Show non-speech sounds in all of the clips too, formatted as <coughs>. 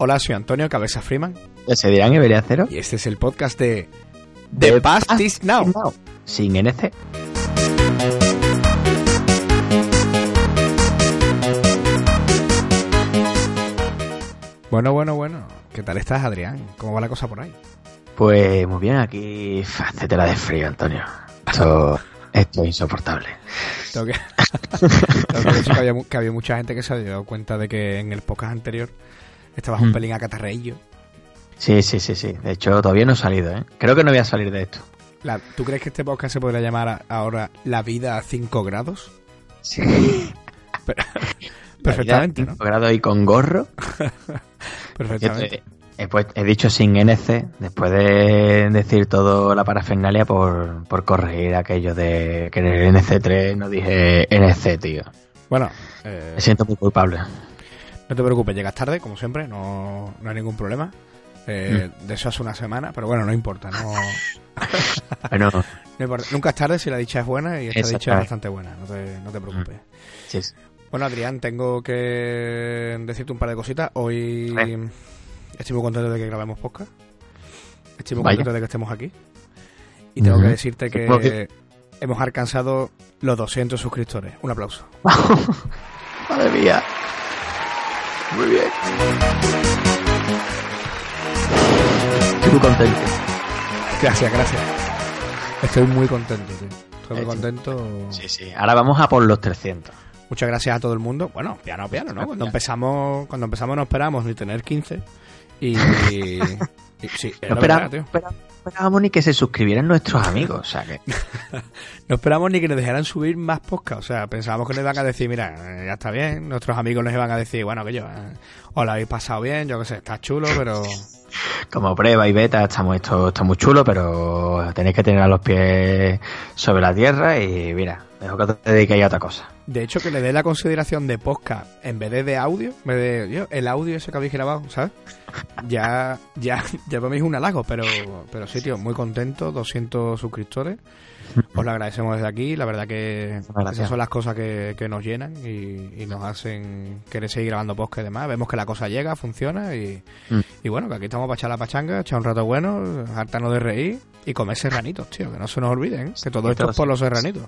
Hola, soy Antonio Cabeza Freeman. Se dirán Iberia Cero. Y este es el podcast de The, Past, is now. Sin NC. Bueno, bueno, bueno. ¿Qué tal estás, Adrián? ¿Cómo va la cosa por ahí? Pues muy bien, aquí la de frío, Antonio. Esto, <laughs> esto es insoportable. Tengo que, <laughs> Tengo que decir que, había, que había mucha gente que se había dado cuenta de que en el podcast anterior estabas un Mm. pelín acatarreillo. Sí, sí, sí, sí. De hecho, todavía no he salido, ¿eh? Creo que no voy a salir de esto. La- ¿Tú crees que este podcast se podría llamar a- ahora La vida a 5 grados? Sí. <laughs> Pero- perfectamente, ¿no? grado y con gorro. <laughs> Perfectamente. He, he puest- he dicho sin NC, después de decir toda la parafernalia por, por corregir aquello de que en el NC3 no dije NC, tío. Bueno, eh, Me siento muy culpable. No te preocupes, llegas tarde, como siempre, no, no hay ningún problema. Eh, Mm. De eso hace una semana, pero bueno, no importa, no, <laughs> Bueno, no importa. Nunca es tarde si la dicha es buena y esta dicha es bastante buena, no te, no te preocupes. sí, sí. Bueno, Adrián, tengo que decirte un par de cositas. Hoy Vale. estoy muy contento de que grabemos podcast. Estoy muy Vaya. contento de que estemos aquí. Y tengo que decirte que que- hemos alcanzado los 200 suscriptores. Un aplauso. <laughs> Madre mía. Muy bien. Estoy muy contento. Gracias, gracias. Estoy muy contento, tío. Estoy muy contento. Sí, sí. Ahora vamos a por los 300. Muchas gracias a todo el mundo. Bueno, piano a piano, ¿no? Cuando empezamos, cuando empezamos no esperamos ni tener 15. Y, <laughs> y- sí, No la espera- verdad, tío. espera- esperábamos ni que se suscribieran nuestros amigos. O sea que. <laughs> No esperamos ni que nos dejaran subir más podcast. O sea, pensábamos que nos iban a decir, mira, eh, ya está bien. Nuestros amigos nos iban a decir, bueno, que yo, eh, os lo habéis pasado bien, yo qué sé, está chulo, pero <laughs> Como prueba y beta, estamos esto está muy chulo, pero tenéis que tener a los pies sobre la tierra y mira, dejo que te dediquéis a otra cosa. de hecho que le dé la consideración de podcast en vez de, de audio, en vez de el audio ese que habéis grabado, ¿sabes? Ya, ya, ya para mí un halago, pero, pero sí, tío, muy contento, 200 suscriptores. Os lo agradecemos desde aquí, la verdad que Gracias. esas son las cosas que, que nos llenan y, y nos hacen querer seguir grabando podcast y demás. Vemos que la cosa llega, funciona y, Mm. y bueno, que aquí estamos para echar la pachanga, echar un rato bueno, hartarnos de reír y comer serranitos, tío, que no se nos olviden, ¿eh? que todo esto es por los serranitos.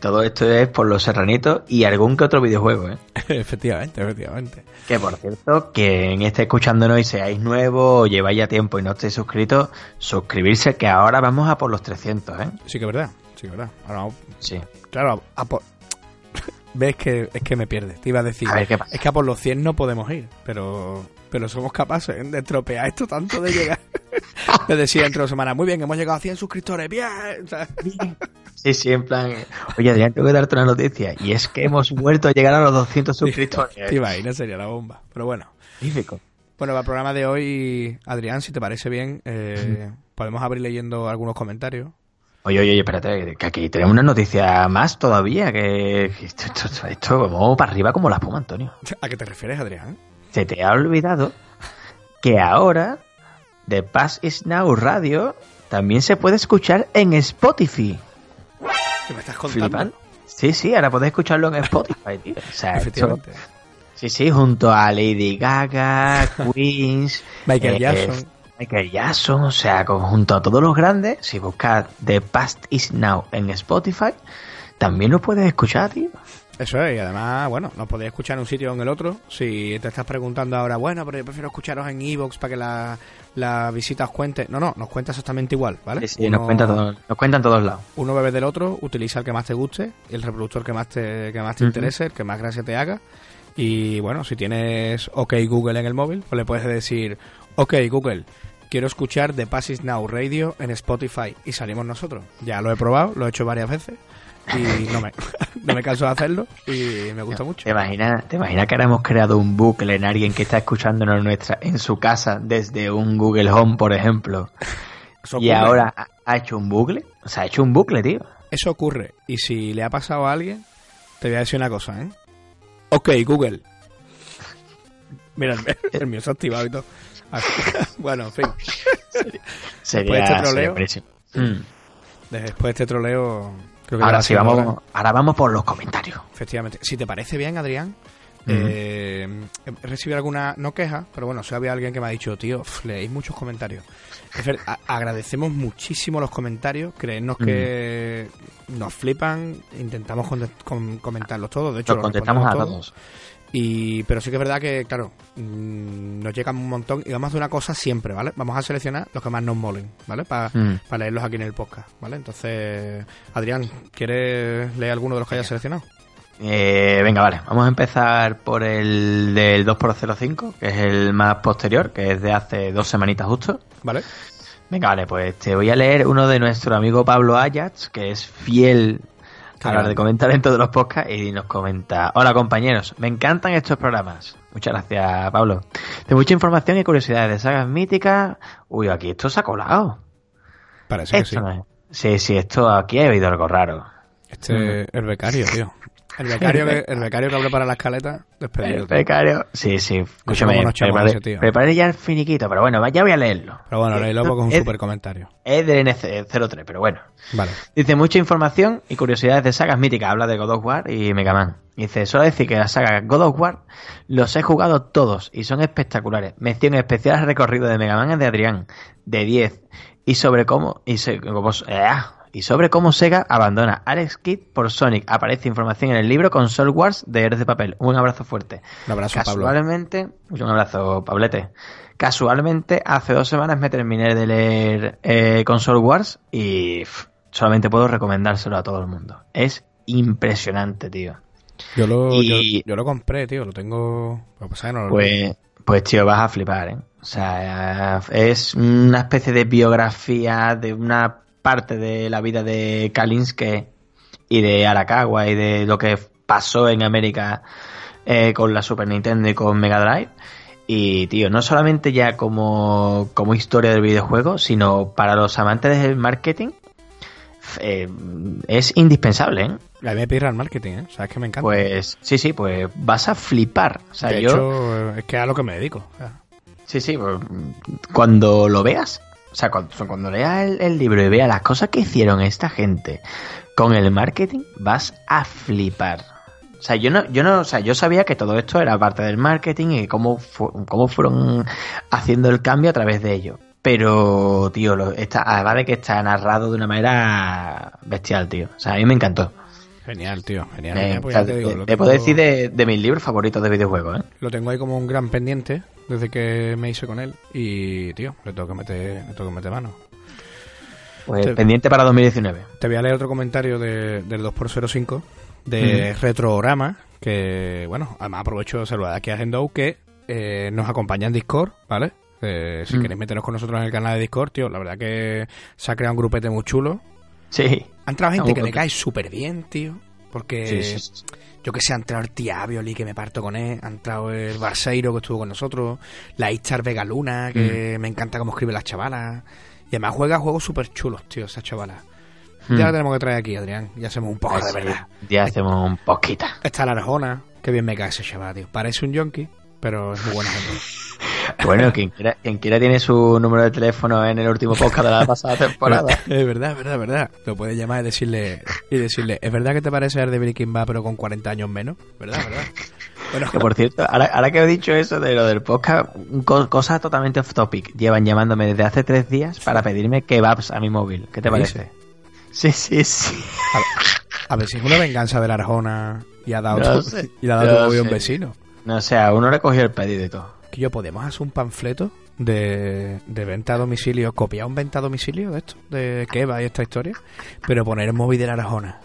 Todo esto es por los serranitos y algún que otro videojuego, ¿eh? <laughs> efectivamente, efectivamente. Que por cierto, quien esté escuchándonos y seáis nuevos o lleváis ya tiempo y no estéis suscritos, suscribirse que ahora vamos a por los 300, ¿eh? Sí que es verdad, sí verdad. Ahora Sí. claro, a por... <laughs> Ves que es que me pierdes. Te iba a decir, A ver qué pasa. es que a por los 100 no podemos ir, pero pero somos capaces de estropear esto tanto de llegar. <laughs> de decir dentro de semana, muy bien, hemos llegado a 100 suscriptores, bien. Sí, sí, en plan. Oye, Adrián, tengo que darte una noticia. Y es que hemos vuelto a llegar a los 200 <laughs> suscriptores. Te iba a ir, no sería la bomba. Pero bueno. Magnífico. Bueno, para el programa de hoy, Adrián, si te parece bien, eh, podemos abrir leyendo algunos comentarios. Oye, oye, oye, espérate, que aquí tenemos una noticia más todavía. Que esto, esto, esto, vamos para arriba como la espuma, Antonio. ¿A qué te refieres, Adrián? Se te ha olvidado que ahora The Pass is Now Radio también se puede escuchar en Spotify. ¿Qué me estás contando? Sí, sí, ahora podés escucharlo en Spotify, tío. O sea, esto- Efectivamente. sí, sí, junto a Lady Gaga, <laughs> Queens, Michael eh, Jackson. Michael Jackson, o sea, con- junto a todos los grandes, si buscas The Past is Now en Spotify, también lo puedes escuchar, tío. Eso es, y además, bueno, nos podéis escuchar en un sitio o en el otro. Si te estás preguntando ahora, bueno, pero yo prefiero escucharos en Evox para que la, la visita os cuente. No, no, nos cuenta exactamente igual, ¿vale? Sí, sí, nos, cuenta todo- nos cuentan todos lados. uno bebe del otro, utiliza el que más te guste, el reproductor que más te, que más te interese, el que más gracia te haga. Y bueno, si tienes OK Google en el móvil, pues le puedes decir, OK Google, quiero escuchar The Passes Now Radio en Spotify. Y salimos nosotros. Ya lo he probado, lo he hecho varias veces y no me, no me canso de hacerlo y me gusta mucho. ¿Te imaginas, ¿Te imaginas que ahora hemos creado un bucle en alguien que está escuchándonos en nuestra, en su casa desde un Google Home, por ejemplo? Eso Y ocurre. ahora ha- hecho un bucle. O sea, ha hecho un bucle, tío. Eso ocurre. Y si le ha pasado a alguien, te voy a decir una cosa, ¿eh? Ok, Google. Mira, el, el mío se ha activado y todo. <laughs> Bueno, en fin. <laughs> Sería, este troleo- sería buenísimo. Mm. Después de este troleo, creo que Ahora sí, vamos, hora. ahora vamos por los comentarios. Efectivamente. Si te parece bien, Adrián, eh, he recibido alguna, no queja, pero bueno, si había alguien que me ha dicho, tío, leéis muchos comentarios. Agradecemos muchísimo los comentarios, creednos que nos flipan, intentamos con- comentarlos todos, de hecho Los los contestamos a todos. Y, pero sí que es verdad que, claro, mm, nos llegan un montón y vamos a hacer una cosa siempre, ¿vale? Vamos a seleccionar los que más nos molen, ¿vale? Para Mm. leerlos aquí en el podcast, ¿vale? Entonces, Adrián, ¿quieres leer alguno de los que hayas seleccionado? Eh, venga, vale. Vamos a empezar por el del 2x05, que es el más posterior, que es de hace dos semanitas justo. ¿Vale? Venga, vale, pues te voy a leer uno de nuestro amigo Pablo Ayats, que es fiel a la hora de comentar en todos los podcasts y nos comenta, hola compañeros, me encantan estos programas. Muchas gracias, Pablo. De mucha información y curiosidades de sagas míticas. Uy, aquí esto se ha colado. Parece que sí. No es- Sí, sí, esto aquí he oído algo raro. Este, el becario, tío. El becario que, el becario que prepara la escaleta, despedido. El becario. Sí, sí, escúchame. Preparé, preparé ya el finiquito, pero bueno, ya voy a leerlo. Pero bueno, léelo porque es un super comentario. Es del NC03, pero bueno. Vale. Dice mucha información y curiosidades de sagas míticas. Habla de God of War y Mega Man. Dice, solo decir que la saga God of War los he jugado todos y son espectaculares. Mención especial al recorrido de Mega Man de Adrián, de 10. Y sobre cómo, y, se- cómo- eh, y sobre cómo Sega abandona Alex Kidd por Sonic. Aparece información en el libro Console Wars de Héroes de Papel. Un abrazo fuerte. Un abrazo, Pablo. Casualmente, un abrazo, Pablete. Casualmente, hace dos semanas me terminé de leer eh, Console Wars y pff, solamente puedo recomendárselo a todo el mundo. Es impresionante, tío. Yo lo, Y- yo, yo lo compré, tío. Lo tengo. Lo que pasa es que no lo Pues, pues tío, vas a flipar, ¿eh? O sea, es una especie de biografía de una parte de la vida de Kalinske y de Arakawa y de lo que pasó en América eh, con la Super Nintendo y con Mega Drive. Y, tío, no solamente ya como, como historia del videojuego, sino para los amantes del marketing, eh, es indispensable, ¿eh? A me pirra el marketing, ¿eh? Sabes que me encanta. Pues, sí, sí, pues vas a flipar. O sea, de yo... hecho, es que es a lo que me dedico. o sea. Sí, sí, pues, cuando lo veas, o sea, cuando, cuando leas el, el libro y veas las cosas que hicieron esta gente con el marketing, vas a flipar. O sea, yo no, yo no, o sea, yo sabía que todo esto era parte del marketing y cómo, cómo fueron haciendo el cambio a través de ello. Pero, tío, lo, está, además de que está narrado de una manera bestial, tío. O sea, a mí me encantó. Genial, tío. Genial. Eh, pues te digo, te, puedo decir de, de mis libros favoritos de videojuegos, ¿eh? Lo tengo ahí como un gran pendiente desde que me hice con él. Y, tío, le tengo que meter, le tengo que meter mano. Pues Te- pendiente para 2019. Te voy a leer otro comentario de, del 2x05 de Retrograma, que, bueno, además aprovecho de saludar aquí a Gendo, que eh, nos acompaña en Discord, ¿vale? Eh, si Mm. queréis meteros con nosotros en el canal de Discord, tío, la verdad que se ha creado un grupete muy chulo. Sí. Ha entrado gente que me cae súper bien, tío. Porque Sí, sí, sí. yo que sé, ha entrado el tía Violi, que me parto con él, ha entrado el Barseiro, que estuvo con nosotros, la Istar Vega Luna, Mm. que me encanta cómo escribe las chavalas. Y además juega juegos súper chulos, tío, esas chavalas. Mm. Ya la tenemos que traer aquí, Adrián, y hacemos un poco de verdad. Ya hacemos un poquito. Está la Arjona, que bien me cae ese chaval, tío. Parece un yonki, pero es muy buena <laughs> gente. Bueno, quien quiera, quien quiera tiene su número de teléfono en el último podcast de la pasada temporada. <laughs> es verdad, es verdad, es verdad. Lo puedes llamar y decirle, y decirle, ¿es verdad que te parece el de Breaking Bad, pero con 40 años menos? ¿Verdad, verdad? Bueno, Que por cierto, ahora, ahora que he dicho eso de lo del podcast, co- cosa totalmente off topic. Llevan llamándome desde hace tres días para pedirme kebabs a mi móvil. ¿Qué te ¿Qué parece? Sí, sí, sí. A ver si es una venganza de la Arjona y ha dado, No tu, sé, y ha dado no tu móvil a un vecino. No sé, a uno le cogió el pedido y todo. Que yo podemos hacer un panfleto de, de venta a domicilio, copiar un venta a domicilio de esto, de Keva y esta historia, pero poner el móvil de la Arjona.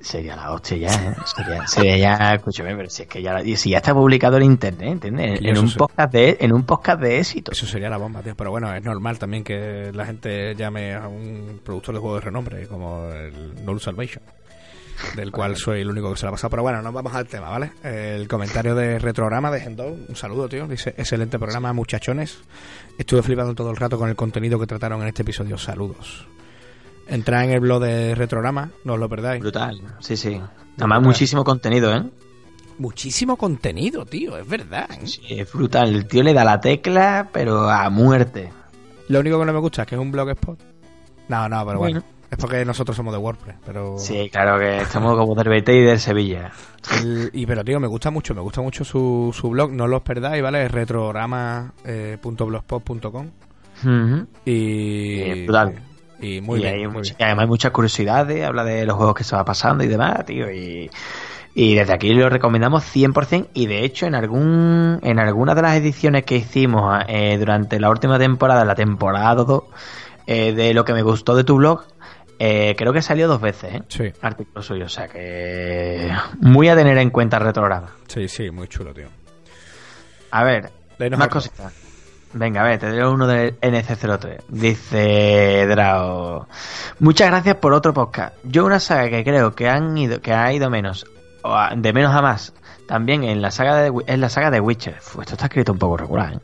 Sería la hostia ya, ¿eh? Sería, sería ya, escúchame, pero si es que ya, si ya está publicado en internet, ¿entiendes? En un sí. podcast de, en un podcast de éxito. Eso sería la bomba, tío. Pero bueno, es normal también que la gente llame a un productor de juegos de renombre como el No Salvation, del <laughs> cual soy el único que se la ha pasado. Pero bueno, nos vamos al tema, ¿vale? El comentario de Retrograma de Gendo, un saludo, tío. Dice, excelente programa, muchachones. Estuve flipando todo el rato con el contenido que trataron en este episodio. Saludos. Entrad en el blog de Retrograma, no os lo perdáis. Brutal, sí, sí. Además, muchísimo contenido, ¿eh? Muchísimo contenido, tío, es verdad. ¿eh? Sí, es brutal. El tío le da la tecla, pero a muerte. Lo único que no me gusta es que es un blogspot. No, no, pero bueno. Es porque nosotros somos de WordPress, pero... Sí, claro que estamos como del BT y del Sevilla. El- y pero tío, me gusta mucho, me gusta mucho su, su blog, no los perdáis, ¿vale? Es retrograma.blogspot.com Ujú. y... Sí, brutal. Y muy y, bien, hay muy bien. y además hay muchas curiosidades, habla de los juegos que se va pasando y demás, tío. Y, y desde aquí lo recomendamos 100% y de hecho en algún en alguna de las ediciones que hicimos eh, durante la última temporada, la temporada 2, eh, de lo que me gustó de tu blog, eh, creo que salió dos veces, ¿eh? Sí, Artículo suyo, o sea que muy a tener en cuenta el retrograma. sí, sí, muy chulo, tío. A ver, más cositas. Venga, a ver, te doy uno del NC03. Dice Drao. Muchas gracias por otro podcast. Yo una saga que creo que han ido, que ha ido menos, de menos a más, también en la saga de es la saga de Witcher. Uf, esto está escrito un poco regular, ¿eh?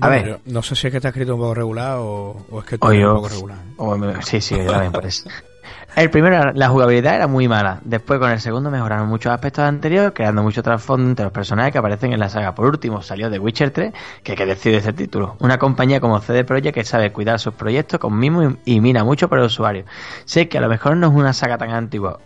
A Bueno, ver, no sé si es que está escrito un poco regular o, o es que eres un poco regular. ¿eh? o sí, sí, también por eso. El primero, la jugabilidad era muy mala. Después, con el segundo, mejoraron muchos aspectos anteriores, creando mucho trasfondo entre los personajes que aparecen en la saga. Por último, salió The Witcher 3, que que decide este título. Una compañía como CD Projekt que sabe cuidar sus proyectos con mimo y, mina mucho para el usuario. Sé que a lo mejor no es una saga tan antigua.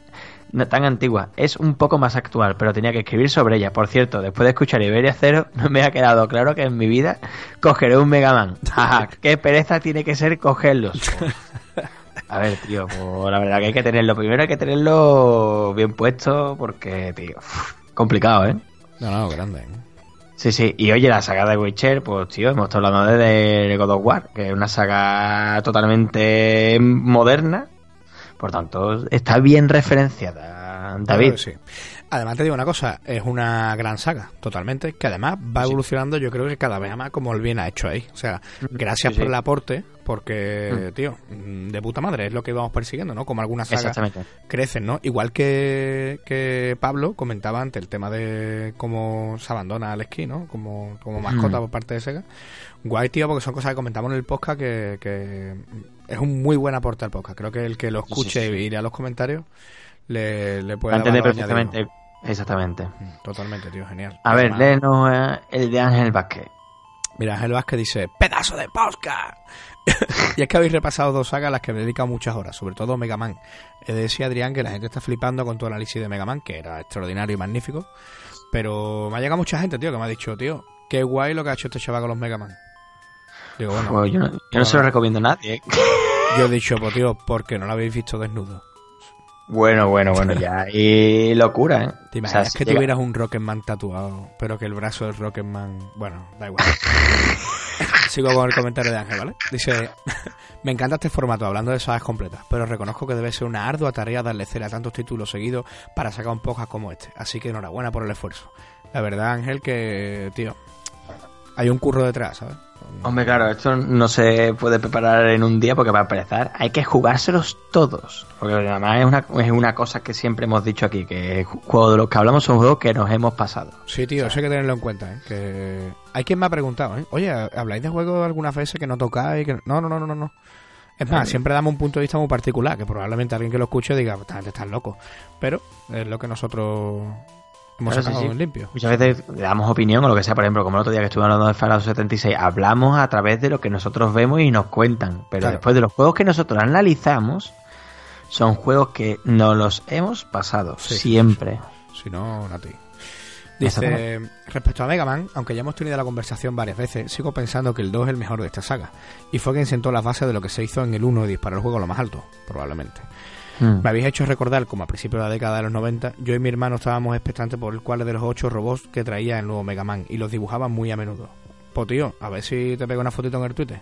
No tan antigua, es un poco más actual, pero tenía que escribir sobre ella. Por cierto, después de escuchar Iberia Cero, <laughs> no me ha quedado claro que en mi vida cogeré un Mega Man. <laughs> Qué pereza tiene que ser cogerlos. A ver, tío, pues la verdad que hay que tenerlo. Primero hay que tenerlo bien puesto porque, tío, complicado, ¿eh? No, no, grande. ¿eh? Sí, sí. Y oye, la saga de Witcher, pues, tío, hemos estado hablando de, de God of War, que es una saga totalmente moderna. Por tanto, está bien referenciada, David. Claro sí. Además te digo una cosa, es una gran saga, totalmente, que además va evolucionando yo creo que cada vez más como el bien ha hecho ahí. O sea, gracias Sí, sí. por el aporte, porque, tío, mm, de puta madre, es lo que vamos persiguiendo, ¿no? Como algunas sagas crecen, ¿no? Igual que, que Pablo comentaba antes el tema de cómo se abandona al esquí, ¿no? Como, como mascota Mm. por parte de Sega. Guay, tío, porque son cosas que comentamos en el podcast que, que es un muy buen aporte al podcast. Creo que el que lo Sí, sí, escuche sí. y irá a los comentarios le, le puede entender perfectamente. Exactamente. Mm, Totalmente, tío, genial. A ver, léenos eh, el de Ángel Vázquez. Mira, Ángel Vázquez dice, pedazo de podcast. <laughs> y es que habéis repasado dos sagas a las que me he dedicado muchas horas, sobre todo Mega Man. He de decir, Adrián, que la gente está flipando con tu análisis de Mega Man, que era extraordinario y magnífico. Pero me ha llegado mucha gente, tío, que me ha dicho, tío, qué guay lo que ha hecho este chaval con los Mega Man. Digo, bueno, Pues yo no, yo no se lo recomiendo a nadie. ¿eh? <laughs> yo he dicho, pues tío, porque no lo habéis visto desnudo. Bueno, bueno, bueno, ya. Y locura, ¿eh? ¿Te O sea, imaginas si que llega- tuvieras un Rocketman tatuado, pero que el brazo es Rocketman? Bueno, da igual. <laughs> Sigo con el comentario de Ángel, ¿vale? Dice, <laughs> me encanta este formato, hablando de sagas completas, pero reconozco que debe ser una ardua tarea darle cera a tantos títulos seguidos para sacar un podcast como este. Así que enhorabuena por el esfuerzo. La verdad, Ángel, que, tío, hay un curro detrás, ¿sabes? Hombre, claro, esto no se puede preparar en un día porque para empezar hay que jugárselos todos. Porque además es una, es una cosa que siempre hemos dicho aquí, que juegos de los que hablamos son juegos que nos hemos pasado. Sí, tío, eso hay que tenerlo en cuenta, ¿eh? Que hay quien me ha preguntado, ¿eh? Oye, ¿habláis de juegos algunas veces que no tocáis? Que... No, no, no, no, no, no. Es más, siempre damos un punto de vista muy particular, que probablemente alguien que lo escuche diga, esta gente está loco. Pero es lo que nosotros hemos Claro, sí, sacado sí. en limpio. Muchas veces le damos opinión o lo que sea, por ejemplo, como el otro día que estuvimos hablando de Fallout 76, hablamos a través de lo que nosotros vemos y nos cuentan. Pero Claro. después de los juegos que nosotros analizamos, son juegos que nos los hemos pasado Sí, siempre. Si no, Nati. Dice, respecto a Mega Man, aunque ya hemos tenido la conversación varias veces, sigo pensando que el 2 es el mejor de esta saga. Y fue quien sentó las bases de lo que se hizo en el 1 y disparó el juego a lo más alto, probablemente. Mm. Me habéis hecho recordar como a principios de la década de los 90, yo y mi hermano estábamos expectantes por el cual de los ocho robots que traía el nuevo Mega Man y los dibujaban muy a menudo. Pues tío, a ver si te pego una fotito en el Twitter.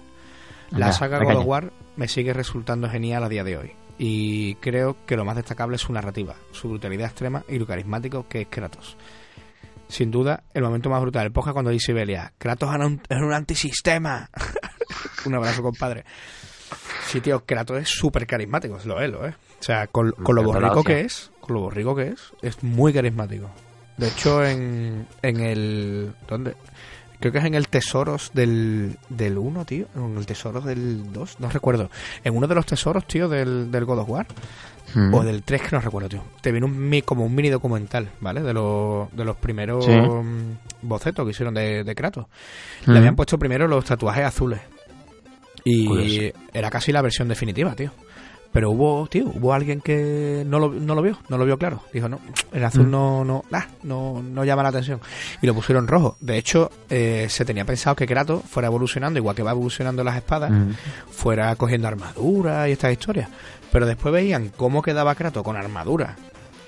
La saga God of. War me sigue resultando genial a día de hoy. Y creo que lo más destacable es su narrativa, su brutalidad extrema y lo carismático que es Kratos. Sin duda, el momento más brutal del podcast cuando dice Belia, Kratos era un antisistema. <laughs> un abrazo, compadre. Sí, tío, Kratos es súper carismático, lo es, lo es. O sea, con, con lo borrico que es, con lo borrico que es, es muy carismático. De hecho, en, en el... ¿Dónde? Creo que es en el Tesoros del, del 1, tío. En el Tesoros del 2, no recuerdo. En uno de los tesoros, tío, del, del God of War. Mm. O del 3, que no recuerdo, tío. Te viene un, mi- como un mini documental, ¿vale? De, los de los primeros Sí. mm, bocetos que hicieron de, de Kratos. Mm. Le habían puesto primero los tatuajes azules. Y Curioso. era casi la versión definitiva, tío. Pero hubo, tío, hubo alguien que no lo, no lo vio, no lo vio claro. Dijo, no, el azul Mm. no, no, ah, no, no llama la atención. Y lo pusieron rojo. De hecho, eh, se tenía pensado que Kratos fuera evolucionando, igual que va evolucionando las espadas, Mm. fuera cogiendo armadura y estas historias. Pero después veían cómo quedaba Kratos con armadura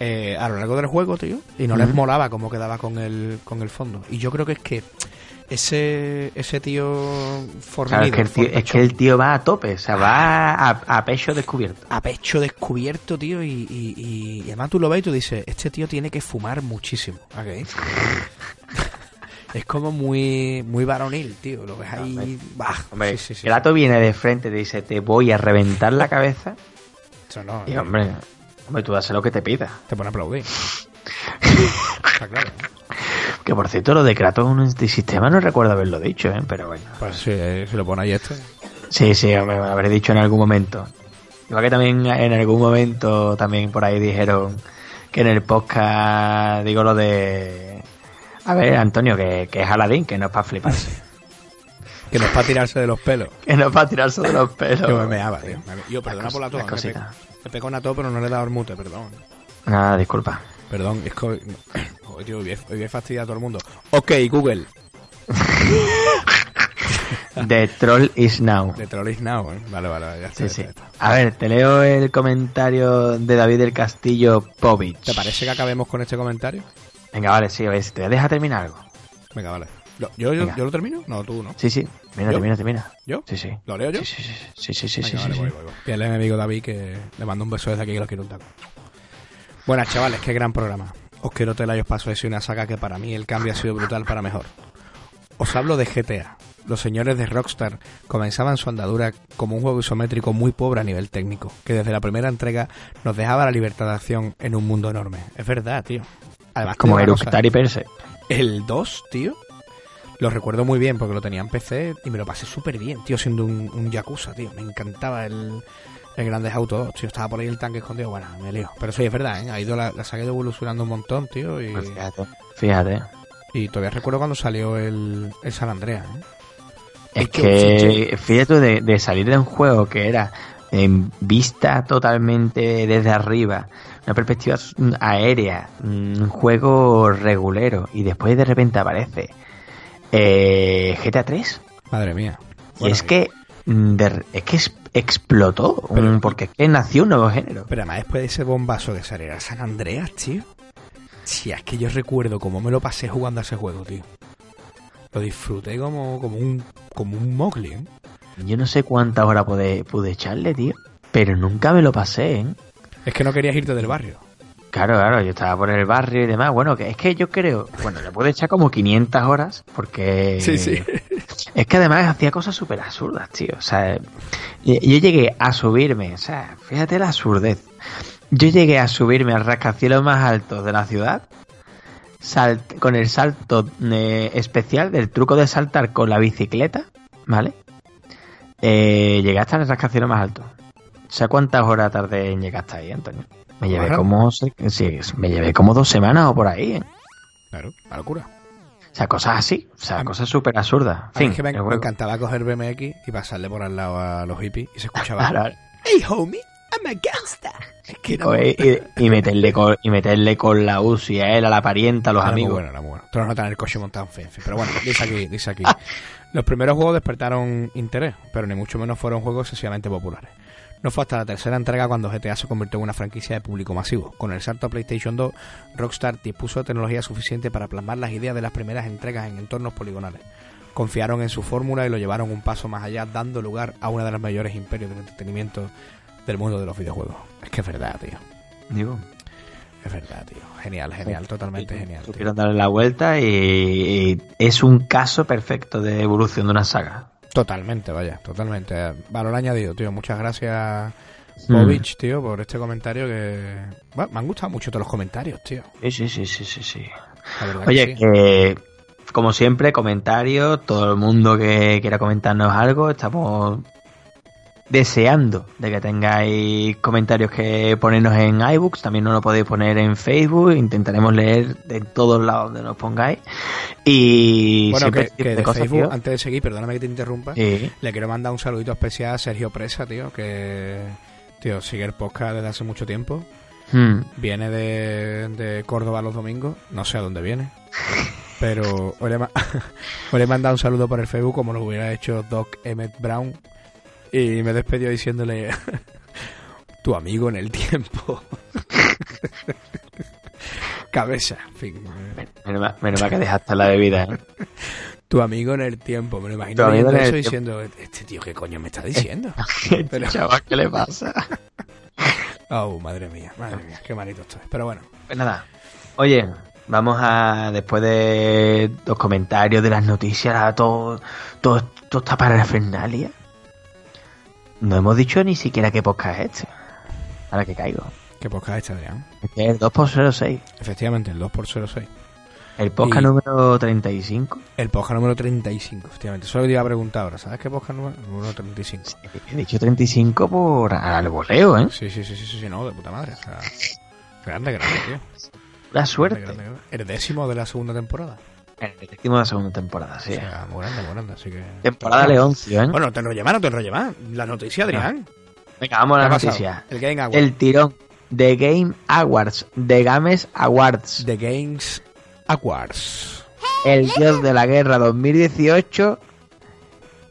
eh, a lo largo del juego, tío, y no les Ujú. molaba cómo quedaba con el, con el fondo. Y yo creo que es que ese, ese tío fornido, Claro, es que, el tío, es fortachón, que el tío va a tope, o sea, va a, a pecho descubierto. a pecho descubierto, tío, y, y, y- además tú lo ves y tú dices, este tío tiene que fumar muchísimo. ¿a qué? <laughs> es como muy muy varonil, tío. Lo ves ahí. Bah, Hombre, sí, sí, sí. Kratos viene de frente y te dice, te voy a reventar la cabeza. Eso no, Y hombre, hombre, tú haces lo que te pida. te pone a aplaudir. Está claro. Que por cierto, lo de Kratos en un sistema no recuerdo haberlo dicho, ¿eh? pero bueno. Pues sí, eh, si lo pone ahí este. Sí, sí, me lo habré dicho en algún momento. Igual que también en algún momento también por ahí dijeron que en el podcast digo lo de... A ver, Antonio, que, que es Aladín, que no es para fliparse. <laughs> Que no es para tirarse de los pelos. que no es para tirarse de los <laughs> pelos. Que me meaba, tío. Yo, perdona por la tos. Me, pe- cositas. me pegó una tos, pero no le he dado el mute, perdón. Nada, disculpa. Perdón, es que hoy, <coughs> hoy, tío, hoy voy a- hoy voy a fastidiar a todo el mundo. Ok, Google. <laughs> The Troll is Now. De Troll is Now, ¿eh? Vale, vale, ya está. Sí, sí. ya está. A ver, te leo el comentario de David del Castillo Povich. ¿Te parece que acabemos con este comentario? Venga, vale, sí, a ver, si te deja terminar algo. Venga, vale. ¿Yo, yo, Venga. yo lo termino? No, tú, ¿no? Sí, sí, mira, ¿Yo? termina, termina. ¿Yo? Sí, sí. ¿Lo leo yo? Sí, sí, sí, sí, sí, sí, sí, sí, vale, sí. voy, voy, voy. El amigo David que le mando un beso desde aquí que lo quiero un taco. Buenas chavales, qué gran programa. Os quiero tela y os paso es una saga que para mí el cambio ha sido brutal para mejor. Os hablo de GTA. Los señores de Rockstar comenzaban su andadura como un juego isométrico muy pobre a nivel técnico, que desde la primera entrega nos dejaba la libertad de acción en un mundo enorme. Es verdad, tío. Además, Como Eructar y Perse. el 2, tío, lo recuerdo muy bien porque lo tenía en PC y me lo pasé súper bien, tío, siendo un, un Yakuza, tío. Me encantaba el, el Grandes Auto 2, tío. Estaba por ahí el tanque escondido, bueno, me lío. Pero sí, es verdad, ¿eh? Ha ido la, la saga evolucionando un montón, tío. Y, Pues fíjate, fíjate. y todavía recuerdo cuando salió el, el San Andreas, ¿eh? Es que- fíjate, de, de salir de un juego que era en vista totalmente desde arriba, una perspectiva aérea, un juego regulero, y después de repente aparece eh, GTA 3. Madre mía. y es que, de- es que es- explotó, Pero- mm, porque es que nació un nuevo género. Pero además después de ese bombazo que saliera San Andreas, tío. Sí, es que yo recuerdo cómo me lo pasé jugando a ese juego, tío. Lo disfruté como, como un como un Mowgli, ¿eh? Yo no sé cuántas horas pude, pude echarle, tío, pero nunca me lo pasé, ¿eh? Es que no querías irte del barrio. Claro, claro, yo estaba por el barrio y demás. Bueno, que es que yo creo, bueno, le puedo echar como 500 horas porque Sí, sí. es que además hacía cosas súper absurdas, tío. O sea, yo llegué a subirme, o sea, fíjate la absurdez. Yo llegué a subirme al rascacielos más alto de la ciudad salt- con el salto eh, especial del truco de saltar con la bicicleta, ¿vale? Eh, llegué hasta el rascacielos más alto. ¿Sabes cuántas horas tardé en llegar hasta ahí, Antonio? Me llevé como, sí, me llevé como dos semanas o por ahí, ¿eh? Claro, la locura. O sea, cosas así, o sea, A cosas súper absurdas. Mí es que me, encantaba coger BMX y pasarle por al lado a los hippies y se escuchaba. <laughs> Hey, homie, I'm a gangsta. Coge y, y meterle con, y meterle con la UCI a él, a la parienta, a los era muy amigos. bueno, era muy bueno. Tú no tener el coche montado en fin, en fin. Pero bueno, dice aquí, dice aquí. <laughs> Los primeros juegos despertaron interés, pero ni mucho menos fueron juegos excesivamente populares. No fue hasta la tercera entrega cuando GTA se convirtió en una franquicia de público masivo. Con el salto a PlayStation 2, Rockstar dispuso de tecnología suficiente para plasmar las ideas de las primeras entregas en entornos poligonales. Confiaron en su fórmula y lo llevaron un paso más allá, dando lugar a uno de los mayores imperios del entretenimiento del mundo de los videojuegos. Es que es verdad, tío. Digo, Es verdad, tío. Genial, genial, totalmente genial. supieron darle la vuelta y, y es un caso perfecto de evolución de una saga. Totalmente, vaya, totalmente. Valor añadido, tío. Muchas gracias, Mm. Povich, tío, por este comentario que... Bueno, me han gustado mucho todos los comentarios, tío. Sí, sí, sí, sí, sí, sí. Oye, que sí. que, como siempre, comentarios, todo el mundo que quiera comentarnos algo, estamos deseando de que tengáis comentarios que ponernos en iBooks, también nos lo podéis poner en Facebook, intentaremos leer de todos lados donde nos pongáis. Y Bueno, siempre que, que de cosas, Facebook, antes de seguir, perdóname que te interrumpa, Sí. le quiero mandar un saludito especial a Sergio Presa, tío, que Tío, sigue el podcast desde hace mucho tiempo. Hmm. Viene de, de Córdoba los domingos. No sé a dónde viene. Pero <laughs> hoy <laughs> le he mandado un saludo por el Facebook como lo hubiera hecho Doc Emmett Brown. Y me despidió diciéndole... <laughs> tu amigo en el tiempo. <laughs> Cabeza, en fin. Menos mal, que dejaste la bebida, ¿eh? Tu amigo en el tiempo. Me lo imagino el eso diciendo, este tío, ¿qué coño me está diciendo? <laughs> Pero- Chaval, ¿qué le pasa? Oh, madre mía, madre mía, qué malito estoy. Pero bueno, Pues nada. Oye, vamos a, después de los comentarios, de las noticias, a todo, todo, toda esta parafernalia, no hemos dicho ni siquiera qué podcast es este. Ahora que caigo. qué podcast este, Adrián. Este es el 2x06. Efectivamente, el 2x06. El podcast Y- número 35. El podcast número 35, efectivamente. Solo te iba a preguntar ahora, ¿sabes qué podcast número, número 35? He dicho 35 por al voleo, ¿eh? Sí, sí, sí, sí, sí, sí, no, de puta madre. O sea, grande, grande, tío. <laughs> La Grande, suerte. grande, grande. El décimo de la segunda temporada. El décimo de la segunda temporada, sí. O sea, muy grande, muy grande, así que... Temporada Leoncio, ¿eh? Bueno, no te enrolles más, no te enrolles más. La noticia, Adrián. Venga, vamos a ¿Qué la noticia. El Game Award. El tirón de Game Awards, de Games Awards. The Games Awards. El dios de la guerra 2018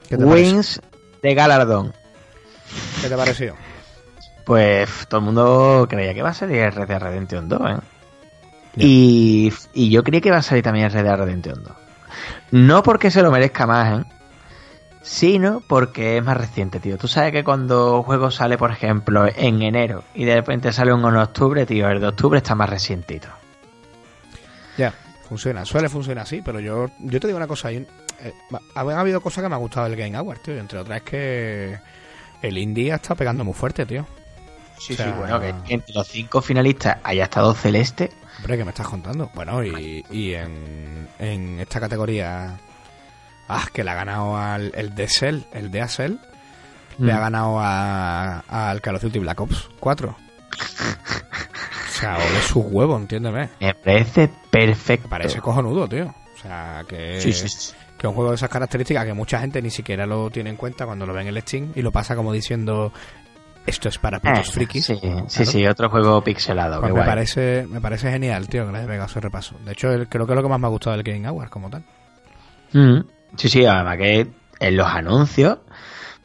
¿Qué te, parece? wins de galardón. ¿Qué te pareció? Pues todo el mundo creía que va a Red Dead Redemption 2, ¿eh? Y, y yo creía que va a salir también Red Dead Redemption 2. No porque se lo merezca más, ¿eh? Sino porque es más reciente, tío. Tú sabes que cuando un juego sale, por ejemplo, en enero y de repente sale uno en octubre, tío, el de octubre está más recientito. Ya, funciona. Suele funcionar así, pero yo, yo te digo una cosa. eh, han habido cosas que me han gustado del Game Award, tío. y Entre otras es que el indie está pegando muy fuerte, tío. Sí, O sea, sí, bueno, que entre los cinco finalistas haya estado Celeste. Hombre, ¿qué me estás contando? Bueno, y, y en, en esta categoría... Ah, que le ha ganado al el de Cell, el de Acel, le Mm. ha ganado a- al Call of Duty Black Ops 4. O sea, ole sus huevos, entiéndeme. Me parece perfecto. Me parece cojonudo, tío. O sea, que... Sí, sí, sí. que es un juego de esas características que mucha gente ni siquiera lo tiene en cuenta cuando lo ve en el Steam y lo pasa como diciendo esto es para putos Eh, frikis. Sí, sí, Claro. sí, otro juego pixelado. Pues me guay. parece, me parece genial, tío, que le haya pegado ese repaso. De hecho, creo que es lo que más me ha gustado del Game Award como tal. Mm, Sí, sí, además que en los anuncios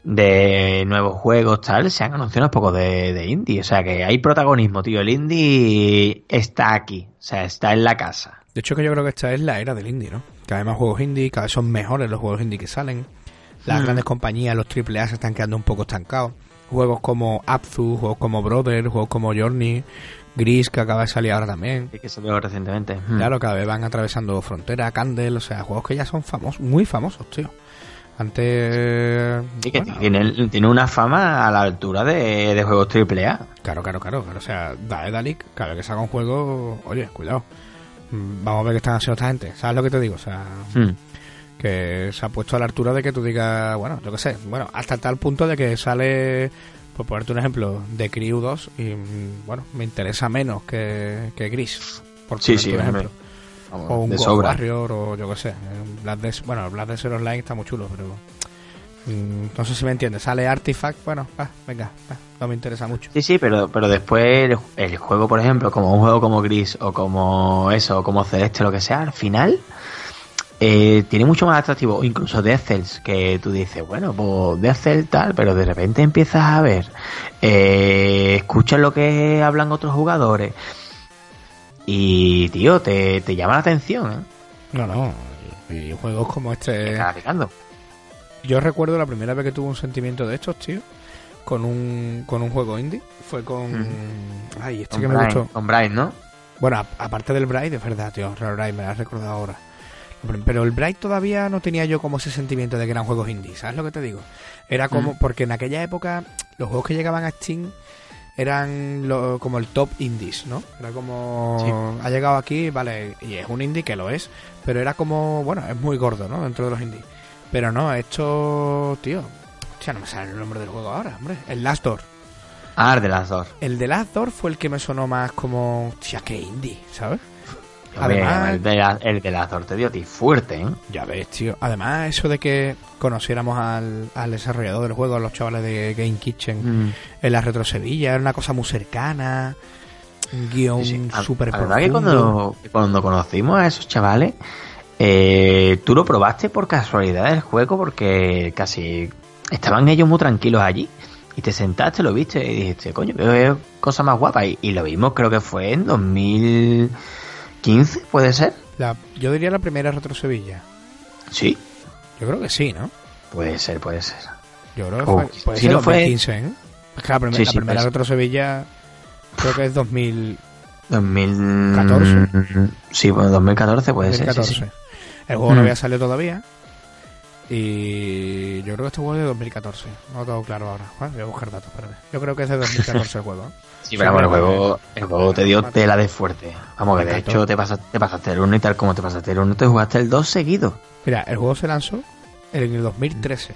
de nuevos juegos tal se han anunciado unos pocos de, de indie. O sea que hay protagonismo, tío. El indie está aquí. O sea, está en la casa. De hecho, que yo creo que esta es la era del indie, ¿no? Cada vez más juegos indie, cada vez son mejores los juegos indie que salen. Las Mm. grandes compañías, los AAA, se están quedando un poco estancados. Juegos como Abzu, juegos como Brother, juegos como Journey, Gris, que acaba de salir ahora también. Sí, que vio recientemente. Mm. Claro, cada vez van atravesando frontera, Candle, o sea, juegos que ya son famosos, muy famosos, tío. Antes... Sí, que bueno, tiene, tiene una fama a la altura de, de juegos AAA. Claro, claro, claro, claro. O sea, Daedalic, cada vez que saca un juego, oye, cuidado. Mm, Vamos a ver qué están haciendo esta gente. ¿Sabes lo que te digo? O sea, Mm. Que se ha puesto a la altura de que tú digas, bueno, yo qué sé, bueno, hasta tal punto de que sale, por ponerte un ejemplo, de Crew 2 y, mm, bueno, me interesa menos que, que Gris, por Sí, ponerte sí, un hombre. ejemplo. Vamos, O un de sobra. Warrior o yo qué sé. Black Desert, bueno, Black Desert Online está muy chulo, pero... mm, no sé si me entiendes. Sale Artifact, bueno, ah, venga, ah, no me interesa mucho. Sí, sí, pero, pero después el, el juego, por ejemplo, como un juego como Gris o como eso, o como Celeste, lo que sea, al final eh, tiene mucho más atractivo, incluso Death Cells, que tú dices, bueno, pues Death Cell tal, pero de repente empiezas a ver, eh, escuchas lo que hablan otros jugadores y, tío, te, te llama la atención, ¿eh? No, no. Y, y juegos como Te este... estás. Yo recuerdo la primera vez que tuve un sentimiento de estos, tío, con un, con un juego indie. Fue con... Ay, este Con que me gustó. con Brian, ¿no? Bueno, aparte del Bright, de verdad, tío. Real Bright, me lo has recordado ahora. Pero el Bright todavía no tenía yo como ese sentimiento de que eran juegos indie, ¿sabes lo que te digo? Era como... Mm. Porque en aquella época los juegos que llegaban a Steam eran lo- como el top indies, ¿no? Era como... Ha llegado aquí, vale, y es un indie que lo es, pero era como... Bueno, es muy gordo, ¿no? Dentro de los indies. Pero no, esto... Tío... Ya no me sale el nombre del juego ahora, hombre. El Last Door. Ah, de las dos. El de Last Door fue el que me sonó más como... Tía, qué indie, ¿sabes? Además, el de la, el de la Azor dio a ti fuerte, ¿eh? Ya ves, tío. Además, eso de que conociéramos al, al desarrollador del juego, a los chavales de Game Kitchen, Mm. en la Retro Sevilla, era una cosa muy cercana, un guion Sí, sí. Súper La verdad que cuando, cuando conocimos a esos chavales, eh, tú lo probaste por casualidad el juego porque casi estaban ellos muy tranquilos allí. Y te sentaste, lo viste y dijiste, coño, veo cosa más guapa. Y, y lo vimos, creo que fue en 2015, ¿puede ser? La- yo diría la primera Retro Sevilla. Sí, Yo creo que sí, ¿no? puede ser, puede ser. Yo creo que Oh, fue, puede si ser no fue- 2015, ¿eh? Es que la, primer- Sí, la sí, primera. Retro Sevilla creo que es 2000, 2014. Sí, bueno, 2014 puede ser. 2014. sí, sí. El juego no Mm. había salido todavía. Y yo creo que este juego es de 2014. No lo tengo claro ahora. Voy a buscar datos, espérate. Yo creo que es de 2014 el juego. ¿eh? Sí, pero bueno, el juego, el juego te dio tela de fuerte. Vamos, que de hecho te, pasas, te pasaste el 1 y tal como te pasaste el 1, te jugaste el 2 seguido. Mira, el juego se lanzó en el 2013.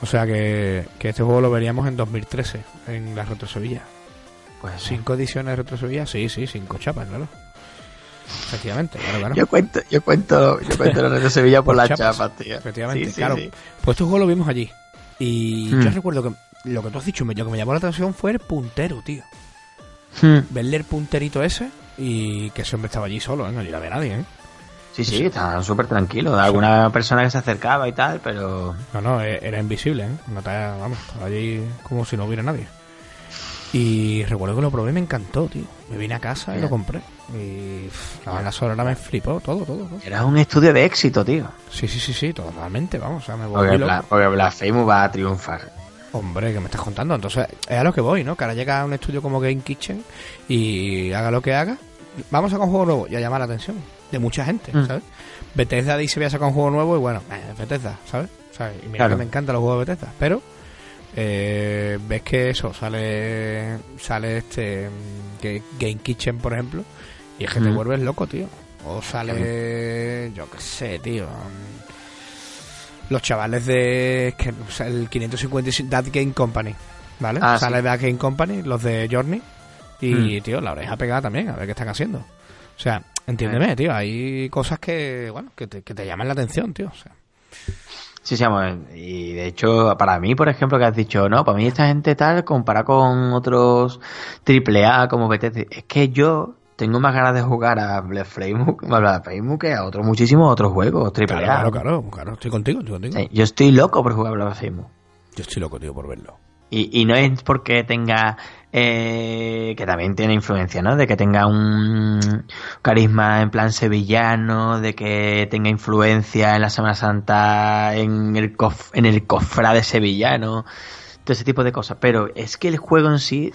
O sea que, que este juego lo veríamos en 2013 en la Retro Sevilla. Pues. ¿Cinco ediciones de Retro Sevilla? Sí, sí, cinco chapas, claro. Efectivamente, claro, claro. Yo cuento, yo cuento, yo cuento la de Sevilla por, Por las chapas, chapas, tío. efectivamente, Sí, sí, claro. sí. Pues este juego lo vimos allí. Y Mm. yo recuerdo que lo que tú has dicho, lo que me llamó la atención fue el puntero, tío. Hmm. Verle el punterito ese y que ese hombre estaba allí solo, ¿eh? no llegaba nadie, ¿eh? Sí, sí, estaban súper tranquilos. Alguna persona que se acercaba y tal, pero... No, no, e- era invisible, ¿eh? No te- vamos, estaba allí como si no hubiera nadie. Y recuerdo que lo probé y me encantó, tío. Me vine a casa y lo compré. Y pff, la banda sonora me flipó, todo, todo, todo. Era un estudio de éxito, tío. Sí, sí, sí, sí, totalmente, vamos, o sea, me Porque, volví Bla- loco. porque Blasphemous va a triunfar. Hombre, ¿qué me estás contando? Entonces, es a lo que voy, ¿no? Que ahora llega a un estudio como Game Kitchen y haga lo que haga. Vamos a sacar un juego nuevo y a llamar la atención de mucha gente, Mm. ¿sabes? Bethesda dice voy a sacar un juego nuevo y bueno, eh, Bethesda, ¿sabes? Sea, y mira Claro. que me encantan los juegos de Bethesda, pero eh, ves que eso, sale sale este mm, que Game Kitchen, por ejemplo, y es que te Mm. vuelves loco, tío. O sale, yo qué sé, tío. Los chavales de que, o sea, el 555 That Game Company, ¿vale? Ah, sale sí. That Game Company, los de Journey, y Mm. tío, la oreja pegada también, a ver qué están haciendo. O sea, entiéndeme, tío, hay cosas que, bueno, que te, que te llaman la atención, tío. O sea, Sí, sí, y de hecho, para mí, por ejemplo, que has dicho, no, para mí esta gente tal, comparada con otros AAA como BTC, es que yo tengo más ganas de jugar a Blasphemous a que a otros muchísimos otros juegos AAA. claro, claro, claro, claro, estoy contigo, estoy contigo. Sí, yo estoy loco por jugar a Blasphemous. Yo estoy loco, tío, por verlo. Y, y no es porque tenga, eh, que también tiene influencia, ¿no? De que tenga un carisma en plan sevillano, de que tenga influencia en la Semana Santa, en el, cof, en el cofrade sevillano, todo ese tipo de cosas. Pero es que el juego en sí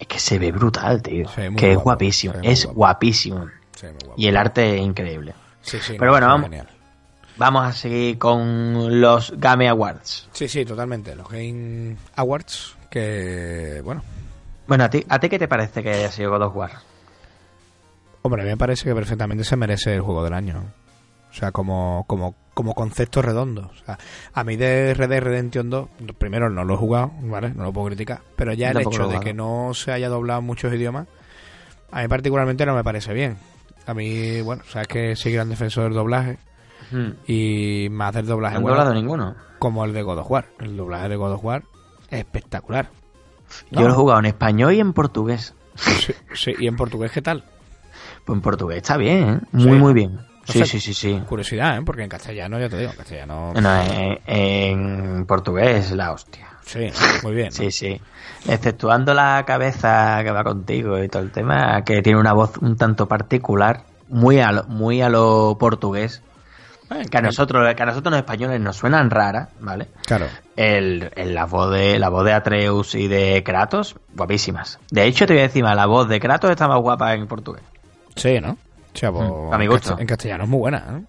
es que se ve brutal, tío. Que es guapísimo, es guapo. guapísimo. Guapo. Y el arte es increíble. Sí, sí, Pero bueno, vamos. genial. Vamos a seguir con los Game Awards. Sí, sí, totalmente. Los Game Awards, que, bueno, Bueno, ¿a ti, ¿a ti qué te parece que haya sido God of War? hombre, a mí me parece que perfectamente se merece el juego del año. O sea, como, como, como concepto redondo. O sea, a mí de Red Dead Redemption 2, primero no lo he jugado, ¿vale? No lo puedo criticar. Pero ya el Tampoco hecho de que no se haya doblado en muchos idiomas, a mí particularmente no me parece bien. A mí, bueno, sabes que soy gran defensor del doblaje Hmm. y más del doblaje No he bueno, doblado ninguno. como el de God of War. El doblaje de God of War es espectacular. Yo lo he jugado en español y en portugués. Sí, sí, ¿Y en portugués qué tal? Pues en portugués está bien, ¿eh? Muy, Sí. muy bien. Sí, sí, sí, sí. Curiosidad, ¿eh? Porque en castellano, ya te digo, en castellano... No, en portugués es la hostia. Sí, muy bien. ¿no? Sí, sí. Exceptuando la cabeza que va contigo y todo el tema, que tiene una voz un tanto particular, muy a lo, muy a lo portugués, que a nosotros, que a nosotros los españoles nos suenan raras, ¿vale? Claro. El, el- la voz de la voz de Atreus y de Kratos, guapísimas. De hecho, te voy a decir la voz de Kratos está más guapa en portugués. Sí, ¿no? O sea, pues, a mi gusto. En castellano es muy buena, ¿eh?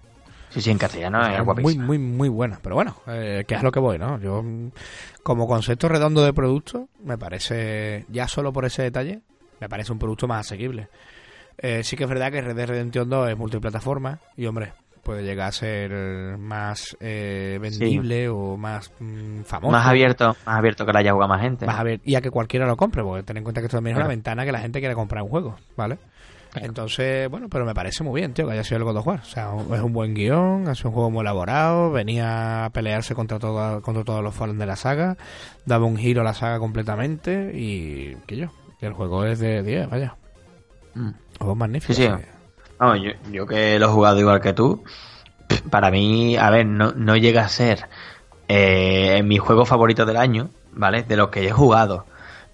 Sí, sí, en castellano es muy, guapísima. muy, muy buena. Pero bueno, eh, que es a lo que voy, ¿no? Yo, como concepto redondo de producto, me parece, ya solo por ese detalle, me parece un producto más asequible. Eh, sí que es verdad que Red Dead Redemption 2 es multiplataforma y, hombre, puede llegar a ser más eh, vendible o más mm, famoso. Más abierto, más abierto que la haya jugado más gente. Más abierto, y a que cualquiera lo compre, porque ten en cuenta que esto también es una ventana que la gente quiere comprar un juego, ¿vale? Entonces, bueno, pero me parece muy bien, tío, que haya sido el God of War. O sea, es un buen guion, ha sido un juego muy elaborado, venía a pelearse contra, todo, contra todos los fans de la saga, daba un giro a la saga completamente y que yo, el juego es de 10, vaya. Mm. Juego magnífico. Sí, sí. yo, que lo he jugado igual que tú, para mí, a ver, no, no llega a ser eh, mi juego favorito del año, ¿vale? De los que he jugado.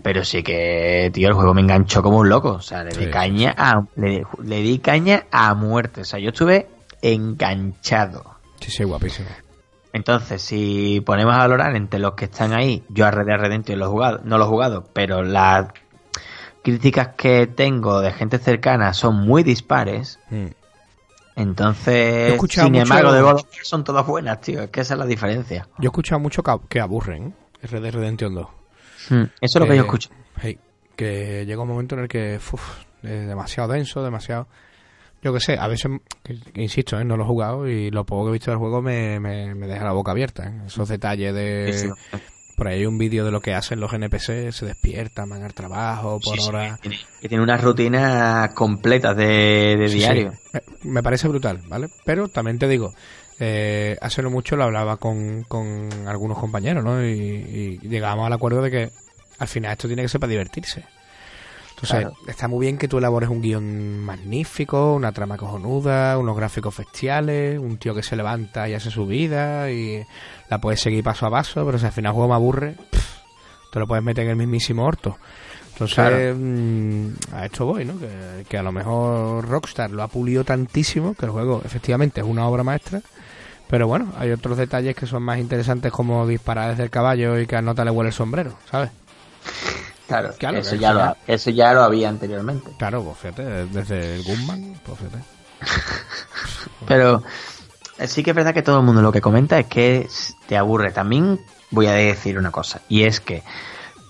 Pero sí que, tío, el juego me enganchó como un loco. O sea, le di caña a, le, di caña a muerte. O sea, yo estuve enganchado. Sí, sí, guapísimo. Entonces, si ponemos a valorar entre los que están ahí, yo a Red Dead Redemption lo he jugado, no lo he jugado, pero las críticas que tengo de gente cercana son muy dispares. Hmm. Entonces, sin embargo, de God son todas buenas, tío. Es que esa es la diferencia. Yo he escuchado mucho que, aburren ¿eh? Red Dead Redemption 2. Hmm, eso es lo que yo escucho. que llega un momento en el que es demasiado denso, demasiado... Yo que sé, a veces, insisto, ¿eh? no lo he jugado y lo poco que he visto del juego me, me, deja la boca abierta. ¿eh? Esos detalles de... Por ahí hay un vídeo de lo que hacen los NPC, se despiertan, van al trabajo, por hora... que tiene una rutina completa de, diario. Eh, me parece brutal, ¿vale? Pero también te digo, eh, hace no mucho lo hablaba con, con algunos compañeros, ¿no? Y, llegábamos al acuerdo de que al final esto tiene que ser para divertirse. Entonces, está muy bien que tú elabores un guion magnífico, una trama cojonuda, unos gráficos bestiales, un tío que se levanta y hace su vida y la puedes seguir paso a paso, pero si al final el juego me aburre, te lo puedes meter en el mismísimo orto. Entonces, mm, a esto voy, ¿no? Que, que, a lo mejor Rockstar lo ha pulido tantísimo que el juego efectivamente es una obra maestra pero bueno, hay otros detalles que son más interesantes como disparar desde el caballo y que a Nota le huele el sombrero, ¿sabes? Claro, eso, ya lo, eso ya lo había anteriormente. Claro, pues fíjate, desde el Gunman, pues fíjate. <laughs> Pero sí que es verdad que todo el mundo lo que comenta es que te aburre. También voy a decir una cosa, y es que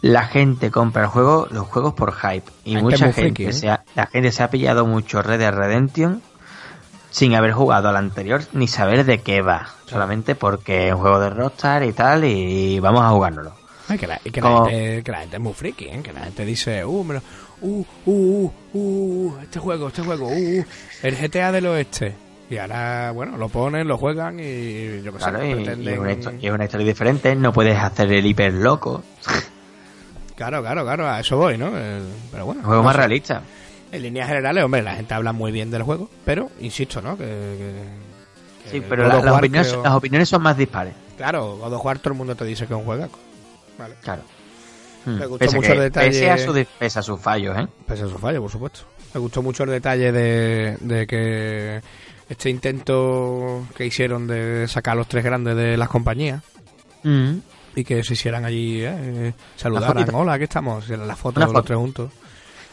la gente compra el juego, los juegos por hype. Y mucha gente, ¿eh? se ha, la gente se ha pillado mucho Red Dead Redemption sin haber jugado al anterior ni saber de qué va. Solamente porque es un juego de Rockstar y tal, y vamos a jugárnoslo. que, la, que, la gente, que, la, gente, es muy friki, ¿eh? que la gente dice, uh, uh, uh, uh, uh, este juego, este juego, uh, uh, el GTA del oeste. Y ahora, bueno, lo ponen, lo juegan y yo qué sé, y, pretenden... es, una historia, una historia diferente, no puedes hacer el hiper loco. Claro, claro, claro, a eso voy, ¿no? pero bueno. Un juego más realista. En líneas generales, hombre, la gente habla muy bien del juego, pero insisto, ¿no? Que, sí, pero las, opiniones, son más dispares. Claro, God of War todo el mundo te dice que es un juegaco. Vale. Claro. Me hmm. gustó mucho el detalle. Pese a, su, pese a sus fallos, ¿eh? Pese a sus fallos, por supuesto. Me gustó mucho el detalle de, de que este intento que hicieron de sacar a los tres grandes de las compañías hmm. y que se hicieran allí, ¿eh? saludaran, hola, aquí estamos, la foto de los tres juntos.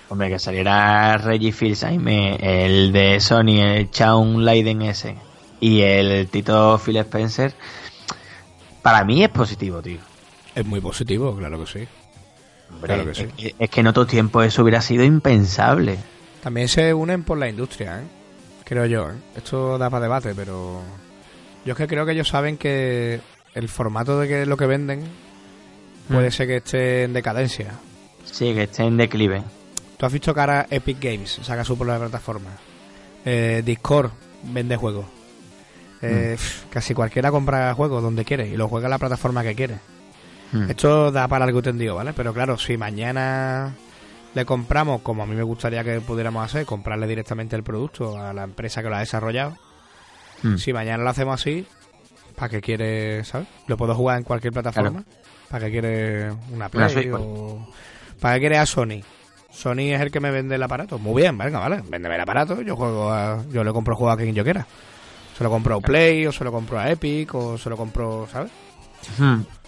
Hombre, que saliera Reggie Fils-Aime, el de Sony, el Shaun Leiden ese, y el Tito Phil Spencer, para mí es positivo, tío. Es muy positivo, claro que sí. claro que sí. Es, que, en otro tiempo eso hubiera sido impensable. También se unen por la industria, ¿eh? creo yo. ¿eh? Esto da para debate, pero yo es que creo que ellos saben que el formato de que lo que venden puede mm. ser que esté en decadencia. Sí, que esté en declive. Tú has visto que ahora Epic Games saca su propia plataforma. Eh, Discord vende juegos. Eh, mm. Casi cualquiera compra juegos donde quiere y lo juega en la plataforma que quiere. Mm. Esto da para algo tendido, ¿vale? Pero claro, si mañana le compramos, como a mí me gustaría que pudiéramos hacer, comprarle directamente el producto a la empresa que lo ha desarrollado. Mm. Si mañana lo hacemos así, ¿para qué quiere, sabes? Lo puedo jugar en cualquier plataforma. ¿Para qué quiere una Play o... ¿Para qué quiere a Sony? Sony es el que me vende el aparato. Muy bien, venga, vale, véndeme el aparato, yo juego a, yo le compro juego a quien yo quiera. Se lo compro a Play, o se lo compro a Epic, o se lo compro, ¿sabes?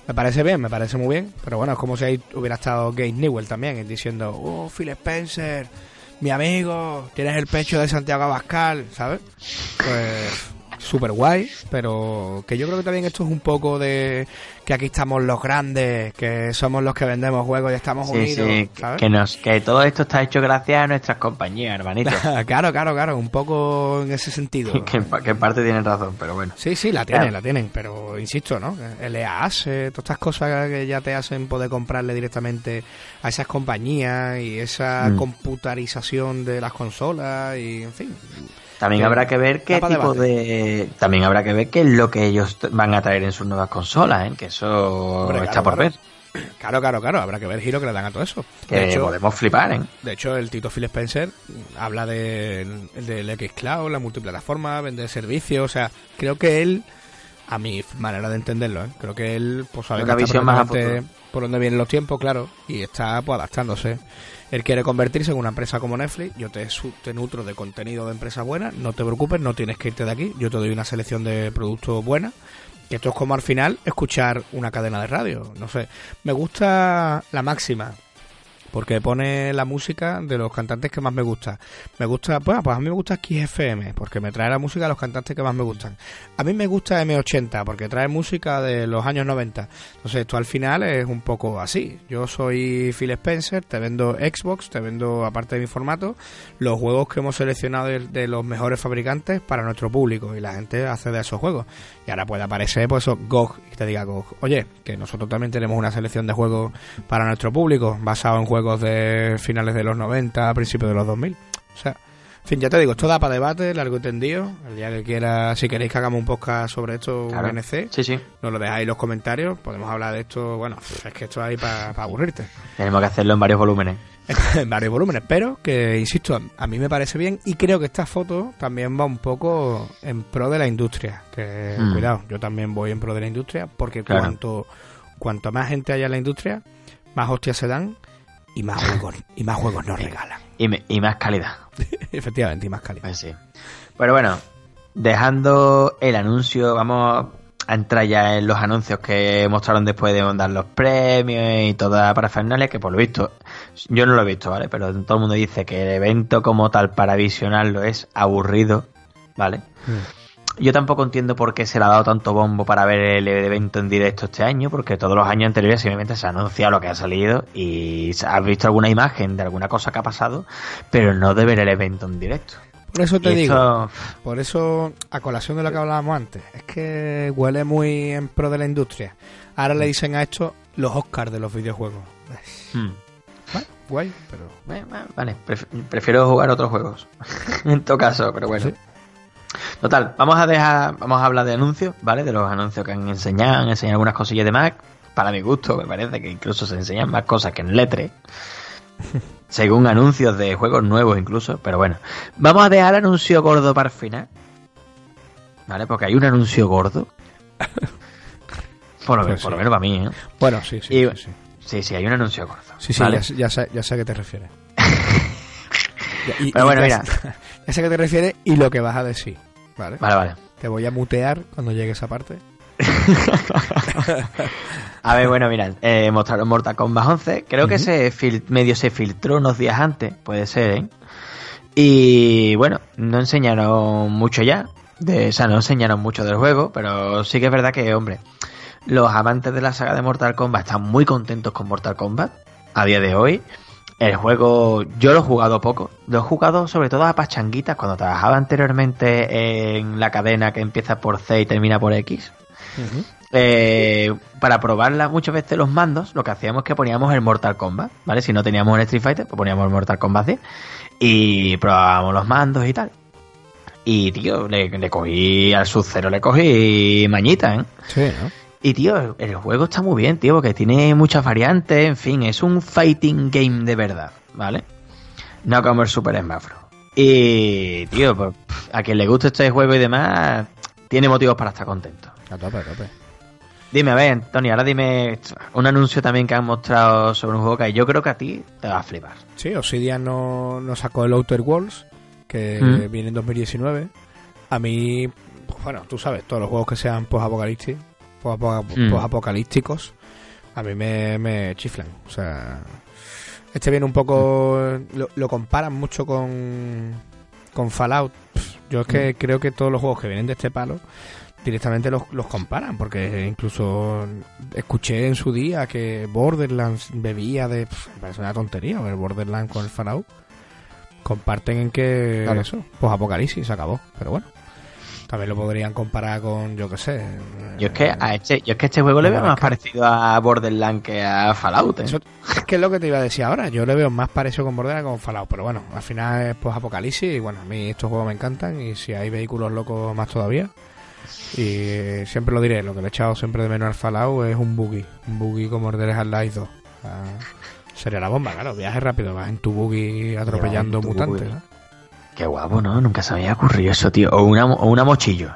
Me parece bien, me parece muy bien, pero bueno, es como si ahí hubiera estado Gabe Newell también, diciendo, oh, Phil Spencer, mi amigo, tienes el pecho de Santiago Abascal, ¿sabes? Pues súper guay, pero que yo creo que también esto es un poco de que aquí estamos los grandes, que somos los que vendemos juegos y estamos Sí, unidos, sí, ¿sabes? que, nos, que todo esto está hecho gracias a nuestras compañías, hermanito. <laughs> claro, claro, claro, un poco en ese sentido. <laughs> que, que en parte tienen razón, pero bueno. Sí, sí, la tienen, Claro. la tienen, pero insisto, ¿no? El EAS, eh, todas estas cosas que ya te hacen poder comprarle directamente a esas compañías y esa Mm. computarización de las consolas y, en fin. También habrá que ver qué tipo debate. de... También habrá que ver qué es lo que ellos van a traer en sus nuevas consolas, ¿eh? que eso Hombre, está claro, por claro. ver. Claro, claro, claro, habrá que ver el giro que le dan a todo eso. Que De hecho, podemos flipar, ¿eh? de hecho, el Tito Phil Spencer habla del, del Xcloud, la multiplataforma, vender servicios, o sea, creo que él, a mi manera de entenderlo, ¿eh? creo que él pues sabe Una que está visión más a perfectamente por dónde vienen los tiempos, claro, y está pues adaptándose. Él quiere convertirse en una empresa como Netflix, yo te, te nutro de contenido de empresa buena, no te preocupes, no tienes que irte de aquí, yo te doy una selección de productos buena. Que esto es como al final escuchar una cadena de radio, no sé. Me gusta la máxima, porque pone la música de los cantantes que más me gusta. Me gusta, bueno, pues a mí me gusta Kiss FM, porque me trae la música de los cantantes que más me gustan. A mí me gusta M80, porque trae música de los años 90. Entonces esto al final es un poco así. Yo soy Phil Spencer, te vendo Xbox, te vendo, aparte de mi formato, los juegos que hemos seleccionado de, de los mejores fabricantes para nuestro público. Y la gente accede a esos juegos. Y ahora puede aparecer, pues eso, GOG, y te diga GOG, oye, que nosotros también tenemos una selección de juegos para nuestro público, basado en juegos de finales de los 90, principios de los 2000. O sea, en fin, ya te digo, esto da para debate, largo y tendido. El día que quiera, si queréis que hagamos un podcast sobre esto, Claro. un NC, Sí, sí. nos lo dejáis en los comentarios, podemos hablar de esto, bueno, es que esto hay para aburrirte. Tenemos que hacerlo en varios volúmenes. <laughs> en varios volúmenes, pero que, insisto, a mí me parece bien y creo que esta foto también va un poco en pro de la industria. Que, Mm. cuidado, yo también voy en pro de la industria porque Claro. cuanto, cuanto más gente haya en la industria, más hostias se dan y más juegos, y más juegos nos <laughs> regalan. Y, me- y más calidad. <laughs> Efectivamente, y más calidad. Pues sí. Pero bueno, dejando el anuncio, vamos a entrar ya en los anuncios que mostraron después de dar los premios y toda parafernalia, que por lo visto, yo no lo he visto, ¿vale? Pero todo el mundo dice que el evento como tal para visionarlo es aburrido, ¿vale? Yo tampoco entiendo por qué se le ha dado tanto bombo para ver el evento en directo este año, porque todos los años anteriores simplemente se ha anunciado lo que ha salido y has visto alguna imagen de alguna cosa que ha pasado, pero no de ver el evento en directo. Por eso te Y digo, esto- por eso, a colación de lo que hablábamos antes, es que huele muy en pro de la industria. Ahora le dicen a esto los Oscars de los videojuegos. Hmm. Bueno, guay, pero... Vale, pref- prefiero jugar otros juegos. <laughs> en todo caso, pero bueno. Sí. Total, vamos a dejar, vamos a hablar de anuncios, ¿vale? De los anuncios que han enseñado, han enseñado algunas cosillas de Mac. Para mi gusto, me parece que incluso se enseñan más cosas que en Letre. <laughs> según anuncios de juegos nuevos incluso, pero bueno. Vamos a dejar el anuncio gordo para el final. ¿Vale? Porque hay un anuncio gordo. Por lo, Pues por lo sí. menos para mí, ¿eh? Bueno, sí, sí, Y- sí, sí. Sí, sí, hay un anuncio gordo. Sí, sí, ¿vale? ya, ya sé, ya sé a qué te refieres. <laughs> Y- Pero y bueno, mira. <laughs> Ya sé a qué te refieres y lo que vas a decir, ¿vale? Vale, vale. Te voy a mutear cuando llegue esa parte. <laughs> A ver, bueno, mira, eh, mostraron Mortal Kombat 11. Creo que se fil- medio se filtró unos días antes, puede ser, ¿eh? Y bueno, no enseñaron mucho ya. De, o sea, no enseñaron mucho del juego, pero sí que es verdad que, hombre, los amantes de la saga de Mortal Kombat están muy contentos con Mortal Kombat a día de hoy. El juego, yo lo he jugado poco. Lo he jugado sobre todo a pachanguitas cuando trabajaba anteriormente en la cadena que empieza por C y termina por X. Eh, para probarla muchas veces los mandos, lo que hacíamos es que poníamos el Mortal Kombat, ¿vale? Si no teníamos el Street Fighter, pues poníamos el Mortal Kombat 10 y probábamos los mandos y tal. Y, tío, le, le cogí al Sub-Zero, le cogí mañita, ¿eh? Sí, ¿no? Y, tío, el, juego está muy bien, tío, porque tiene muchas variantes, en fin, es un fighting game de verdad, ¿vale? No como el Super Smash Bros. Y, tío, pues, a quien le guste este juego y demás, tiene motivos para estar contento. A tope, a tope. Dime, a ver, Tony, ahora dime un anuncio también que han mostrado sobre un juego que yo creo que a ti te va a flipar. Sí, Obsidian no, no sacó el Outer Worlds, que Mm. viene en 2019. A mí, pues, bueno, tú sabes, todos los juegos que sean post-apocalípticos, Mm. a mí me, me chiflan. O sea, este viene un poco. Lo, lo comparan mucho con, con Fallout. Yo es que creo que todos los juegos que vienen de este palo directamente los, los comparan, porque incluso escuché en su día que Borderlands bebía de... pff, me parece una tontería ver Borderlands con el Fallout. Comparten en que Claro. eso, pues Apocalipsis se acabó, pero bueno. También lo podrían comparar con, yo qué sé. Yo es que a este, yo es que a este juego le veo más parecido a Borderlands que a Fallout. ¿eh? Eso es que es lo que te iba a decir ahora. Yo le veo más parecido con Borderlands que con Fallout. Pero bueno, al final es pues Apocalipsis. Y bueno, a mí estos juegos me encantan. Y si hay vehículos locos, más todavía. Y siempre lo diré. Lo que le he echado siempre de menos al Fallout es un buggy. Un buggy como el de Half-Life 2. Ah, sería la bomba, claro. Viaje rápido. Vas en tu buggy atropellando tu mutantes. buggy. ¿no? Qué guapo, ¿no? Nunca se había ocurrido eso, tío. O una, o una mochillo.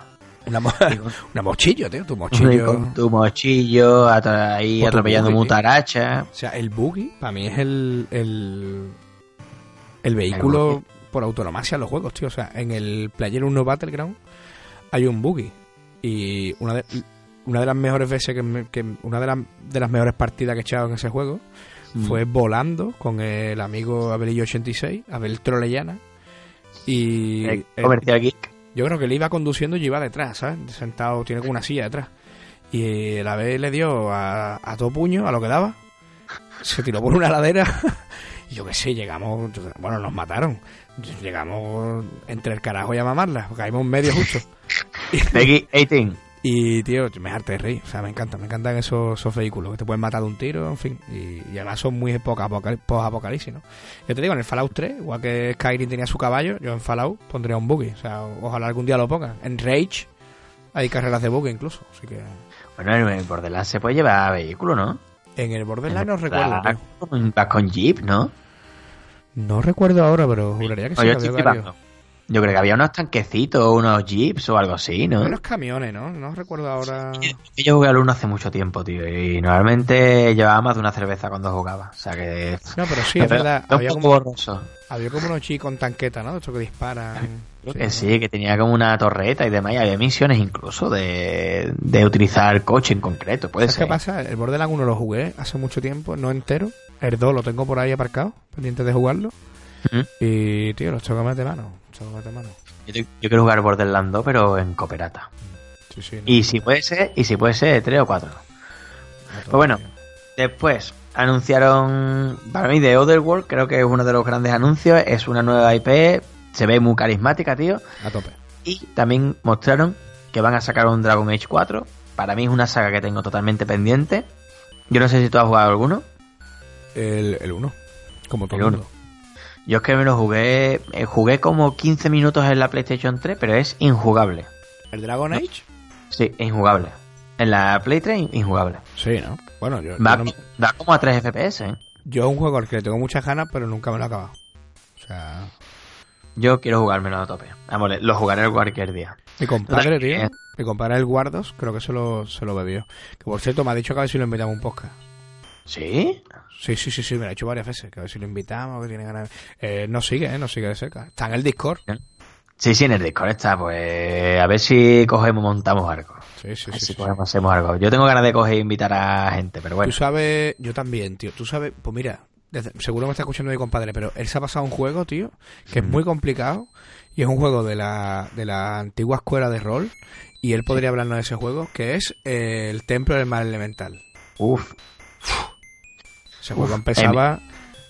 Una, mo- <laughs> <laughs> una mochillo, tío. Tu mochillo. Con tu mochillo, ahí atropellando buggy, mutarachas. O sea, el buggy para mí es el, el, el vehículo por autonomacia en los juegos, tío. O sea, en el Player 1 Battleground hay un buggy. Y una de, una de las mejores veces que, me- que una de, las de las mejores partidas que he echado en ese juego Mm. fue volando con el amigo Abelillo 86, Abel Trolellana. Y eh, Comercial Geek. yo creo que él iba conduciendo y yo iba detrás, ¿sabes? Sentado, tiene como una silla detrás. Y el ave le dio a, a todo puño, a lo que daba. Se tiró por una ladera. <laughs> yo qué sé, llegamos. Bueno, nos mataron. Llegamos entre el carajo y a mamarla. Caímos medio justo. <laughs> Peggy 18. Y, tío, me harté de reír. O sea, me encanta, me encantan esos, esos vehículos que te pueden matar de un tiro, en fin. Y, y además son muy poca apocalipsis, ¿no? Yo te digo, en el Fallout 3, igual que Skyrim tenía su caballo, yo en Fallout pondría un buggy. O sea, ojalá algún día lo pongan. En Rage hay carreras de buggy incluso. Así que Bueno, en el Borderlands se puede llevar vehículo, ¿no? en el Borderlands no recuerdo. Vas con Jeep, ¿no? No recuerdo ahora, pero juraría que sí. había varios. Yo creo que había unos tanquecitos, unos jeeps o algo así, ¿no? Unos camiones, ¿no? No recuerdo ahora. Yo jugué al 1 hace mucho tiempo, tío, y normalmente llevaba más de una cerveza cuando jugaba. O sea que... No, pero sí, es verdad. Había como, borroso. había como unos chicos con tanqueta, ¿no? Estos que disparan. Creo que sí, que tenía como una torreta y demás, y había misiones incluso de, de utilizar coche en concreto, puede ¿Sabes ser. qué pasa? El Borderlands 1 lo jugué hace mucho tiempo, no entero. El 2 lo tengo por ahí aparcado, pendiente de jugarlo. Y, tío, los que meter mano. Mano. Yo, yo quiero jugar Borderlands 2, pero en cooperata. Sí, sí. no, Y si puede ser, y si puede ser, 3 o 4. no Pues bueno. Después anunciaron, para mí, The Other World, creo que es uno de los grandes anuncios, es una nueva IP, se ve muy carismática, tío. A tope. Y también mostraron que van a sacar un Dragon Age 4. Para mí es una saga que tengo totalmente pendiente. Yo no sé si tú has jugado alguno. El, el 1. Como todo El el uno. Yo es que me lo jugué, eh, jugué como 15 minutos en la PlayStation 3, pero es injugable. ¿El Dragon Age? Sí, injugable. En la Play 3, injugable. Sí, ¿no? Bueno, yo, Va, yo, no- da como a 3 FPS, ¿eh? yo es un juego al que le tengo muchas ganas, pero nunca me lo he acabado. O sea, Yo quiero jugármelo a tope. Vamos, lo jugaré cualquier día. mi compadre, tío, Eh. mi compadre el Guardos, creo que se lo, se lo bebió. Que por cierto, me ha dicho que a ver si lo invitamos a un podcast. ¿Sí? Sí, sí, sí, sí, me lo ha hecho varias veces. Que a ver si lo invitamos, que tiene ganas. Eh, no sigue, ¿eh? No sigue de cerca. Está en el Discord. Sí, sí, en el Discord está, pues a ver si cogemos, montamos algo. Sí, sí, A ver sí. si sí. cogemos, hacemos algo. Yo tengo ganas de coger e invitar a gente, pero bueno. Tú sabes, yo también, tío. Tú sabes, pues mira, desde- seguro me está escuchando mi compadre, pero él se ha pasado un juego, tío, que es muy complicado y es un juego de la, de la antigua escuela de rol y él podría hablarnos de ese juego, que es eh, el Templo del Mal Elemental. Uf. Ese juego Uf, empezaba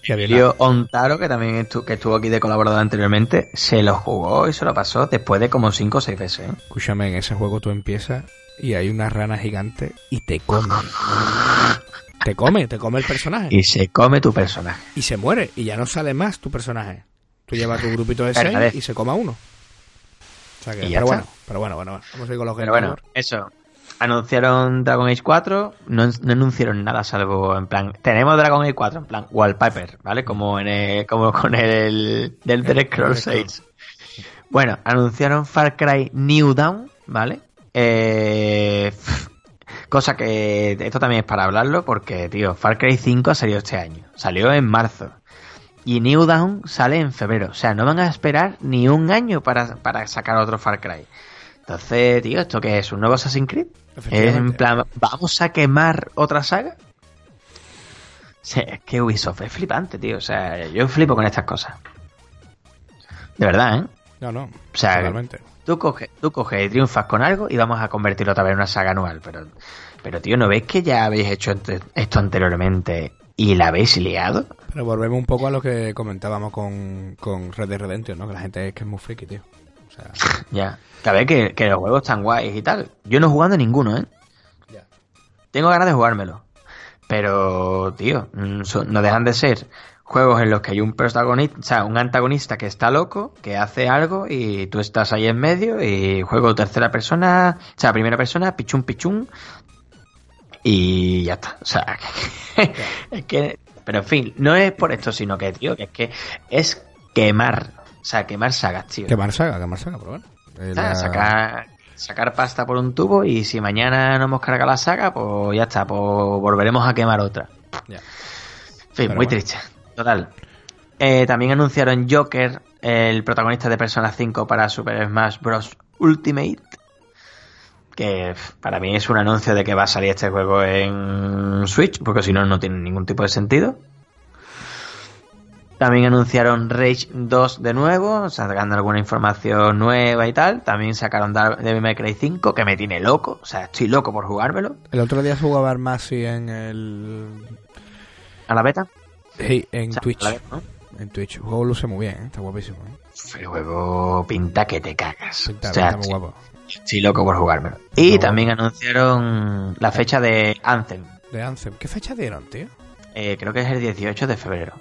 y Emilio Ontaro, que también estu- que estuvo aquí de colaborador anteriormente, se lo jugó y se lo pasó después de como 5 o 6 veces. ¿eh? Escúchame, en ese juego tú empiezas y hay una rana gigante y te come. <laughs> Te come, te come el personaje. Y se come tu personaje. y se muere y ya no sale más tu personaje. Tú llevas tu grupito de Verdad, seis eh. y se coma uno. O sea que, Y ya pero bueno, pero bueno, bueno, vamos a ir con los Pero bueno, eso. Anunciaron Dragon Age 4, no, no anunciaron nada salvo en plan, tenemos Dragon Age 4 en plan wallpaper, ¿vale? Como en el- como con el del The Scrolls 6. Bueno, anunciaron Far Cry New Dawn, ¿vale? Eh, cosa que esto también es para hablarlo porque, tío, Far Cry 5 ha salido este año, salió en marzo. Y New Dawn sale en febrero. O sea, no van a esperar ni un año para, para sacar otro Far Cry. Entonces, tío, ¿esto qué es? ¿Un nuevo Assassin's Creed? Es en plan, ¿vamos a quemar otra saga? Es que Ubisoft es flipante, tío. O sea, yo flipo con estas cosas. De verdad, ¿eh? No, no. O sea, totalmente. Tú coges, tú coges y triunfas con algo y vamos a convertirlo otra vez en una saga anual. Pero, pero tío, ¿no veis que ya habéis hecho esto anteriormente y la habéis liado? Pero volvemos un poco a lo que comentábamos con, con Red Dead Redemption, ¿no? Que la gente es que es muy friki, tío. O sea, <laughs> Ya. Que ver que, que los juegos están guays y tal. Yo no he jugado ninguno, ¿eh? Ya. Tengo ganas de jugármelo. Pero, tío, mm, no dejan de ser juegos en los que hay un protagonista, o sea, un antagonista que está loco, que hace algo y tú estás ahí en medio y juego tercera persona, o sea, primera persona, pichum pichum y ya está. O sea, <laughs> es que, pero en fin, no es por esto, sino que, tío, que es que es quemar, o sea, quemar sagas, tío. quemar saga, quemar saga, pero bueno. Eh, sacar, sacar pasta por un tubo y si mañana no hemos cargado la saga, pues ya está, pues volveremos a quemar otra. Ya. En fin, Pero muy bueno. triste. Total. Eh, también anunciaron Joker, el protagonista de Persona 5 para Super Smash Bros. Ultimate. Que para mí es un anuncio de que va a salir este juego en Switch, porque si no, no tiene ningún tipo de sentido. También anunciaron Rage 2 de nuevo, sacando alguna información nueva y tal. También sacaron Devil May Cry 5, que me tiene loco. O sea, estoy loco por jugármelo. El otro día jugaba Armasi en el. ¿A la beta? Sí, en O sea, Twitch. beta, ¿no? En Twitch. El juego luce muy bien, ¿eh? está guapísimo. ¿eh? El juego pinta que te cagas. Pinta, O sea, pinta muy guapo. estoy loco por jugármelo. Y Muy también anunciaron la fecha de Anthem. De Anthem. ¿Qué fecha dieron, tío? Eh, creo que es el 18 de febrero.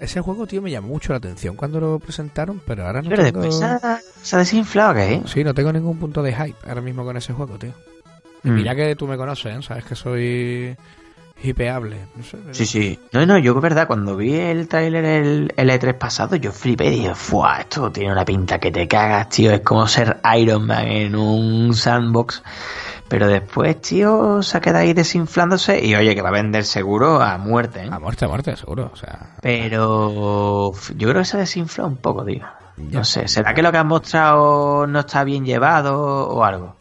Ese juego, tío, me llamó mucho la atención cuando lo presentaron, pero ahora no Pero tengo... después se ha, desinflado, ¿qué? Sí, no tengo ningún punto de hype ahora mismo con ese juego, tío. Mm. mira que tú me conoces, ¿eh? Sabes que soy hipeable. No sé, pero- Sí, sí. No, no, yo es verdad, cuando vi el tráiler el, el E3 pasado, yo flipé y dije, ¡fuah! Esto tiene una pinta que te cagas, tío. Es como ser Iron Man en un sandbox. Pero después, tío, se queda ahí desinflándose y oye, que va a vender seguro a muerte, ¿eh? A muerte, a muerte, seguro. O sea, Pero yo creo que se desinfla un poco, tío. Ya. No sé, ¿será que lo que han mostrado no está bien llevado o algo?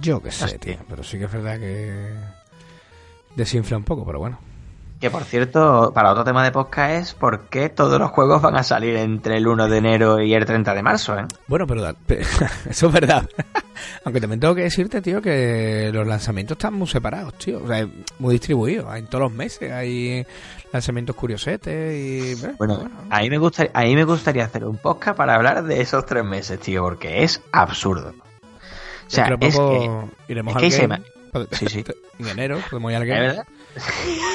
yo qué sé, tío. Pero sí que es verdad que desinfla un poco, pero bueno. Que por cierto, para otro tema de podcast es por qué todos los juegos van a salir entre el 1 de enero y el 30 de marzo, ¿eh? Bueno, pero <laughs> eso es verdad. Aunque también tengo que decirte, tío, que los lanzamientos están muy separados, tío. O sea, muy distribuidos. En todos los meses hay lanzamientos curiosetes y... Bueno, a mí me gustaría, a mí me gustaría hacer un podcast para hablar de esos tres meses, tío, porque es absurdo. O sea, es que, iremos es al que game. Sí, sí. <laughs> En enero podemos ir al ¿es game. verdad?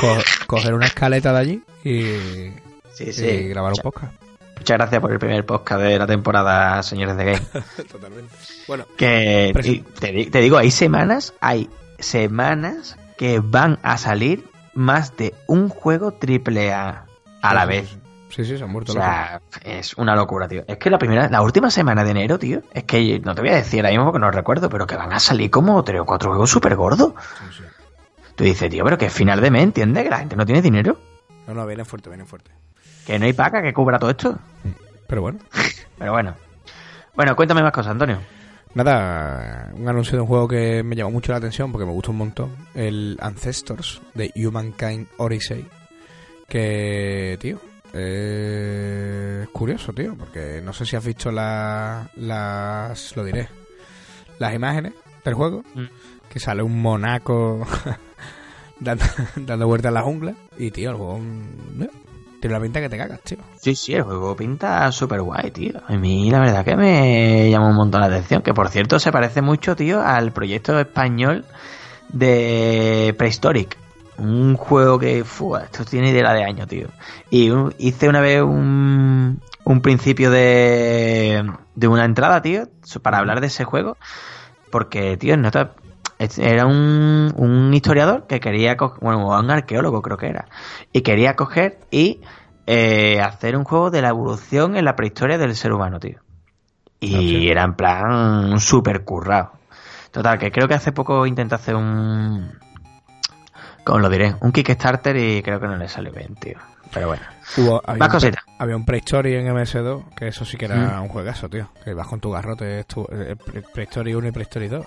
Co- coger una escaleta de allí y, Sí, y sí. grabar un podcast. Muchas gracias por el primer podcast de la temporada, señores de Game. <laughs> Totalmente. Bueno, Que te, di- te digo, hay semanas, hay semanas que van a salir más de un juego triple A a la vez. Sí, sí, se han O muerto locos. sea, es una locura, tío. Es que la primera, la última semana de enero, tío, es que no te voy a decir ahora mismo porque no recuerdo, pero que van a salir como tres o cuatro juegos súper gordos. Sí, sí. Tú dices, tío, pero que es final de mes, ¿entiendes? Que la gente no tiene dinero. No, no, viene fuerte, viene fuerte. Que no hay paca que cubra todo esto. Pero bueno, <laughs> Pero bueno. Bueno, cuéntame más cosas, Antonio. nada, un anuncio de un juego que me llamó mucho la atención porque me gusta un montón. El Ancestors de Humankind Odyssey. Que, tío, eh, es curioso, tío, porque no sé si has visto la- las, lo diré, las imágenes del juego. Mm. Que sale un monaco <laughs> dando, dando vueltas en la jungla. Y, tío, el juego tiene la pinta que te cagas, tío. Sí, sí, el juego pinta súper guay, tío. A mí la verdad que me llama un montón la atención. Que por cierto se parece mucho, tío, al proyecto español de Prehistoric. Un juego que, fua, esto tiene idea de año, tío. Y hice una vez un, un principio de, de una entrada, tío, para hablar de ese juego. Porque, tío, no te- era un, un historiador que quería, bueno, un arqueólogo creo que era, y quería coger y eh, hacer un juego de la evolución en la prehistoria del ser humano, tío. Y era en plan súper currado. Total, que creo que hace poco intenté hacer un... ¿Cómo lo diré? Un Kickstarter y creo que no le salió bien, tío. Pero bueno. Hubo, había, Más cositas. había un Prehistory en MS2, que eso sí que era Mm. un juegazo, tío. Que vas con tu garrote, tu- eh, Pre- Prehistory 1 y Prehistory 2.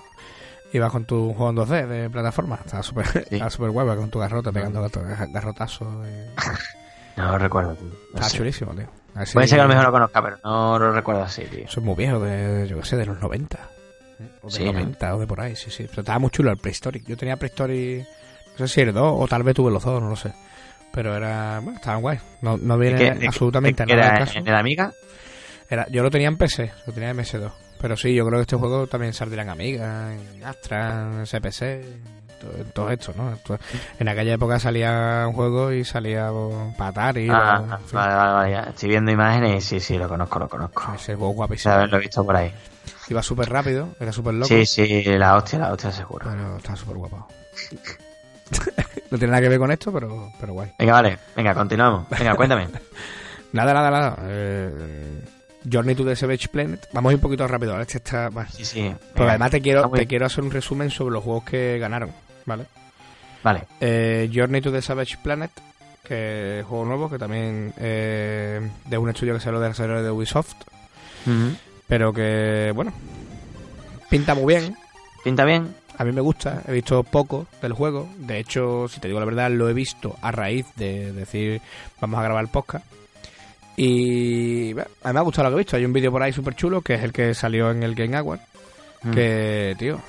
Y vas con tu juego en 2D de plataforma. Estaba súper <laughs> estaba súper guay, con tu garrote pegando gato- garrotazos. y- No lo recuerdo, tío. No sé. chulísimo, tío. Así- Puede ser que a lo mejor lo conozca, pero no lo recuerdo así, tío. Eso es muy viejo, de, yo qué sé, de los 90. O de Sí, ¿no? 90 o de por ahí, sí, sí. Pero estaba muy chulo el Prehistoric. Yo tenía Prehistoric, no sé si el 2 o tal vez tuve los dos, no lo sé. Pero era, bueno, estaban guay. No, no viene ¿De qué- de- absolutamente nada era en el Amiga? Era, yo lo tenía en PC, lo tenía en MS2. Pero sí, yo creo que este juego también saldría en Amiga, en Astra, en SPC, todo, todo esto, ¿no? Esto- en aquella época salía un juego y salía para Atari. Ah, o- en fin. vale, vale, vale, ya. Estoy viendo imágenes y sí, sí, lo conozco, lo conozco. Ese juego guapísimo. haberlo visto por ahí. Iba súper rápido, era súper loco. Sí, sí, la hostia, la hostia, seguro. Pero está súper guapo. <laughs> no tiene nada que ver con esto, pero, pero guay. Venga, vale, venga, continuamos. Venga, cuéntame. <laughs> Nada, nada, nada. Eh, Journey to the Savage Planet. Vamos a ir un poquito rápido. Este está... bueno. Sí, sí. Pero además te quiero, te quiero hacer un resumen sobre los juegos que ganaron, ¿vale? Vale. Eh, Journey to the Savage Planet, que es juego nuevo, que también eh, de un estudio que se lo de desarrollo de Ubisoft, pero que, bueno, pinta muy bien. ¿Pinta bien? A mí me gusta, he visto poco del juego. De hecho, si te digo la verdad, lo he visto a raíz de decir vamos a grabar el podcast. Y bueno, a mí me ha gustado lo que he visto. Hay un vídeo por ahí súper chulo que es el que salió en el Game Award. Mm. Que, tío,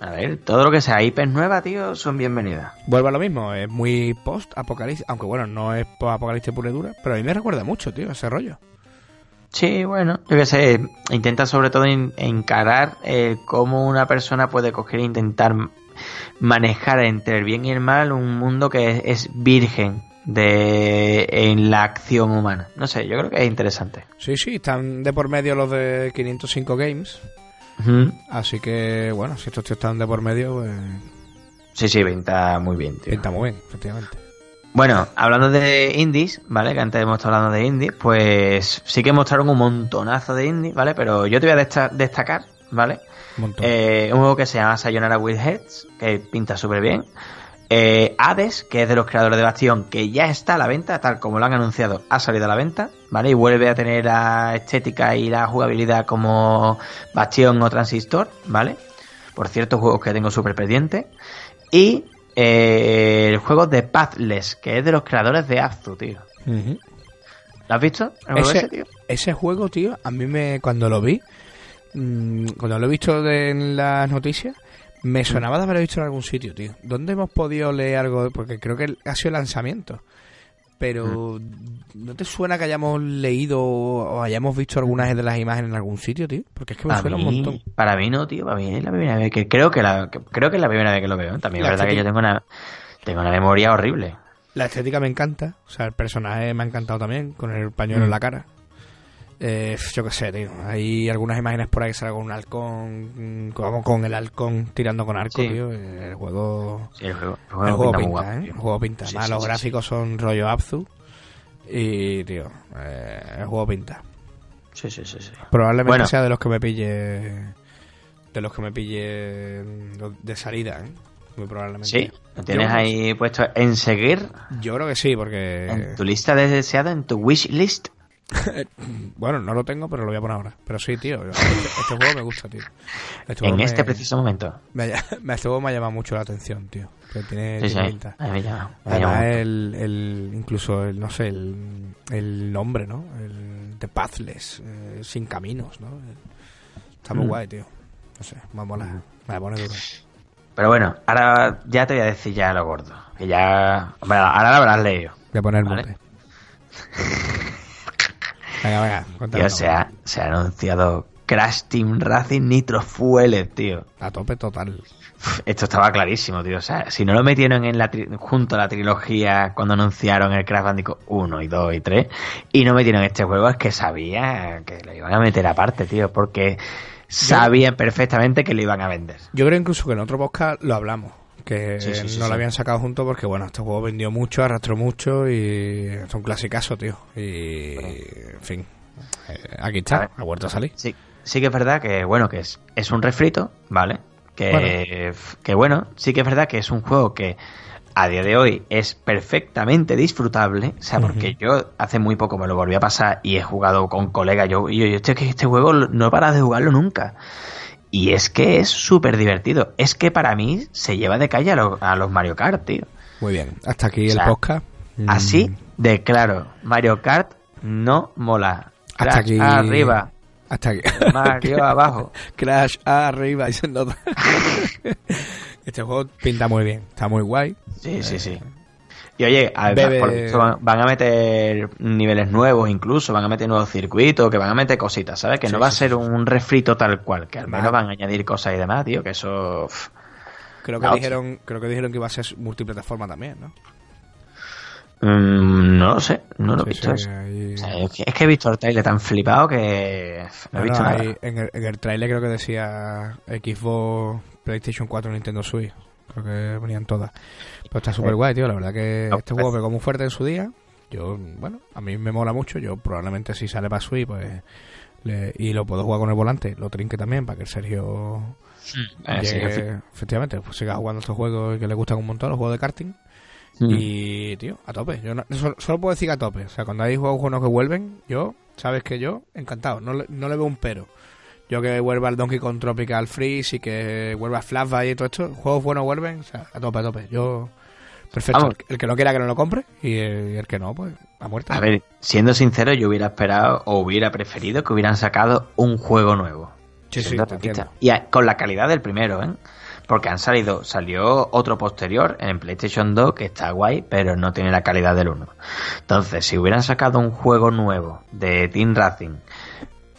A ver, todo lo que sea IPs nueva, tío, son bienvenidas. vuelve a lo mismo. Es muy post-apocalipsis. Aunque bueno, no es post-apocalipsis pura y dura. Pero a mí me recuerda mucho, tío, ese rollo. Sí, bueno, yo qué sé, intenta sobre todo en- encarar eh, cómo una persona puede coger e intentar manejar entre el bien y el mal un mundo que es, es virgen de en la acción humana. No sé, yo creo que es interesante. Sí, sí, están de por medio los de 505 Games. Ujú. Así que, bueno, si estos tíos están de por medio, pues Sí, sí, pinta muy bien, tío. pinta muy bien, efectivamente. Bueno, hablando de indies, ¿vale? Que antes hemos estado hablando de indies, pues sí que mostraron un montonazo de indies, ¿vale? Pero yo te voy a desta- destacar, ¿vale? Un montón. Eh, un juego que se llama Sayonara with Heads, que pinta súper bien. Eh, Hades, que es de los creadores de Bastión, que ya está a la venta, tal como lo han anunciado, ha salido a la venta, ¿vale? Y vuelve a tener la estética y la jugabilidad como Bastión o Transistor, ¿vale? Por cierto, juegos que tengo súper pendientes. Y eh, el juego de Pathless, que es de los creadores de Abzu, tío. ¿Lo has visto? ¿El juego Ese- ese, tío? Ese juego, tío, a mí me cuando lo vi, mm, cuando lo he visto de- en las noticias, me sonaba de haberlo visto en algún sitio, tío. ¿Dónde hemos podido leer algo? Porque creo que ha sido el lanzamiento. Pero, ¿no te suena que hayamos leído o hayamos visto algunas de las imágenes en algún sitio, tío? Porque es que me Para suena mí, un montón. para mí no, tío, para mí es la primera vez que creo que la que- creo que es la primera vez que lo veo. También La es verdad que yo estética. tengo una tengo una memoria horrible. La estética me encanta, o sea, el personaje me ha encantado también, con el pañuelo en Mm. la cara. Eh, yo qué sé, tío. Hay algunas imágenes por ahí que sale con un halcón, mm, como con el halcón tirando con arco, Sí. tío. El juego, Sí, el juego, el el juego juego pinta muy pinta, guapo, ¿eh? El juego pinta. Sí, Más sí, los gráficos son rollo Abzu. Y, tío, eh, el juego pinta. Sí, sí, sí, sí. Probablemente Bueno. sea de los que me pille. De los que me pille mm, de salida, ¿eh? Muy probablemente. Sí, lo tienes ahí puesto en seguir Yo creo que sí, porque. en tu lista de deseado, en tu wish list. <laughs> Bueno, no lo tengo, pero lo voy a poner ahora. Pero sí, tío. Este, este juego me gusta, tío. Este En este me- preciso momento. Me, <laughs> me- este juego me ha llamado mucho la atención, tío. Que tiene, Sí, sí, pinta. me llama, me Además, mucho. el, el, incluso el, no sé, el, el nombre, ¿no? El The Pathless, eh, sin caminos, ¿no? Está muy Mm. guay, tío. No sé, me mola. Me la pone duro. Pero bueno, ahora ya te voy a decir ya lo gordo. Que ya. Bueno, ahora lo habrás leído. Voy a poner el Vale. <laughs> Venga, venga, cuéntame. Tío, se ha, se ha anunciado Crash Team Racing Nitro Fuel, tío. A tope total. Esto estaba clarísimo, tío. O sea, si no lo metieron en la tri- junto a la trilogía cuando anunciaron el Crash Bandicoot 1 y 2 y 3 y no metieron este juego, es que sabía que lo iban a meter aparte, tío, porque sabían perfectamente que lo iban a vender. Yo creo incluso que en otro podcast lo hablamos. Que Sí, sí, sí, no lo habían sacado juntos porque, bueno, este juego vendió mucho, arrastró mucho y es un clasicazo, tío. Y, en fin, eh, aquí está, ha vuelto a salir. Sí, sí que es verdad que, bueno, que es, es un refrito, ¿vale? Que que bueno, sí que es verdad que es un juego que a día de hoy es perfectamente disfrutable, o sea, porque yo hace muy poco me lo volví a pasar y he jugado con colegas, yo, y yo, yo, este, que este juego no he parado de jugarlo nunca. Y es que es súper divertido. Es que para mí se lleva de calle a, lo- a los Mario Kart, tío. Muy bien, hasta aquí O sea, el podcast. Mm, Así de claro, Mario Kart no mola. Hasta aquí. arriba, Hasta aquí. Mario <laughs> abajo. Crash arriba <laughs> este juego pinta muy bien, está muy guay. Sí, sí, sí. Y oye, a- Bebe- por esto van, a meter niveles nuevos incluso, van a meter nuevos circuitos, que van a meter cositas, ¿sabes? Que Sí, no va a ser un refrito tal cual, que al menos van a añadir cosas y demás, tío, que eso... Creo que dijeron, creo que dijeron que iba a ser multiplataforma también, ¿no? Mm, no lo sé, no lo he visto sí, eso. ahí- O sea, es, que, es que he visto el trailer tan flipado que no he No, visto no, nada. ahí en, el, en el trailer creo que decía Xbox, PlayStation 4, Nintendo Switch. Creo que venían todas. Pero está súper guay, tío. La verdad que No, este juego pegó muy fuerte en su día. Yo, bueno, a mí me mola mucho. Yo probablemente si sale para Switch, pues... le- y lo puedo jugar con el volante, lo trinque también para que el Sergio Eh, sí, llegue- que- efectivamente, pues siga jugando estos juegos que le gustan un montón, los juegos de karting. Mm. Y, tío, a tope. Yo no- solo, solo puedo decir que a tope. O sea, cuando hay juegos buenos que vuelven, yo, sabes que yo, encantado. No, le- no le veo un pero. Yo que vuelva al Donkey Kong Tropical Freeze y que vuelva Flashback y todo esto, juegos buenos vuelven, o sea, a tope, a tope. Yo, perfecto. Vamos. El, el que no quiera que no lo compre y el, el que no, pues, a muerte. A ver, siendo sincero, yo hubiera esperado o hubiera preferido que hubieran sacado un juego nuevo. Sí, sí, te. Y a- con la calidad del primero, ¿eh? Porque han salido, salió otro posterior en PlayStation 2 que está guay, pero no tiene la calidad del 1. Entonces, si hubieran sacado un juego nuevo de Team Racing,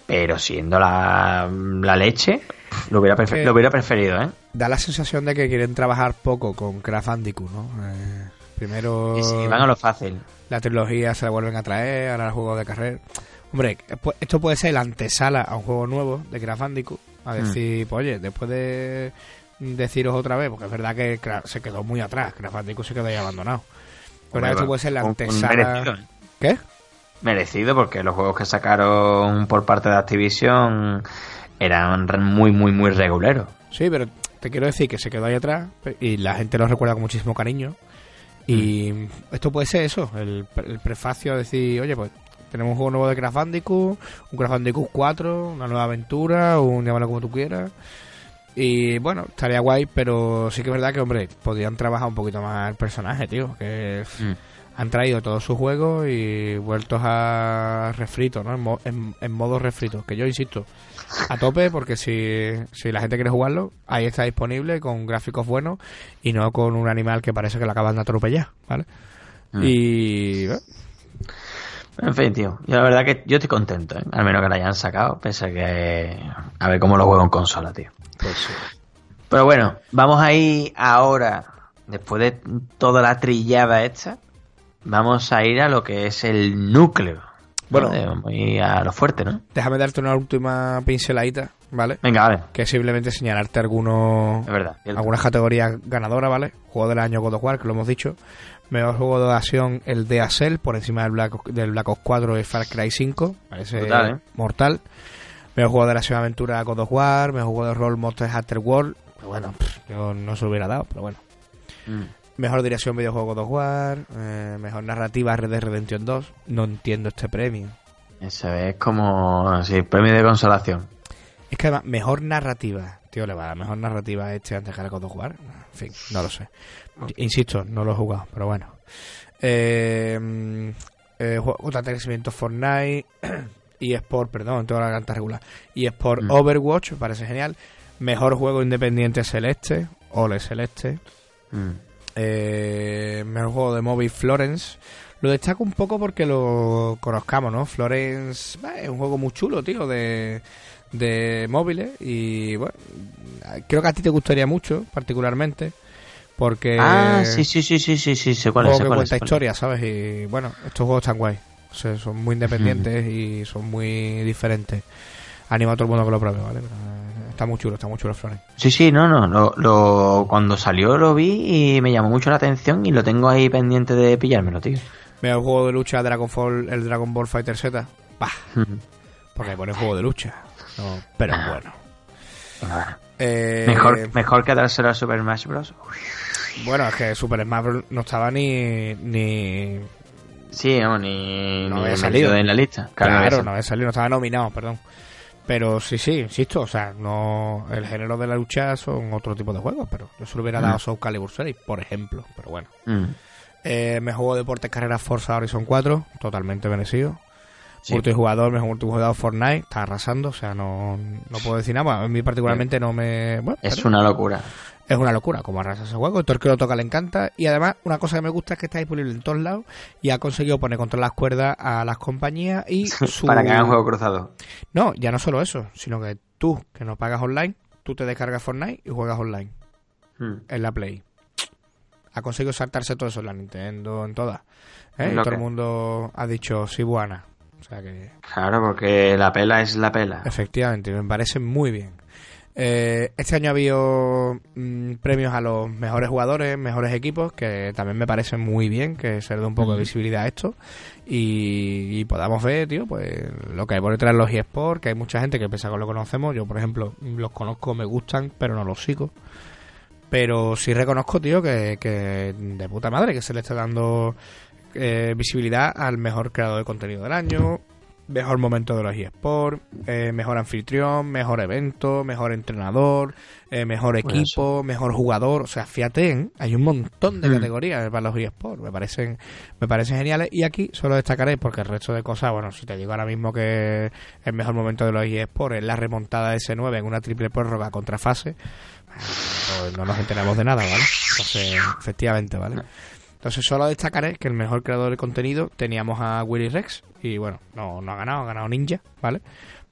pero siendo la, la leche, lo hubiera, prefer- lo hubiera preferido, ¿eh? Da la sensación de que quieren trabajar poco con Craft Bandicoot, ¿no? Eh, primero... Y si van a lo fácil. la trilogía se la vuelven a traer, ahora el juego de carrera. Hombre, pu- esto puede ser la antesala a un juego nuevo de Bandicoot. A decir, pues oye, después de deciros otra vez, porque es verdad que se quedó muy atrás, Bandicoot se quedó ahí abandonado. Pero Hombre, esto puede ser la un- un antesala... merecido, ¿eh? ¿Qué? Merecido, porque los juegos que sacaron por parte de Activision eran muy, muy, muy reguleros. Sí, pero te quiero decir que se quedó ahí atrás y la gente lo recuerda con muchísimo cariño. Y Mm. esto puede ser eso, el prefacio a decir, oye, pues tenemos un juego nuevo de Crash Bandicoot, un Crash Bandicoot 4, una nueva aventura, un llámalo como tú quieras. Y bueno, estaría guay, pero sí que es verdad que, hombre, podrían trabajar un poquito más el personaje, tío. Que Mm. Han traído todos sus juegos y vueltos a refrito, ¿no? En, mo- en- en modo refrito. Que yo insisto, a tope, porque si, si la gente quiere jugarlo, ahí está disponible con gráficos buenos y no con un animal que parece que lo acaban de atropellar, ¿vale? Mm. Y. eh, En fin, tío, yo la verdad que yo estoy contento, ¿eh? al menos que lo hayan sacado, pese a que a ver cómo lo juego en consola, tío. Pues Pero bueno, vamos a ir ahora, después de toda la trillada esta, vamos a ir a lo que es el núcleo. Bueno. ¿no? Vamos a lo fuerte, ¿no? déjame darte una última pinceladita, ¿vale? Venga, vale, Que es simplemente señalarte algunos verdad. algunas categorías ganadoras, ¿vale? Juego del año God of War, que lo hemos dicho. Mejor juego de acción, el de Acel, por encima del Black, Ops- del Black Ops 4 y Far Cry 5. Parece ¿eh? mortal. Mejor juego de la acción aventura God of War. Mejor juego de rol Monster Hunter World. Pero bueno, pff, yo no se lo hubiera dado, pero bueno. Mm. Mejor dirección videojuego of War. eh, mejor narrativa Red Dead Redemption 2. No entiendo este premio. Eso es como, así, premio de consolación. Es que además, mejor narrativa. Tío, le va a dar mejor narrativa a este antes que God of War. En fin, no lo sé. Insisto, no lo he jugado, pero bueno. Eh, eh, juego contra crecimiento Fortnite. <clears throat> y Sport, perdón, toda la garganta regular. Y Sport Mm. Overwatch, me parece genial. Mejor juego independiente Celeste. Ole Celeste. Mm. Eh, mejor juego de móvil Florence. Lo destaco un poco porque lo conozcamos, ¿no? Florence bah, es un juego muy chulo, tío, de, de móviles. Y bueno, creo que a ti te gustaría mucho, particularmente. Porque Ah, sí, sí, sí, sí, sí, sí, sé cuál es. juego que cuenta historia, ¿sabes? Y bueno, estos juegos están guay. O sea, son muy independientes y son muy diferentes. Animo a todo el mundo que lo pruebe, ¿vale? Pero, está muy chulo, está muy chulo Florence. Sí, sí, no, no, lo, lo- cuando salió lo vi y me llamó mucho la atención y lo tengo ahí pendiente de pillármelo, tío. Mejor juego de lucha Dragon Ball, el Dragon Ball Fighter Z. Bah, porque pone juego de lucha. No, pero Ah. bueno. Va. Eh, Mejor, mejor que dárselo a Super Smash Bros. Bueno, es que Super Smash Bros. no estaba ni. ni Sí, no, ni, No ni había salido. en la lista. claro, no había no había salido, no estaba nominado, perdón. Pero sí, sí, insisto, o sea, no el género de la lucha son otro tipo de juegos, pero yo se lo hubiera dado a Soul Calibur 6, por ejemplo, pero bueno. Mm. Eh, me juego deportes carreras Forza Horizon 4, totalmente merecido. multijugador, mejor multijugador Fortnite, está arrasando, o sea, no, no puedo decir nada. A mí particularmente no me... es una locura. Es una locura como arrasa ese juego. Todo el que lo toca le encanta. Y además, una cosa que me gusta es que está disponible en todos lados y ha conseguido poner contra las cuerdas a las compañías y <laughs> su... Para que hagan juego cruzado. No, ya no solo eso, sino que tú, que no pagas online, tú te descargas Fortnite y juegas online. Hmm. En la Play. Ha conseguido saltarse todo eso en la Nintendo, en todas. ¿eh? Y todo el mundo ha dicho, sí, buena. O sea que... Claro, porque la pela es la pela. Efectivamente, me parece muy bien. Eh, este año ha habido mm, premios a los mejores jugadores, mejores equipos, que también me parece muy bien que se le dé un poco de visibilidad a esto y, podamos ver, tío, pues lo que hay por detrás de los eSports, que hay mucha gente que piensa que lo conocemos. Yo, por ejemplo, los conozco, me gustan, pero no los sigo. Pero sí reconozco, tío, que, que de puta madre que se le está dando eh, visibilidad al mejor creador de contenido del año, mejor momento de los eSports, eh, mejor anfitrión, mejor evento, mejor entrenador, eh, mejor equipo, mejor jugador. O sea, fíjate, ¿eh? hay un montón de mm. categorías para los eSports. Me parecen, me parecen geniales. Y aquí solo destacaré, porque el resto de cosas, bueno, si te digo ahora mismo que el mejor momento de los eSports es la remontada de S9 en una triple prórroga contra fase, pues no nos enteramos de nada, ¿vale? Entonces, efectivamente, ¿vale? Entonces solo destacaré que el mejor creador de contenido teníamos a Willy Rex y bueno, no, no ha ganado, ha ganado Ninja, ¿vale?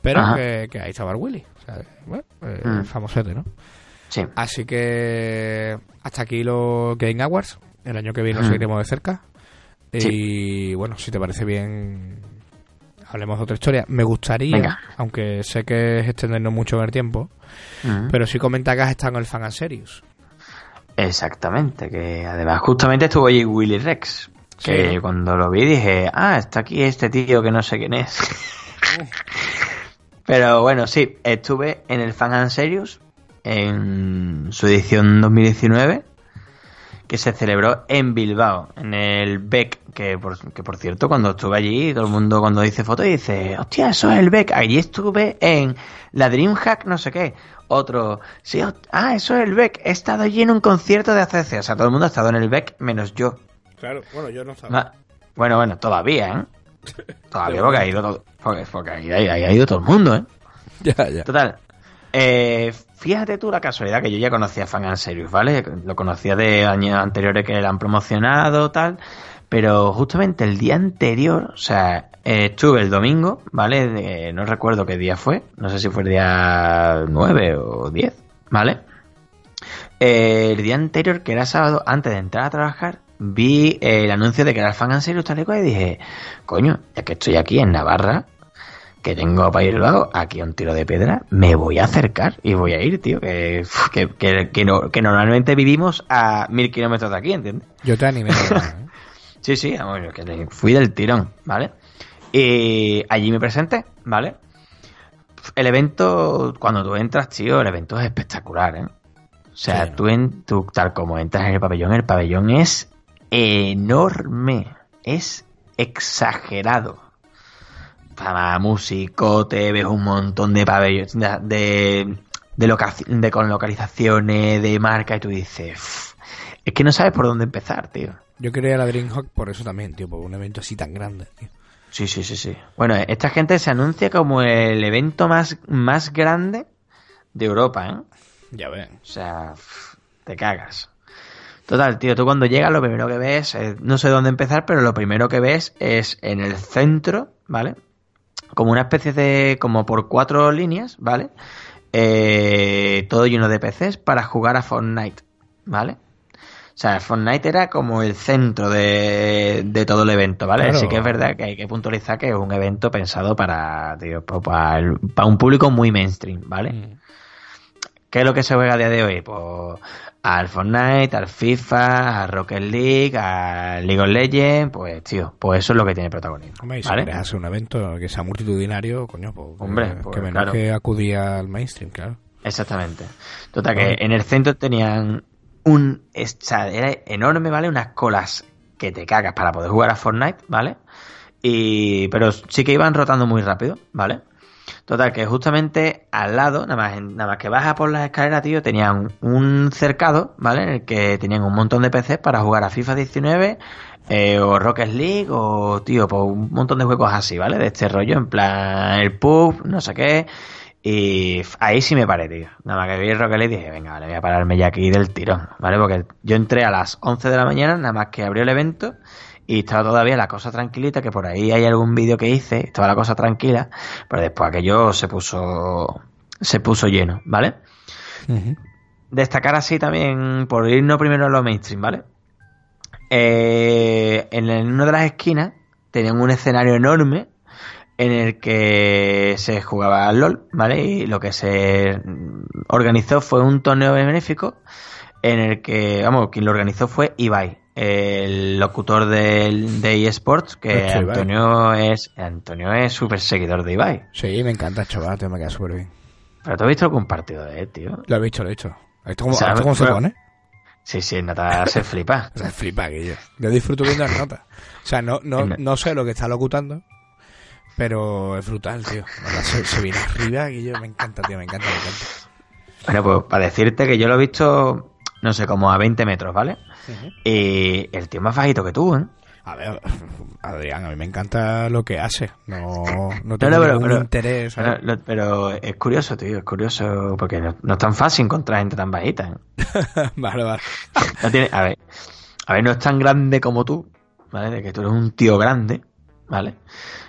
Pero que, ahí estaba el Willy, o sea, bueno, eh, mm. famosete, ¿no? Sí. Así que hasta aquí los Game Awards, el año que viene nos mm. seguiremos de cerca. Y bueno, si te parece bien, hablemos de otra historia. Me gustaría, aunque sé que es extendernos mucho en el tiempo, pero sí comenta que has estado en el Fan Serious. Exactamente, que además justamente estuvo allí Willy Rex. Que cuando lo vi dije, ah, está aquí este tío que no sé quién es. <laughs> Pero bueno, sí, estuve en el Fan and Serious en su edición 2019 que se celebró en Bilbao, en el BEC, que por, que por cierto, cuando estuve allí, todo el mundo cuando dice foto dice, hostia, eso es el BEC. Allí estuve en la DreamHack no sé qué. Otro, sí, ah, eso es el Beck. He estado allí en un concierto de ACC. O sea, todo el mundo ha estado en el Beck menos yo. Claro, bueno, yo no estaba. Bueno, bueno, todavía, ¿eh? <laughs> Todavía porque ha ido todo, porque, ahí, ha ido todo el mundo, ¿eh? <laughs> Ya, ya. Total. Eh, fíjate tú la casualidad que yo ya conocía a Fan and Serious, ¿vale? Lo conocía de años anteriores que le han promocionado, tal. Pero justamente el día anterior, o sea, eh, estuve el domingo, ¿vale? no recuerdo qué día fue, no sé si fue el día 9 o 10, ¿vale? Eh, el día anterior, que era sábado, antes de entrar a trabajar, vi el anuncio de que era el fan en serio tal y cual, y dije, coño, ya que estoy aquí en Navarra, que tengo para ir al lado, aquí a un tiro de piedra, me voy a acercar y voy a ir, tío, que, que, que, no, que normalmente vivimos a mil kilómetros de aquí, ¿entiendes? Yo te animé. <laughs> ¿eh? sí, sí, que fui del tirón, ¿vale? Y allí me presenté, ¿vale? El evento, cuando tú entras, tío, el evento es espectacular, ¿eh? O sea, tú, en, tú tal como entras en el pabellón, el pabellón es enorme, es exagerado. Para músico, te ves un montón de pabellones, de, de, con localizaciones, de marca, y tú dices, es que no sabes por dónde empezar, tío. Yo quería la Dreamhawk por eso también, tío, por un evento así tan grande, tío. Sí, sí, sí, sí. Bueno, esta gente se anuncia como el evento más, más grande de Europa, ¿eh? Ya ven. O sea, te cagas. Total, tío, tú cuando llegas lo primero que ves, no sé dónde empezar, pero lo primero que ves es en el centro, ¿vale? Como una especie de, como por cuatro líneas, ¿vale? Eh, todo lleno de PCs para jugar a Fortnite, ¿vale? O sea, Fortnite era como el centro de, de todo el evento, ¿vale? Así que es verdad que hay que puntualizar que es un evento pensado para, pues, para, un público muy mainstream, ¿vale? Mm. ¿Qué es lo que se juega a día de hoy? Pues al Fortnite, al FIFA, al Rocket League, al League of Legends, pues tío, pues eso es lo que tiene protagonismo. Hombre, si ¿vale? hace un evento que sea multitudinario, coño, pues, Hombre, que, pues, menos que acudía al mainstream, claro. Exactamente. Total, que en el centro tenían un era enorme, ¿vale? Unas colas que te cagas para poder jugar a Fortnite, ¿vale? Y, pero sí que iban rotando muy rápido, ¿vale? Total, que justamente al lado, nada más, nada más que baja por las escaleras, tío, tenían un cercado, ¿vale? En el que tenían un montón de PCs para jugar a FIFA 19, Eh, o Rocket League, o, tío, pues un montón de juegos así, ¿vale? De este rollo, en plan, el pub, no sé qué. Y ahí sí me paré, tío. Nada más que vi el Rocket League dije, venga, vale, voy a pararme ya aquí del tirón, ¿vale? Porque yo entré a las 11 de la mañana, nada más que abrió el evento, y estaba todavía la cosa tranquilita, que por ahí hay algún vídeo que hice, estaba la cosa tranquila, pero después aquello se puso, se puso lleno, ¿vale? Destacar así también, por irnos primero a lo mainstream, ¿vale? Eh, en, una de las esquinas tenían un escenario enorme en el que se jugaba al LOL, ¿vale? Y lo que se organizó fue un torneo benéfico en el que, vamos, quien lo organizó fue Ibai, el locutor de, de eSports, que Antonio es Antonio es súper seguidor de Ibai. Sí, me encanta, chaval, me queda súper bien. Pero tú has visto algún partido de él, tío. Lo he visto, lo he visto. ¿Has visto cómo, se pone? Sí, sí, nota se flipa. <laughs> se flipa, que yo. Yo disfruto viendo las notas. O sea, no, no, no sé lo que está locutando, pero es brutal, tío. Se, viene arriba y yo me encanta, tío, me encanta, me encanta. Bueno, pues para decirte que yo lo he visto, no sé, como a 20 metros, ¿vale? Y el tío es más bajito que tú, ¿eh? A ver, Adrián, a mí me encanta lo que hace. No, no tengo ningún interés. Pero, es curioso, tío, es curioso porque no, es tan fácil encontrar gente tan bajita. ¿eh? <laughs> vale, vale. a ver, a ver, no es tan grande como tú, ¿vale? De que tú eres un tío grande, ¿vale?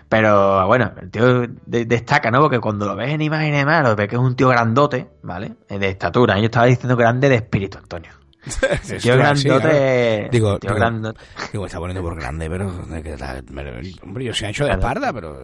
Pero bueno, el tío destaca, ¿no? Porque cuando lo ves en imágenes más, lo ves que es un tío grandote, ¿vale? De estatura. Yo estaba diciendo grande de espíritu, Antonio. <laughs> el tío grandote. Digo, tío grandote. digo, está poniendo por grande, pero. Hombre, yo soy ancho de espalda, pero.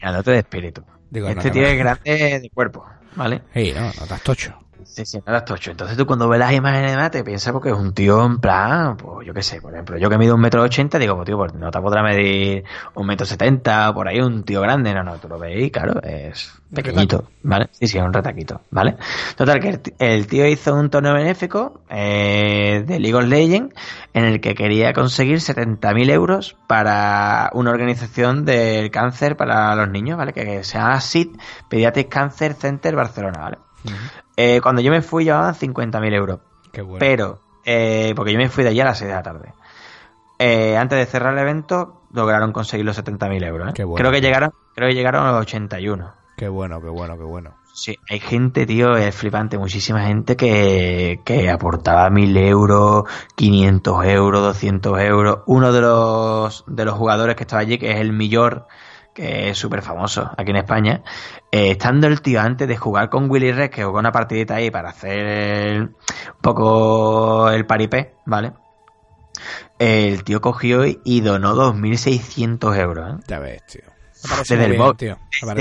Grandote de espíritu. Digo, este tío es grande de cuerpo, ¿vale? Sí, no, no estás tocho. Sí, sí, no tocho. Entonces tú cuando ves las imágenes de te piensas porque es un tío en plan, pues yo qué sé, por ejemplo, yo que mido un metro ochenta, digo, pues tío, pues no te podrá medir un metro setenta, por ahí un tío grande, no, no, tú lo veis, claro, es pequeñito, ¿vale? Sí, sí, es un retaquito, ¿vale? Total, que el, tío hizo un torneo benéfico eh, de League of Legends en el que quería conseguir 70.000 euros para una organización del cáncer para los niños, ¿vale? Que se llama SID, Pediatric Cancer Center Barcelona, ¿vale? Eh, cuando yo me fui llevaban 50.000 euros. Qué bueno. Pero, eh, porque yo me fui de allí a las 6 de la tarde. Eh, antes de cerrar el evento, lograron conseguir los 70.000 euros. Qué bueno. Creo que llegaron, creo que llegaron a los 81. Qué bueno, qué bueno, qué bueno. Sí, hay gente, tío, es flipante, muchísima gente que, que aportaba 1000 euros, 500 euros, 200 euros. Uno de los, de los jugadores que estaba allí, que es el Millor, que es súper famoso aquí en España, eh, estando el tío antes de jugar con Willy Rex, que jugó una partidita ahí para hacer un poco el paripé, ¿vale? El tío cogió y donó 2.600 euros. ¿eh? Ya ves, tío. Desde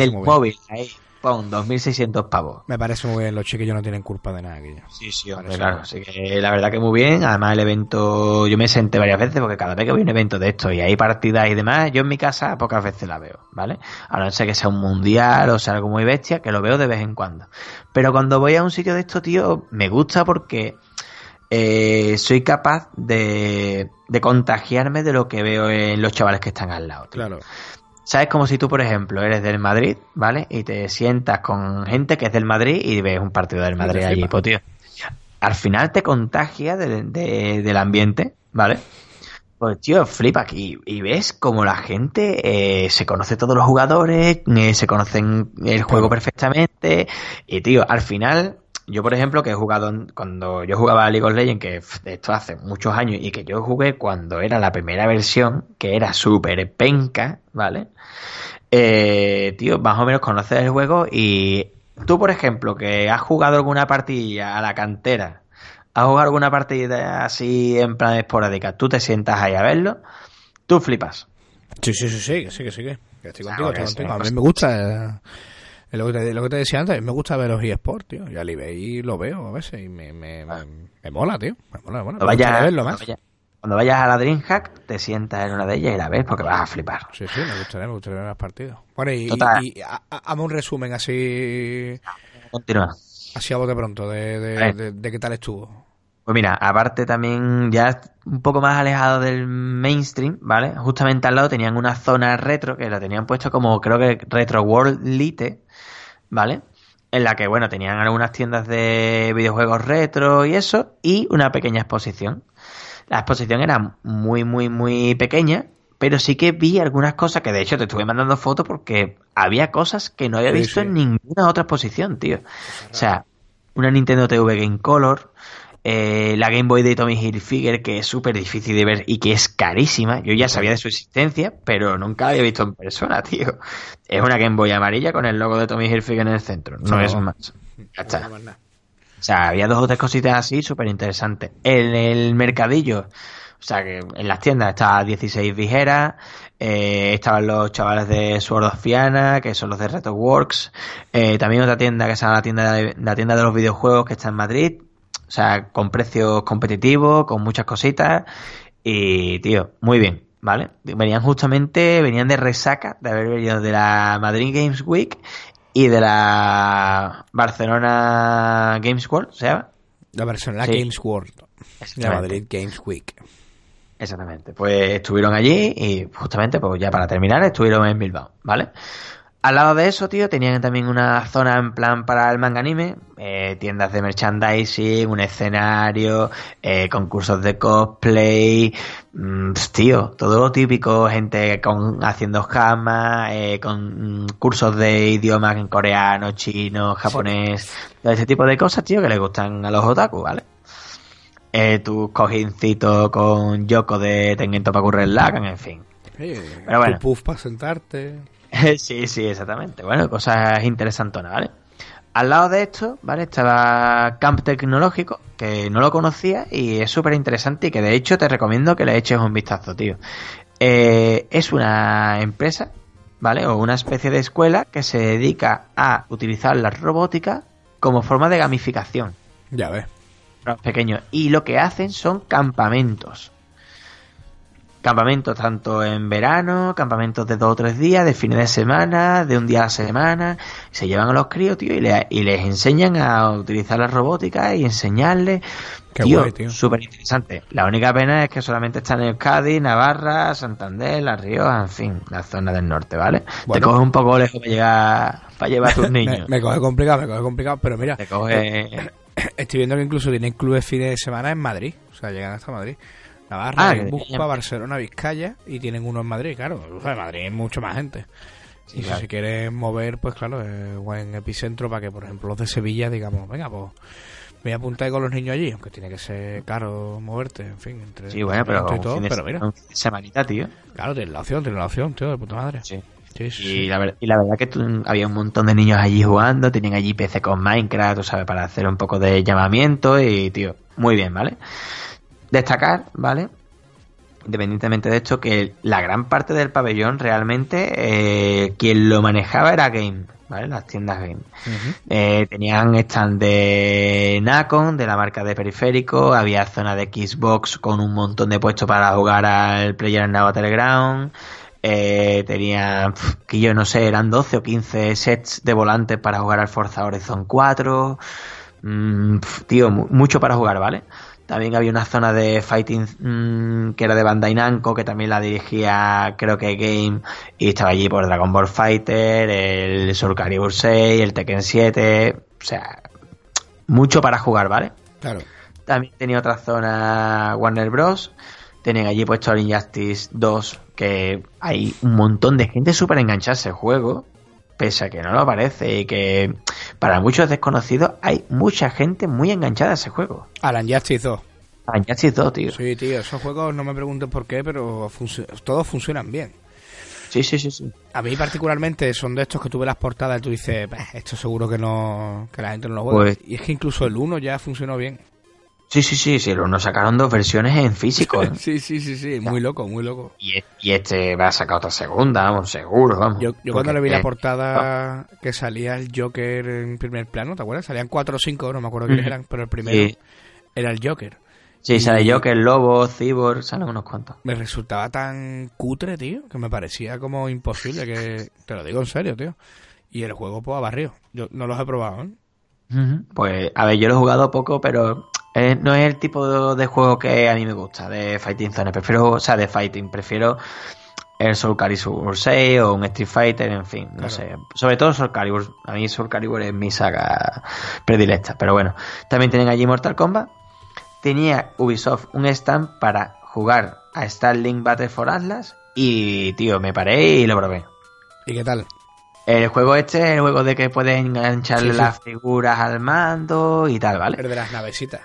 el, móvil, ahí. Pon 2.600 pavos. Me parece muy bien, los chiquillos no tienen culpa de nada. Aquello. Sí, sí, hombre, claro. Así que la verdad que muy bien. Además, el evento, yo me senté varias veces porque cada vez que voy a un evento de esto y hay partidas y demás, yo en mi casa pocas veces la veo, ¿vale? A no ser que sea un mundial o sea algo muy bestia, que lo veo de vez en cuando. Pero cuando voy a un sitio de esto, tío, me gusta porque eh, soy capaz de, de contagiarme de lo que veo en los chavales que están al lado. Tío. Claro. ¿Sabes? Como si tú, por ejemplo, eres del Madrid, ¿vale? Y te sientas con gente que es del Madrid y ves un partido del Madrid allí, pues tío. Al final te contagia del ambiente, ¿vale? Pues tío, flipa aquí y ves como la gente eh, se conoce todos los jugadores, eh, se conocen el juego perfectamente y tío, al final yo, por ejemplo, que he jugado cuando yo jugaba a League of Legends, que esto hace muchos años, y que yo jugué cuando era la primera versión, que era súper penca, ¿vale? Eh, tío, más o menos conoces el juego y tú, por ejemplo, que has jugado alguna partida a la cantera, has jugado alguna partida así en plan esporádica, tú te sientas ahí a verlo, tú flipas. Sí, sí, sí, sí, que sí, que sí, que estoy contigo, estoy contigo. A mí me gusta. Eh, lo que, te, lo que te decía antes, me gusta ver los eSports, tío. Y al y lo veo a veces y me, me, me, mola, tío. Me mola, me mola. Cuando, vayas, verlo más. Cuando, vayas, a la DreamHack, te sientas en una de ellas y la ves porque vas a flipar. Sí, sí, me gustaría, me gustaría ver los partidos. Bueno, y, y, hazme un resumen así. Continúa. Así a bote pronto, de, de, de, qué tal estuvo. Pues mira, aparte también ya un poco más alejado del mainstream, ¿vale? Justamente al lado tenían una zona retro que la tenían puesto como creo que Retro World Lite, ¿vale? En la que, bueno, tenían algunas tiendas de videojuegos retro y eso, y una pequeña exposición. La exposición era muy, muy, muy pequeña, pero sí que vi algunas cosas que de hecho te estuve mandando fotos porque había cosas que no había Sí, visto sí. en ninguna otra exposición, tío. O sea, una Nintendo TV Game Color, eh, la Game Boy de Tommy Hilfiger, que es súper difícil de ver y que es carísima. Yo ya sabía de su existencia, pero nunca la había visto en persona, tío. Es una Game Boy amarilla con el logo de Tommy Hilfiger en el centro, no No. es más. Ya está. No. O sea, había dos o tres cositas así súper interesantes. En el mercadillo, o sea, que en las tiendas estaba 16 Vigeras, eh, estaban los chavales de Sword of Fiana, que son los de Reto Works, eh, también otra tienda que se llama la tienda, de, la tienda de los videojuegos que está en Madrid, o sea, con precios competitivos, con muchas cositas, y tío, muy bien, ¿vale? Venían justamente, venían de resaca de haber venido de la Madrid Games Week y de la Barcelona Games World, ¿se llama? La Barcelona Sí. Games World. La. Madrid Games Week. Exactamente. Pues estuvieron allí y justamente, pues ya para terminar, estuvieron en Bilbao, ¿vale? Al lado de eso, tío, tenían también una zona en plan para el manga anime, eh, tiendas de merchandising, un escenario, eh, concursos de cosplay, mm, tío, todo lo típico, gente con haciendo jamas, eh, con mm, cursos de idiomas en coreano, chino, japonés, todo ese tipo de cosas, tío, que le gustan a los otaku, ¿vale? tus cojincitos con Yoko de Tengen Topa Gurren Lagann, en fin. Pero bueno. tu puff para sentarte. <laughs> sí, sí, exactamente. Bueno, cosas interesantonas, ¿vale? Al lado de esto, ¿vale? Estaba Camp Tecnológico, que no lo conocía y es súper interesante y que de hecho te recomiendo que le eches un vistazo, tío. Eh, es una empresa, ¿vale? O una especie de escuela que se dedica a utilizar la robótica como forma de gamificación. Ya ves. pequeños. Y lo que hacen son campamentos. Campamentos tanto en verano, campamentos de dos o tres días, de fines de semana, de un día a la semana. Se llevan a los críos, tío, y, le- y les enseñan a utilizar la robótica y enseñarles. Qué tío, guay, tío. súper interesante. La única pena es que solamente están en Cádiz, Navarra, Santander, La Rioja, en fin, la zona del norte, ¿vale? Te coges un poco lejos para llegar, para llevar a tus <laughs> Me, niños. me coge complicado, me coge complicado, pero mira, Te coges... <coughs> estoy viendo que incluso tienen clubes fines de semana en Madrid. O sea, llegan hasta Madrid. Navarra, Ah, tienen- Barcelona, Vizcaya y tienen uno en Madrid, claro. O sea, en Madrid hay mucho más gente. Sí, y claro. si quieres mover, pues claro, es buen epicentro para que, por ejemplo, los de Sevilla, digamos, venga, pues me voy a apuntar con los niños allí, aunque tiene que ser caro moverte, en fin, entre Sí, bueno, pero, y todo, pero mira, semanita, tío. claro, tienes la opción, tienes la opción, tío, de puta madre. Sí. Sí, sí, Y la, ver- y la verdad que tú- había un montón de niños allí jugando, tenían allí PC con Minecraft, tú sabes, para hacer un poco de llamamiento y, tío, muy bien, ¿vale? Destacar, ¿vale? Independientemente de esto, que la gran parte del pabellón realmente eh, quien lo manejaba era Game, ¿vale? Las tiendas Game. Eh, tenían stand de Nacon, de la marca de periférico, había zona de Xbox con un montón de puestos para jugar al Player Now Battleground, eh, tenían, pf, que yo no sé, eran 12 o 15 sets de volantes para jugar al Forza Horizon 4, Mm, tío, mu- mucho para jugar, ¿vale? También había una zona de fighting mm, que era de Bandai Namco, que también la dirigía, creo que Game, y estaba allí por Dragon Ball Fighter, el Soul Calibur 6, el Tekken 7, o sea, mucho para jugar, ¿vale? Claro. También tenía otra zona Warner Bros. Tenían allí puesto el Injustice 2, que hay un montón de gente súper enganchada a ese juego, pese a que no lo parece, y que para muchos desconocidos hay mucha gente muy enganchada a ese juego. Alan Justice 2. A Injustice 2, tío. Sí, tío, esos juegos no me preguntes por qué, pero func- todos funcionan bien. Sí, sí, sí, sí. A mí particularmente son de estos que tú ves las portadas y tú dices, "Bah, esto seguro que no que la gente no lo juega. Pues- y es que incluso el 1 ya funcionó bien. Sí, sí, sí, sí. Nos sacaron dos versiones en físico. ¿eh? <laughs> Sí, sí, sí, sí, muy loco, muy loco. y, e- y este va a sacar otra segunda, vamos, seguro, vamos. Yo, yo cuando le vi la que- portada que salía el Joker en primer plano, ¿te acuerdas? Salían cuatro o cinco, no me acuerdo quiénes eran, pero el primero Sí. era el Joker. Sí, sale Joker, Lobo, Cyborg, salen unos cuantos. Me resultaba tan cutre, tío, que me parecía como imposible que... Te lo digo en serio, tío. Y el juego, pues, a barrio. Yo no los he probado, ¿eh? Pues, a ver, yo lo he jugado poco, pero eh, no es el tipo de, juego que a mí me gusta, de Fighting Zone. Prefiero, o sea, de Fighting, prefiero el Soul Calibur 6 o un Street Fighter, en fin, no Claro. sé. Sobre todo Soul Calibur. A mí Soul Calibur es mi saga predilecta, pero bueno. También tienen allí Mortal Kombat. tenía Ubisoft un stand para jugar a Starlink Battle for Atlas y, tío, me paré y lo probé. ¿Y qué tal? El juego este es el juego de que puedes Sí, sí. las figuras al mando y tal, ¿vale? El de las navesitas.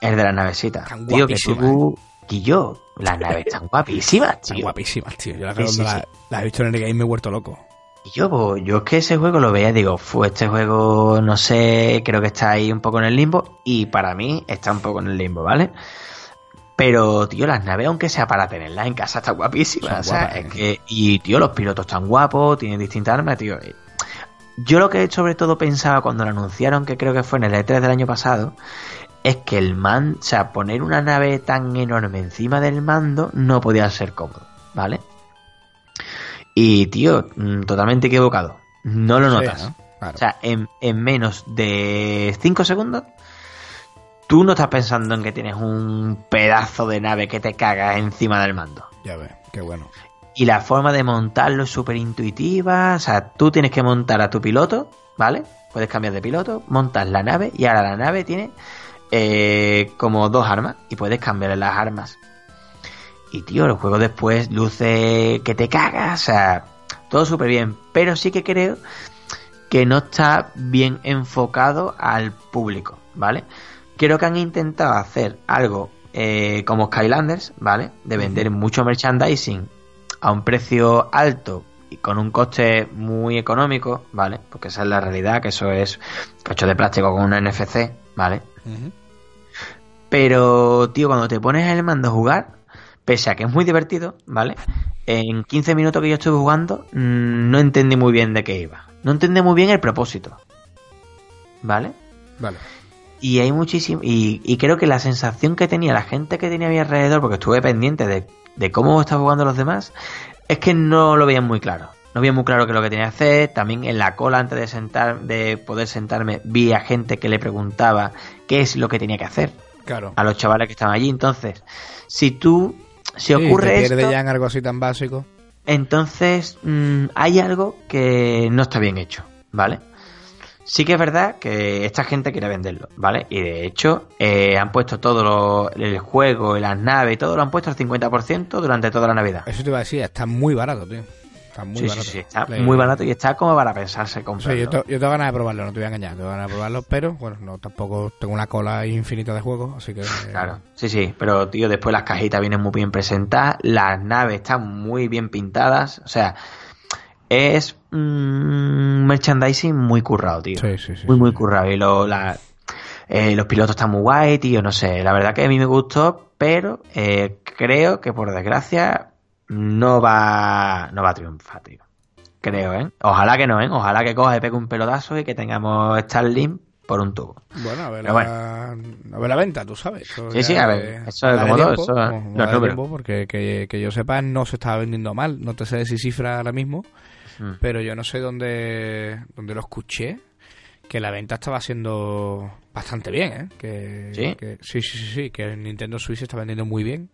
El de las navesitas. Están Tío, que tú... Y yo, las naves están guapísimas, Están tío. guapísimas, tío. Yo las Sí, sí, la, sí. he visto en el game y me he vuelto loco. Y yo, pues, yo es que ese juego lo veía y digo, fue este juego, no sé, creo que está ahí un poco en el limbo. Y para mí está un poco en el limbo, ¿vale? Pero, tío, las naves, aunque sea para tenerlas en casa, están guapísimas. Son o sea, guapas, es ¿eh? que, y, tío, los pilotos están guapos, tienen distintas armas, tío. Eh, Yo lo que sobre todo pensaba cuando lo anunciaron, que creo que fue en el E3 del año pasado, es que el man, o sea, poner una nave tan enorme encima del mando no podía ser cómodo, ¿vale? Y, tío, mm, totalmente equivocado. No lo Sí, notas. ¿no? Claro. O sea, en, en menos de 5 segundos, tú no estás pensando en que tienes un pedazo de nave que te caga encima del mando. ya ves, qué bueno. Y la forma de montarlo es súper intuitiva. O sea, tú tienes que montar a tu piloto, ¿vale? Puedes cambiar de piloto, montas la nave y ahora la nave tiene eh, como dos armas y puedes cambiarle las armas. Y tío, el juego después luce que te cagas, o sea, todo súper bien. Pero sí que creo que no está bien enfocado al público, ¿vale? Creo que han intentado hacer algo eh, como Skylanders, ¿vale? De vender mucho merchandising a un precio alto y con un coste muy económico, ¿vale? Porque esa es la realidad, que eso es cacho de plástico con una NFC, ¿vale? Pero, tío, cuando te pones el mando a jugar, pese a que es muy divertido, ¿vale? En 15 minutos que yo estuve jugando, mm, no entendí muy bien de qué iba. No entendí muy bien el propósito. ¿Vale? Vale. Y hay muchísimo. Y, y creo que la sensación que tenía la gente que tenía a mi alrededor, porque estuve pendiente de, de cómo estaban jugando los demás, es que no lo veían muy claro. No veían muy claro qué es lo que tenía que hacer. También en la cola, antes de sentar, de poder sentarme, vi a gente que le preguntaba qué es lo que tenía que hacer Claro. a los chavales que estaban allí. Entonces, si tú Sí, ocurre te esto, ya en algo así tan básico. entonces mm, hay algo que no está bien hecho, ¿vale? Sí que es verdad que esta gente quiere venderlo, ¿vale? Y de hecho eh, han puesto todo lo- el juego, las naves y todo lo han puesto al 50% durante toda la Navidad. Eso te iba a decir, está muy barato, tío. Está muy sí, barato. sí, sí, está muy barato y está como para pensarse Sí, comprarlo. yo, te- yo tengo ganas de probarlo, no te voy a engañar, tengo ganas de probarlo, pero bueno, no tampoco tengo una cola infinita de juegos, así que... <laughs> Claro, sí, sí, pero tío, después las cajitas vienen muy bien presentadas, las naves están muy bien pintadas, o sea, es un merchandising muy currado, tío. Sí, sí, sí, muy, sí, muy sí. currado. Y lo- la- eh, los pilotos están muy guay, tío, no sé, la verdad que a mí me gustó, pero eh, creo que por desgracia no va, no va a triunfar, tío. Creo, ¿eh? Ojalá que no, ¿eh? Ojalá que coja y pegue un pelotazo y que tengamos Starlink por un tubo. Bueno, a ver, la, a ver la venta, tú sabes. Eso Sí, sí, a ver, eso es como todo, eso, como- los números. porque que, que yo sepa no se estaba vendiendo mal, no te sé si cifra ahora mismo, Mm. pero yo no sé dónde, dónde lo escuché, que la venta estaba siendo bastante bien, ¿eh? Que, ¿Sí? que- sí, sí, sí, sí, que el Nintendo Switch está vendiendo muy bien.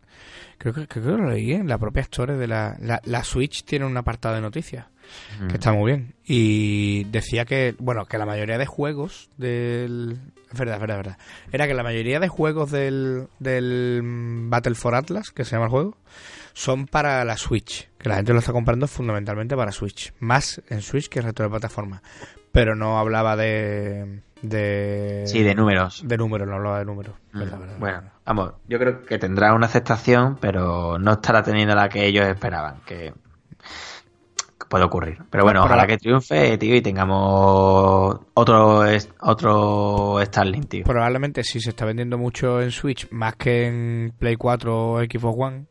Creo que, creo que lo leí en la propia store de la, la, la Switch tiene un apartado de noticias Mm. que está muy bien. Y decía que, bueno, que la mayoría de juegos del... Es verdad, es verdad, es verdad. Era que la mayoría de juegos del, del mm, Battle for Atlas, que se llama el juego, son para la Switch. Que la gente lo está comprando fundamentalmente para Switch. Más en Switch que en el resto de plataformas. Pero no hablaba de... de Sí, de números. de números, no hablaba de números. Mm, Verdad, verdad, Bueno, verdad. vamos, yo creo que tendrá una aceptación, pero no estará teniendo la que ellos esperaban, que puede ocurrir. Pero bueno, ojalá la- que triunfe, tío, y tengamos otro otro Starlink, tío. Probablemente si se está vendiendo mucho en Switch más que en Play 4 o Xbox One,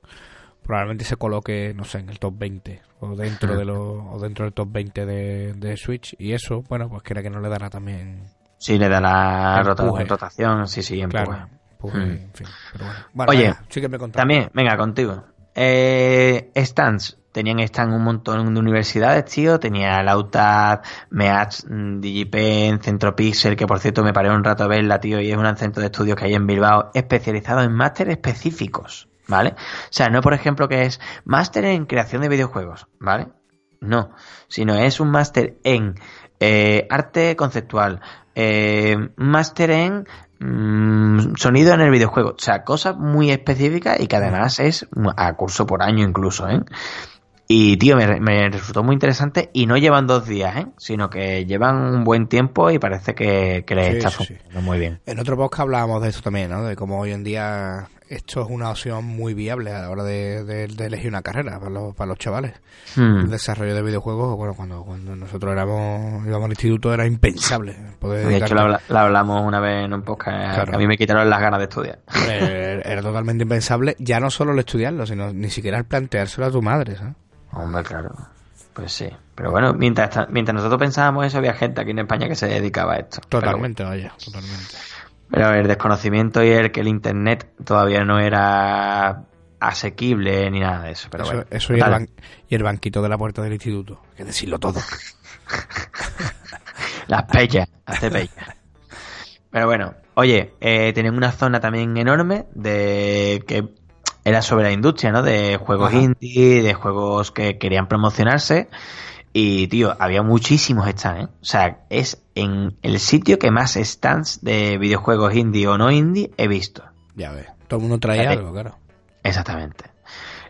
probablemente se coloque, no sé, en el top 20 o dentro de los o dentro del top 20 de, de Switch y eso, bueno, pues creo que no le dará también Sí, le da la Empuje. rotación, sí, sí, empuje. claro. empuje, Mm. en fin, pero bueno. Bueno, Oye, venga, sí que me contaba. También, venga, contigo. Eh, stands. Tenían stand un montón de universidades, tío. Tenía la UTAD, MEATS, DigiPen, Centropixel, que por cierto me paré un rato a verla, tío, y es un centro de estudios que hay en Bilbao especializado en máster específicos, ¿vale? O sea, no por ejemplo que es máster en creación de videojuegos, ¿vale? No, sino es un máster en eh, arte conceptual, eh, máster en mm, sonido en el videojuego. O sea, cosas muy específicas y que además es a curso por año incluso, ¿eh? Y, tío, me, me, resultó muy interesante y no llevan dos días, ¿eh? Sino que llevan un buen tiempo y parece que, que les Sí, está sí. muy bien. En otro podcast hablábamos de esto también, ¿no? De cómo hoy en día esto es una opción muy viable a la hora de, de- de elegir una carrera para los, para los chavales. Hmm. El desarrollo de videojuegos, bueno, cuando, cuando nosotros éramos, íbamos al instituto era impensable. Poder De hecho, lo hablamos una vez en un podcast. Claro. que A mí me quitaron las ganas de estudiar. Eh, era totalmente impensable, ya no solo el estudiarlo, sino ni siquiera el planteárselo a tu madre, ¿sabes? Hombre, claro. Pues sí. Pero bueno, mientras, mientras nosotros pensábamos eso, había gente aquí en España que se dedicaba a esto. Pero- Totalmente, vaya, totalmente. Pero, el desconocimiento y el que el internet todavía no era asequible ni nada de eso. Pero eso bueno. eso y, el y el banquito de la puerta del instituto, hay que decirlo todo. <laughs> Las pellas, hace pellas. Pero bueno, oye, eh, tienen una zona también enorme de que era sobre la industria, ¿no? De juegos Ajá. indie, de juegos que querían promocionarse. Y, tío, había muchísimos stands, ¿eh? O sea, es en el sitio que más stands de videojuegos indie o no indie he visto. Ya ves, todo el mundo traía Vale. algo, claro. Exactamente.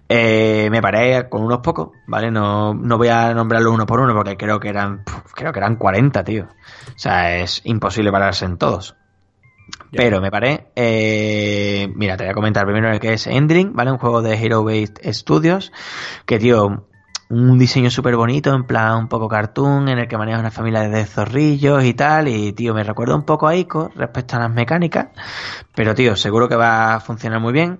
Eh, me paré con unos pocos, ¿vale? No, no voy a nombrarlos uno por uno porque creo que eran, puf, creo que eran 40, tío. O sea, es imposible pararse en todos. Ya. Pero me paré. eh, mira, te voy a comentar primero el que es Endring, ¿vale? Un juego de Hero Based Studios. Que, tío, un diseño súper bonito, en plan un poco cartoon, en el que maneja una familia de zorrillos y tal. Y, tío, me recuerda un poco a Ico respecto a las mecánicas. Pero, tío, seguro que va a funcionar muy bien.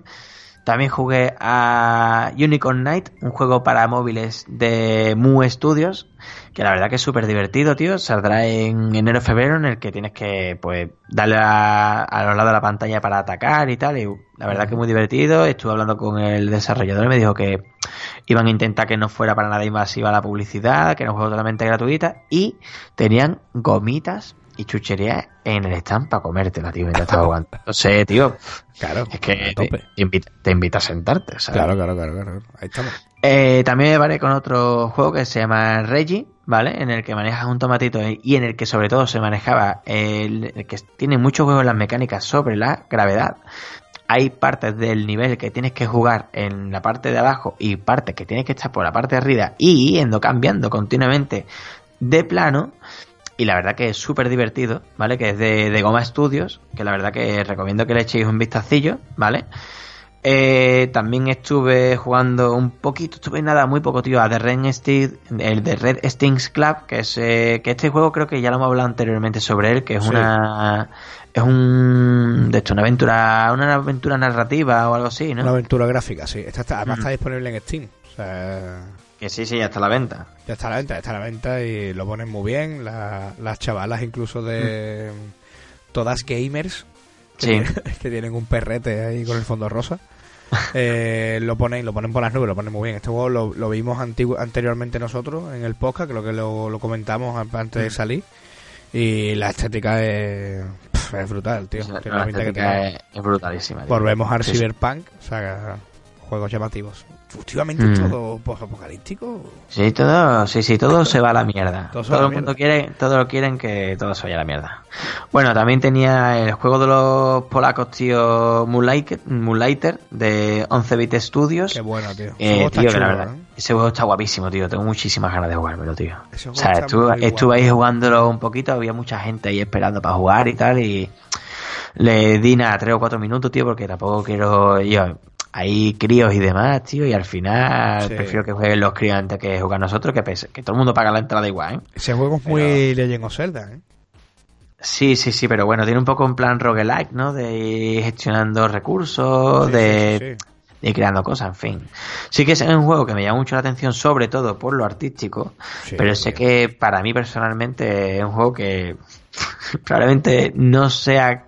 También jugué a Unicorn Night, un juego para móviles de Mu Studios, que la verdad que es súper divertido, tío. Saldrá en enero-febrero, en el que tienes que, pues, darle a, a los lados de la pantalla para atacar y tal. Y la verdad que muy divertido. Estuve hablando con el desarrollador y me dijo que iban a intentar que no fuera para nada invasiva la publicidad, que era un juego totalmente gratuita. Y tenían gomitas y chucherías en el stand para comértela, tío, mientras estaba jugando. <laughs> No sé, tío. Claro, Es que te, invita, te invita a sentarte, ¿sabes? Claro, claro, claro, claro. Ahí estamos. Eh, también me paré con otro juego que se llama Reggie, ¿vale? En el que manejas un tomatito y en el que sobre todo se manejaba el, el que tiene muchos juegos en las mecánicas sobre la gravedad. Hay partes del nivel que tienes que jugar en la parte de abajo y partes que tienes que estar por la parte de arriba y yendo cambiando continuamente de plano. Y la verdad que es súper divertido, ¿vale? Que es de, de Goma Studios, que la verdad que recomiendo que le echéis un vistacillo, ¿vale? Eh, también estuve jugando un poquito, estuve nada, muy poco, tío, a The Red, Sting, el de Red Stings Club, que es eh, que este juego creo que ya lo hemos hablado anteriormente sobre él, que es Sí. una es un de hecho una aventura, una aventura narrativa o algo así, ¿no? Una aventura gráfica, sí. Esta está, además Mm. está disponible en Steam. O sea, Que sí, sí, ya está a la venta. ya está a la venta, ya está a la venta y lo ponen muy bien. La- las chavalas incluso de todas gamers, que, Sí. tienen, <laughs> que tienen un perrete ahí con el fondo rosa. <laughs> eh, lo ponen lo ponen por las nubes, lo ponen muy bien. Este juego lo, lo vimos antigu- anteriormente nosotros en el podcast, creo que lo, lo comentamos an- antes de salir. Y la estética es, es brutal, tío. O sea, Tiene la la pinta que estética tiene. es, brutalísima. tío. Volvemos al Sí. Cyberpunk, o sea, juegos llamativos. Últimamente Mm. todo post-apocalíptico. Sí, todo, sí, sí, todo se va a la mierda. Todo Todo, el mundo quiere, todos quieren que todo se vaya a la mierda. Bueno, también tenía el juego de los polacos, tío, Moonlighter, Moonlighter de 11 Bit Studios. Qué bueno, tío. Eh, tío, que chulo, la verdad, ¿eh? Ese juego está guapísimo, tío. Tengo muchísimas ganas de jugármelo, tío. O sea, estuve, estuve ahí jugándolo un poquito, había mucha gente ahí esperando para jugar y tal, y le di nada, tres o cuatro minutos, tío, porque tampoco quiero yo. Hay críos y demás, tío, y al final Sí. prefiero que jueguen los críos antes que jugar nosotros, que, pese- que todo el mundo paga la entrada igual, ¿eh? Ese juego es muy Legend of Zelda, ¿eh? Sí, sí, sí, pero bueno, tiene un poco un plan roguelike, ¿no? De ir gestionando recursos, Sí, de, sí, ir creando cosas, en fin. Sí que es un juego que me llama mucho la atención, sobre todo por lo artístico, Sí, pero sé que para mí personalmente es un juego que <laughs> probablemente no sea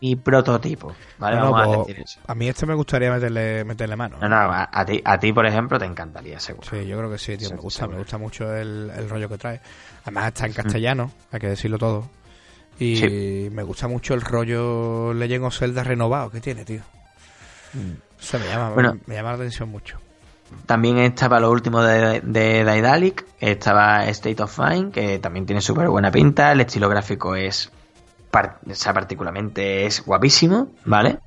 mi prototipo, ¿vale? No, no, Vamos a pues, decir eso. a mí este me gustaría meterle, meterle mano. No, no, a, a ti, a ti, por ejemplo, te encantaría, seguro. Sí, yo creo que sí, tío. Sí, me gusta, seguro. me gusta mucho el, el rollo que trae. Además está en castellano, hay que decirlo todo. Y Sí. me gusta mucho el rollo Legend of Zelda renovado que tiene, tío. Mm. Eso me llama, Bueno. me llama la atención mucho. También estaba lo último de, de Daedalic, estaba State of Mind, que también tiene súper buena pinta, el estilo gráfico es, o sea, particularmente es guapísimo, ¿vale?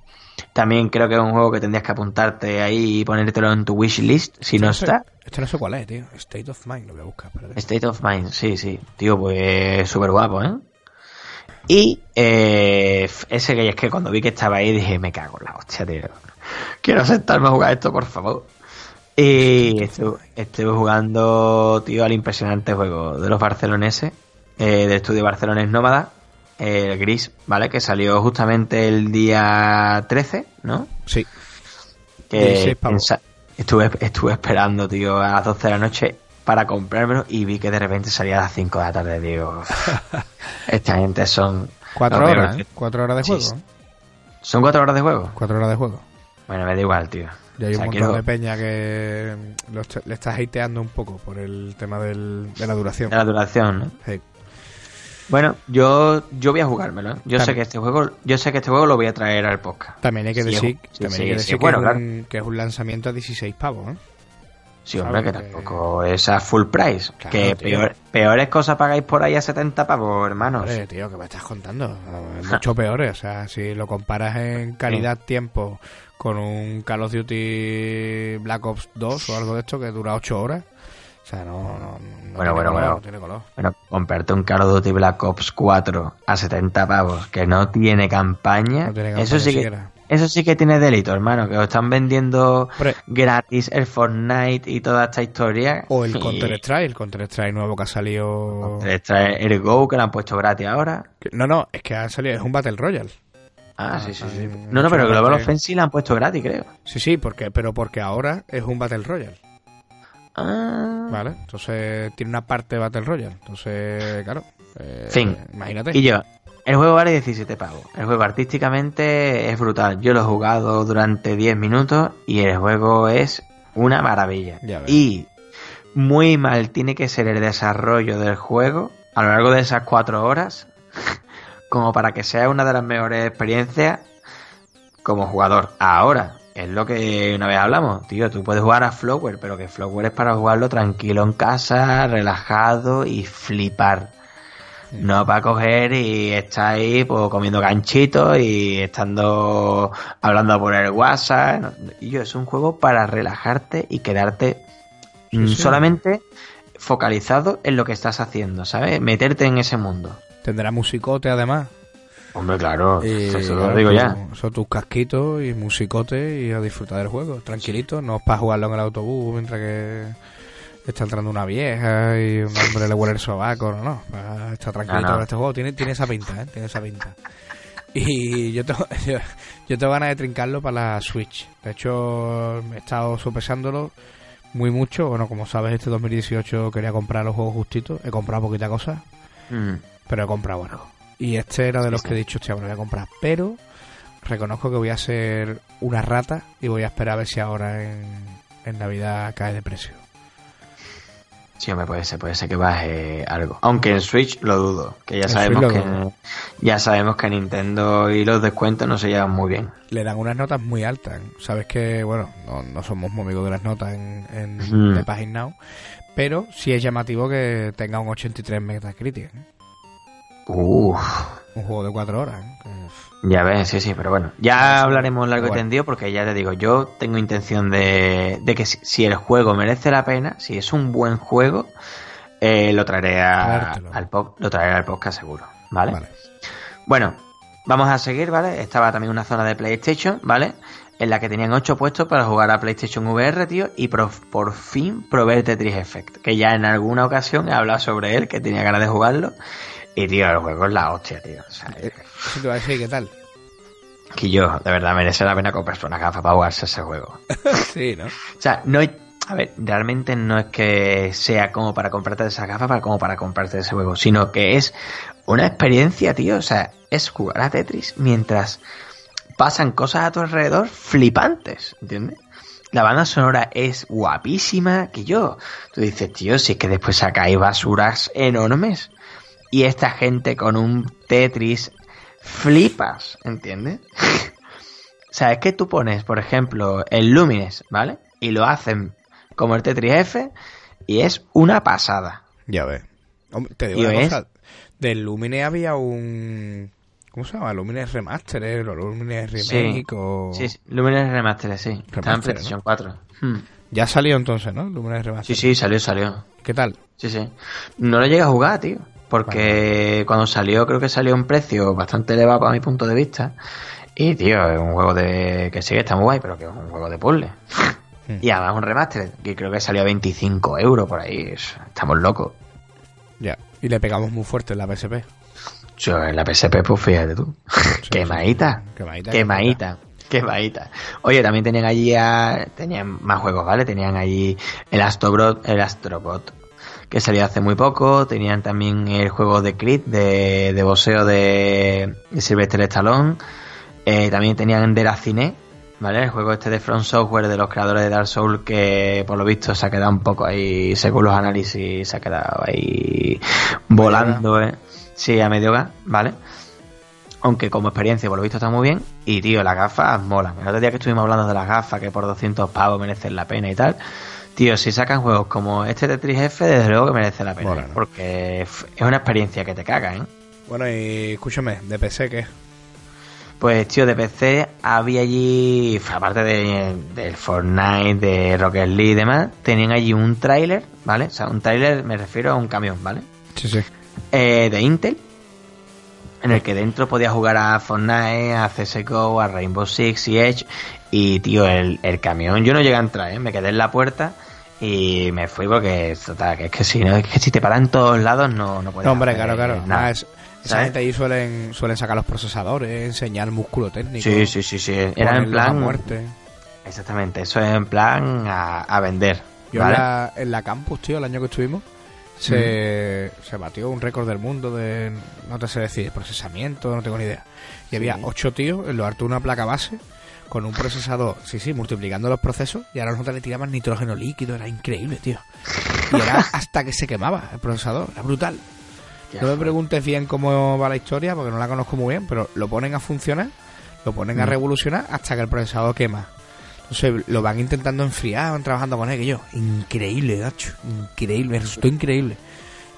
También creo que es un juego que tendrías que apuntarte ahí y ponértelo en tu wishlist si no está. Esto no sé cuál es, tío. State of Mind, lo voy a buscar. State of Mind, sí, sí. Tío, pues súper guapo, ¿eh? Y eh, ese que es que cuando vi que estaba ahí dije, me cago en la hostia, tío. Quiero sentarme a jugar esto, por favor. Y estuve, jugando, tío, al impresionante juego de los barceloneses, eh, del estudio Barcelones Nómada, el Gris, ¿vale? Que salió justamente el día 13, ¿no? Sí. Que estuve, estuve esperando, tío, a las 12 de la noche para comprármelo y vi que de repente salía a las 5 de la tarde. Digo, <laughs> esta gente son. Cuatro horas, ¿eh? Cuatro horas de juego. ¿Son cuatro horas de juego? Cuatro horas de juego. Bueno, me da igual, tío. Y hay un montón de peña que le estás hateando un poco por el tema del, de la duración. De la duración, ¿no? Sí. Bueno, yo, yo voy a jugármelo. ¿eh? Yo sé que este juego, yo sé que este juego lo voy a traer al podcast. También hay que decir, también hay que, decir que, es un, que, es un, lanzamiento a 16 pavos, ¿eh? Sí, hombre, que tampoco es a full price. que peor, peores cosas pagáis por ahí a 70 pavos, hermanos. Hombre, tío, que me estás contando? Mucho peores. O sea, si lo comparas en calidad-tiempo con un Call of Duty Black Ops 2 o algo de esto que dura 8 horas. O sea, no, no, bueno, bueno, bueno. tiene color. Bueno, comprarte un Call of Duty Black Ops 4 a 70 pavos que no tiene campaña, eso sí que eso sí que tiene delito, hermano, que os están vendiendo gratis el Fortnite y toda esta historia. O el Counter Strike, el Counter Strike nuevo que ha salido. Counter Strike, el Go que lo han puesto gratis ahora. No, no, es que ha salido, es un Battle Royale. Ah, sí, sí, sí. No, no, pero Global Offensive la han puesto gratis, creo. Sí, sí, porque, pero porque ahora es un Battle Royale. Ah. Vale, entonces tiene una parte de Battle Royale. Entonces, claro. Eh, fin. Imagínate. Y yo, el juego vale 17 pavos. El juego artísticamente es brutal. Yo lo he jugado durante 10 minutos y el juego es una maravilla. Y muy mal tiene que ser el desarrollo del juego a lo largo de esas 4 horas <laughs> como para que sea una de las mejores experiencias como jugador. Ahora, es lo que una vez hablamos, tío, tú puedes jugar a Flower, pero que Flower es para jugarlo tranquilo en casa, relajado y flipar. No para coger y estar ahí pues, comiendo ganchitos y estando hablando por el WhatsApp. Y yo, es un juego para relajarte y quedarte mm, solamente focalizado en lo que estás haciendo, ¿sabes? Meterte en ese mundo. Tendrá musicote además. Hombre, claro, eso lo digo ya. Son tus casquitos y musicote y a disfrutar del juego, tranquilito, no para jugarlo en el autobús mientras que está entrando una vieja y un hombre le huele el sobaco, no, no. Está tranquilo este juego. Tiene, tiene esa pinta, ¿eh? Tiene esa pinta. Y yo tengo, <laughs> yo, tengo ganas de trincarlo para la Switch. De hecho, he estado sopesándolo muy mucho. Bueno, como sabes, este 2018 quería comprar los juegos justitos. He comprado poquita cosa, mm. Pero he comprado algo. Y este era de los que he dicho, hostia, me lo voy a comprar. Pero reconozco que voy a ser una rata y voy a esperar a ver si ahora en, en Navidad cae de precio. Sí, me puede ser, puede ser que baje algo. Aunque en Switch lo dudo, que ya sabemos que ya sabemos que Nintendo y los descuentos no se llevan muy bien. Le dan unas notas muy altas. Sabes que, bueno, no, somos muy amigos de las notas en, en de Pagin Now, pero sí es llamativo que tenga un 83 Metacritic. ¿eh? Uf. Un juego de cuatro horas. ¿eh? Ya ves, sí, sí, pero bueno, ya hablaremos largo y tendido porque ya te digo, yo tengo intención de, que si, el juego merece la pena, si es un buen juego, eh, lo traeré al pop, lo traeré al podcast seguro, ¿vale? Bueno, vamos a seguir, ¿vale? Estaba también una zona de PlayStation, ¿vale? En la que tenían ocho puestos para jugar a PlayStation VR, tío, y por, por fin probé Tetris Effect, que ya en alguna ocasión he hablado sobre él, que tenía ganas de jugarlo. Y tío, el juego es la hostia, tío. O sea, eh, a decir qué tal. Que yo, de verdad, merece la pena comprarse una gafa para jugarse ese juego. <laughs> sí, ¿no? O sea, no hay, a ver, realmente no es que sea como para comprarte esa gafa para como para comprarte ese juego, sino que es una experiencia, tío. O sea, es jugar a Tetris mientras pasan cosas a tu alrededor flipantes, ¿entiendes? La banda sonora es guapísima, que yo. Tú dices, tío, si es que después sacáis basuras enormes y esta gente con un Tetris flipas, ¿entiendes? <laughs> o sea, es que tú pones, por ejemplo, el Lumines, ¿vale? Y lo hacen como el Tetris F y es una pasada. Ya ves. Hombre, te digo una cosa. Del Lumine había un... ¿Cómo se llama? Lumine Remaster, ¿eh? O Lumine Remake o... Sí, sí, Lumines Remaster, sí. Está en PlayStation 4. Hmm. Ya salió entonces, ¿no? Lumine Sí, Remaster. sí, salió, salió. ¿Qué tal? Sí, sí. No lo llegué a jugar, tío. Porque cuando salió, creo que salió a un precio bastante elevado para mi punto de vista. Y, tío, es un juego de que sí está muy guay, pero que es un juego de puzzle. Hmm. Y además un remaster, que creo que salió a 25 euros por ahí. Es- Estamos locos. Ya. Y le pegamos muy fuerte en la PSP. Yo en la PSP, pues fíjate tú. <laughs> Quemadita. Quemadita. Quemadita. Quemadita. Oye, también tenían allí a- tenían más juegos, ¿vale? Tenían allí el Astrobot, el Astrobot que salió hace muy poco. Tenían también el juego de Creed, de, de boxeo de, de Sylvester Stallone. Eh, también tenían de la Cine, ¿vale? El juego este de Front Software de los creadores de Dark Souls que por lo visto se ha quedado un poco ahí, según los análisis, se ha quedado ahí volando, ¿eh? Sí, a medio gas, ¿vale? Aunque como experiencia, por lo visto, está muy bien. Y, tío, las gafas molan. El otro día que estuvimos hablando de las gafas, que por 200 pavos merecen la pena y tal. Tío, si sacan juegos como este Tetris F, desde luego que merece la pena. Mola, ¿eh? ¿no? Porque es una experiencia que te caga, ¿eh? Bueno, y escúchame, de PC, ¿qué? Pues, tío, de PC había allí, aparte de, del Fortnite, de Rocket League y demás, tenían allí un tráiler, ¿vale? O sea, un tráiler me refiero a un camión, ¿vale? Sí, sí. eh, de Intel, en el que dentro podía jugar a Fortnite, a CSGO, a Rainbow Six y Edge. Y, tío, el, el camión, yo no llegué a entrar, ¿eh? me quedé en la puerta y me fui porque, total, que es que si, no, es que si te paran todos lados no, no puedes No, hombre, hacer claro, claro. nada. Ah, es- esa gente ahí suelen, suelen sacar los procesadores, enseñar músculo técnico. Sí, sí, sí, sí. Era en plan... muerte. Exactamente, eso es en plan a, a vender. Yo ¿vale? en, la, en la campus, tío, el año que estuvimos, se, se batió un récord del mundo de, no te sé decir, procesamiento, no tengo ni idea. Y había ocho tíos en lo harto de una placa base con un procesador, sí, sí, multiplicando los procesos y ahora nosotros le tiraban nitrógeno líquido, era increíble, tío. Y era <laughs> hasta que se quemaba el procesador, era brutal. No me preguntes bien cómo va la historia, porque no la conozco muy bien, pero lo ponen a funcionar, lo ponen a Mm. revolucionar hasta que el procesador quema. Entonces lo van intentando enfriar, van trabajando con él, que yo, increíble, Nacho, increíble, me resultó increíble.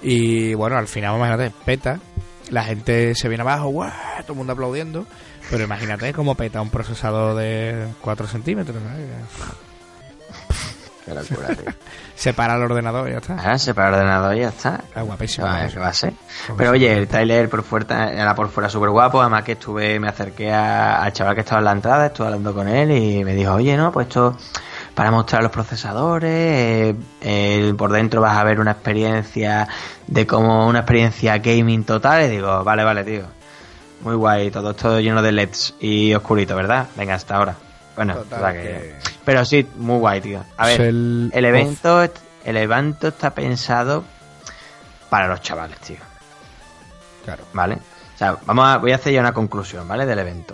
Y bueno, al final, imagínate, peta, la gente se viene abajo, ¡guau! todo el mundo aplaudiendo, pero imagínate cómo peta un procesador de 4 centímetros. Qué locura, tío. <laughs> se para el ordenador y ya está. Ah, se para el ordenador y ya está. Es guapísimo. Ah, guapísimo. ¿qué va a ser? Pero oye, el trailer por fuera, era por fuera súper guapo. Además que estuve, me acerqué a- al chaval que estaba en la entrada, estuve hablando con él y me dijo, oye, no, pues esto para mostrar los procesadores, eh, eh, por dentro vas a ver una experiencia de como una experiencia gaming total. Y digo, vale, vale, tío. Muy guay, todo esto lleno de LEDs y oscurito, ¿verdad? Venga, hasta ahora. Bueno, Total, o sea que- que- pero sí, muy guay, tío. A ver, el- el evento, el evento está pensado para los chavales, tío. Claro. ¿Vale? O sea, vamos a, voy a hacer ya una conclusión, ¿vale? Del evento.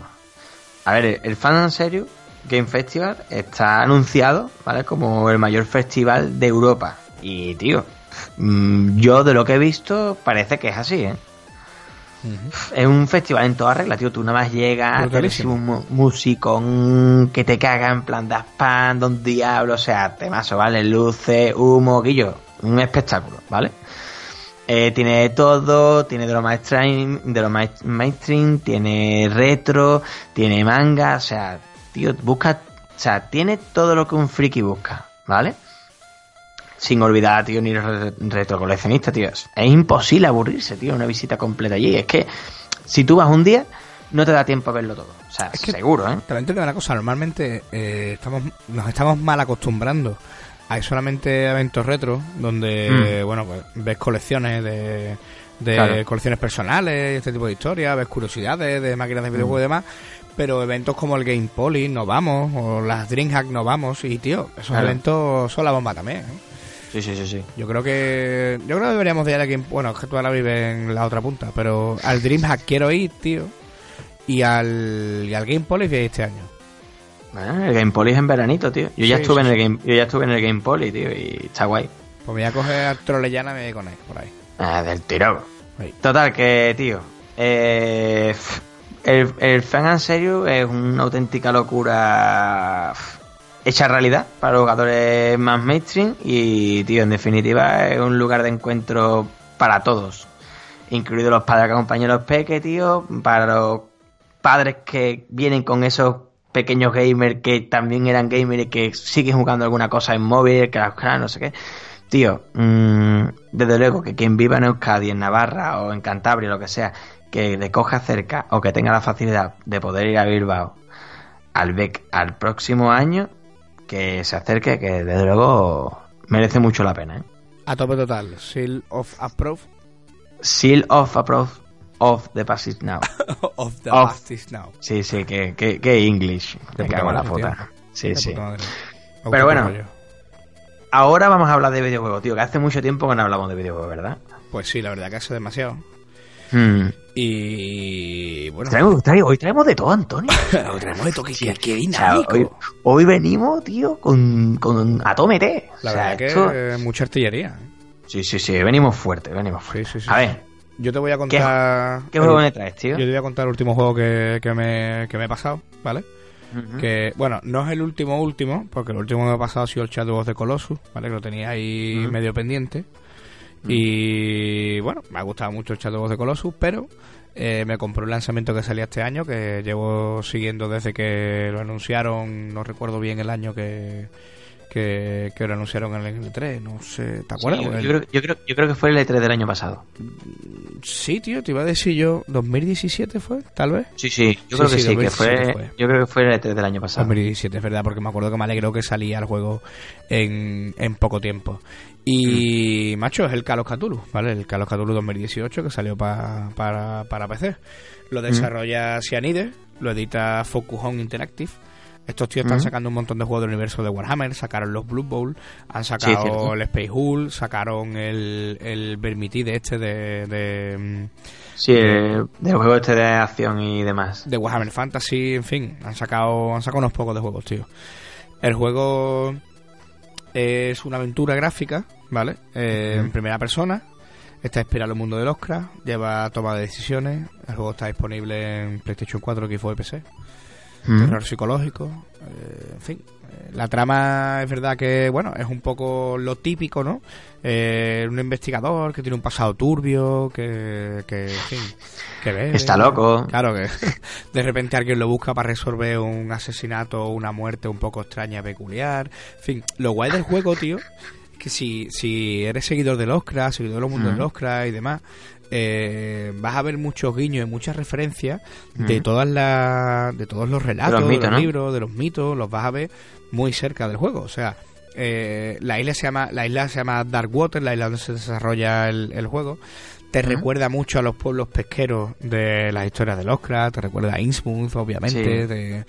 A ver, el Fan and Serious Game Festival está anunciado, ¿vale? Como el mayor festival de Europa. Y, tío, mm, yo de lo que he visto parece que es así, ¿eh? Es un festival en toda regla, tío. Tú nada más llegas, te un musicón que te caga en plan das pan, don diablo, o sea, temazo, ¿vale? Luces, humo, guillo. Un espectáculo, ¿vale? Eh, tiene de todo, tiene de lo mainstream, de lo mai- mainstream, tiene retro, tiene manga, o sea, tío, busca, o sea, tiene todo lo que un friki busca, ¿vale? Sin olvidar, tío, ni re- retrocoleccionista, tío. Es imposible aburrirse, tío, una visita completa allí. Es que si tú vas un día, no te da tiempo a verlo todo. O sea, Es que- seguro, ¿eh? Digo una cosa, normalmente eh, estamos, nos estamos mal acostumbrando. Hay solamente eventos retro donde, bueno, pues ves colecciones de, de Claro. colecciones personales, este tipo de historias, ves curiosidades de máquinas de videojuegos y demás, pero eventos como el Game Poly no vamos, o las Dreamhack no vamos, y tío, esos Claro. eventos son la bomba también. ¿eh? Sí, sí, sí, sí. Yo creo que yo creo que deberíamos de ir a Game bueno, es que tú ahora vives en la otra punta, pero al Dreamhack quiero ir, tío, y al, y al Game ir este año. Bueno, el Game Poly es en veranito, tío. Yo ya Sí, estuve sí, en el Game, yo ya estuve en el Game Poly, tío, y está guay. Pues me voy a coger a Trolellana y me voy con él, por ahí. Ah, del tirón. Ahí. Total, que, tío, eh, el, el Fan and Serious es una auténtica locura hecha realidad para los jugadores más mainstream y, tío, en definitiva es un lugar de encuentro para todos, incluidos los padres que acompañan a los peques, tío, para los padres que vienen con esos pequeños gamers que también eran gamers y que siguen jugando alguna cosa en móvil, que no sé qué. Tío, mmm, desde luego que quien viva en Euskadi, en Navarra o en Cantabria, lo que sea, que le coja cerca o que tenga la facilidad de poder ir a Bilbao al BEC al próximo año, que se acerque, que desde luego merece mucho la pena. ¿eh? A tope total. Seal of Approve. Seal of Approve of the Passage Now. <laughs> of the Passage Now. Sí, sí, que, que, que English. Te cago la puta. Sí, sí. Pero bueno, ahora vamos a hablar de videojuegos, tío, que hace mucho tiempo que no hablamos de videojuegos, ¿verdad? Pues sí, la verdad que hace demasiado. Hmm. Y bueno. hoy traemos de todo, Antonio. <laughs> hoy traemos de todo, que, dinámico. hoy, venimos, tío, con, con a tomete. La verdad que mucha artillería. Sí, sí, sí, venimos fuerte, venimos fuerte. a ver. Yo te voy a contar. ¿Qué, juego me traes, tío? Yo te voy a contar el último juego que, que, me, que me he pasado, ¿vale? Que, bueno, no es el último último, porque el último que me he pasado ha sido el Shadow of the Colossus, ¿vale? Que lo tenía ahí medio pendiente. Y bueno, me ha gustado mucho el Shadow of the Colossus, pero eh, me compró el lanzamiento que salía este año, que llevo siguiendo desde que lo anunciaron, no recuerdo bien el año que, que, lo anunciaron en el E3, no sé, ¿te acuerdas? yo, creo, yo, creo, yo, creo, que fue el E3 del año pasado. Sí, tío, te iba a decir yo, ¿2017 fue? Tal vez. Sí, sí, yo creo que sí, que fue, yo creo que fue el E3 del año pasado. 2017, es verdad, porque me acuerdo que me alegró que salía el juego en, en poco tiempo. Y, macho, es el Cthulhu, ¿vale? El Carlos Cthulhu 2018 que salió para, para PC. Lo desarrolla Cyanide, lo edita Focus Home Interactive. Estos tíos están sacando un montón de juegos del universo de Warhammer, sacaron los Blue Bowl, han sacado el Space Hull, sacaron el, el Vermitide este de... de sí, del juego este de acción y demás. De Warhammer Fantasy, en fin, han sacado, han sacado unos pocos de juegos, tío. El juego es una aventura gráfica, ¿vale? Eh, en primera persona. Está inspirado en el mundo del Oscar, lleva toma de decisiones. El juego está disponible en PlayStation 4, Xbox y PC. Terror psicológico, eh, en fin. Eh, la trama es verdad que, bueno, es un poco lo típico, ¿no? un investigador que tiene un pasado turbio, que, que en fin, que ve. Está loco. Claro que <laughs> de repente alguien lo busca para resolver un asesinato o una muerte un poco extraña, peculiar. En fin, lo guay del juego, tío, que si, si eres seguidor del Oscar, seguidor de los mundos del Oscar y demás, eh, vas a ver muchos guiños y muchas referencias de todas las de todos los relatos, de los, libros, de los mitos, los vas a ver muy cerca del juego. O sea, eh, la isla se llama la isla se llama Darkwater, la isla donde se desarrolla el, juego. Te recuerda mucho a los pueblos pesqueros de las historias del Oscar, te recuerda a Innsmouth, obviamente.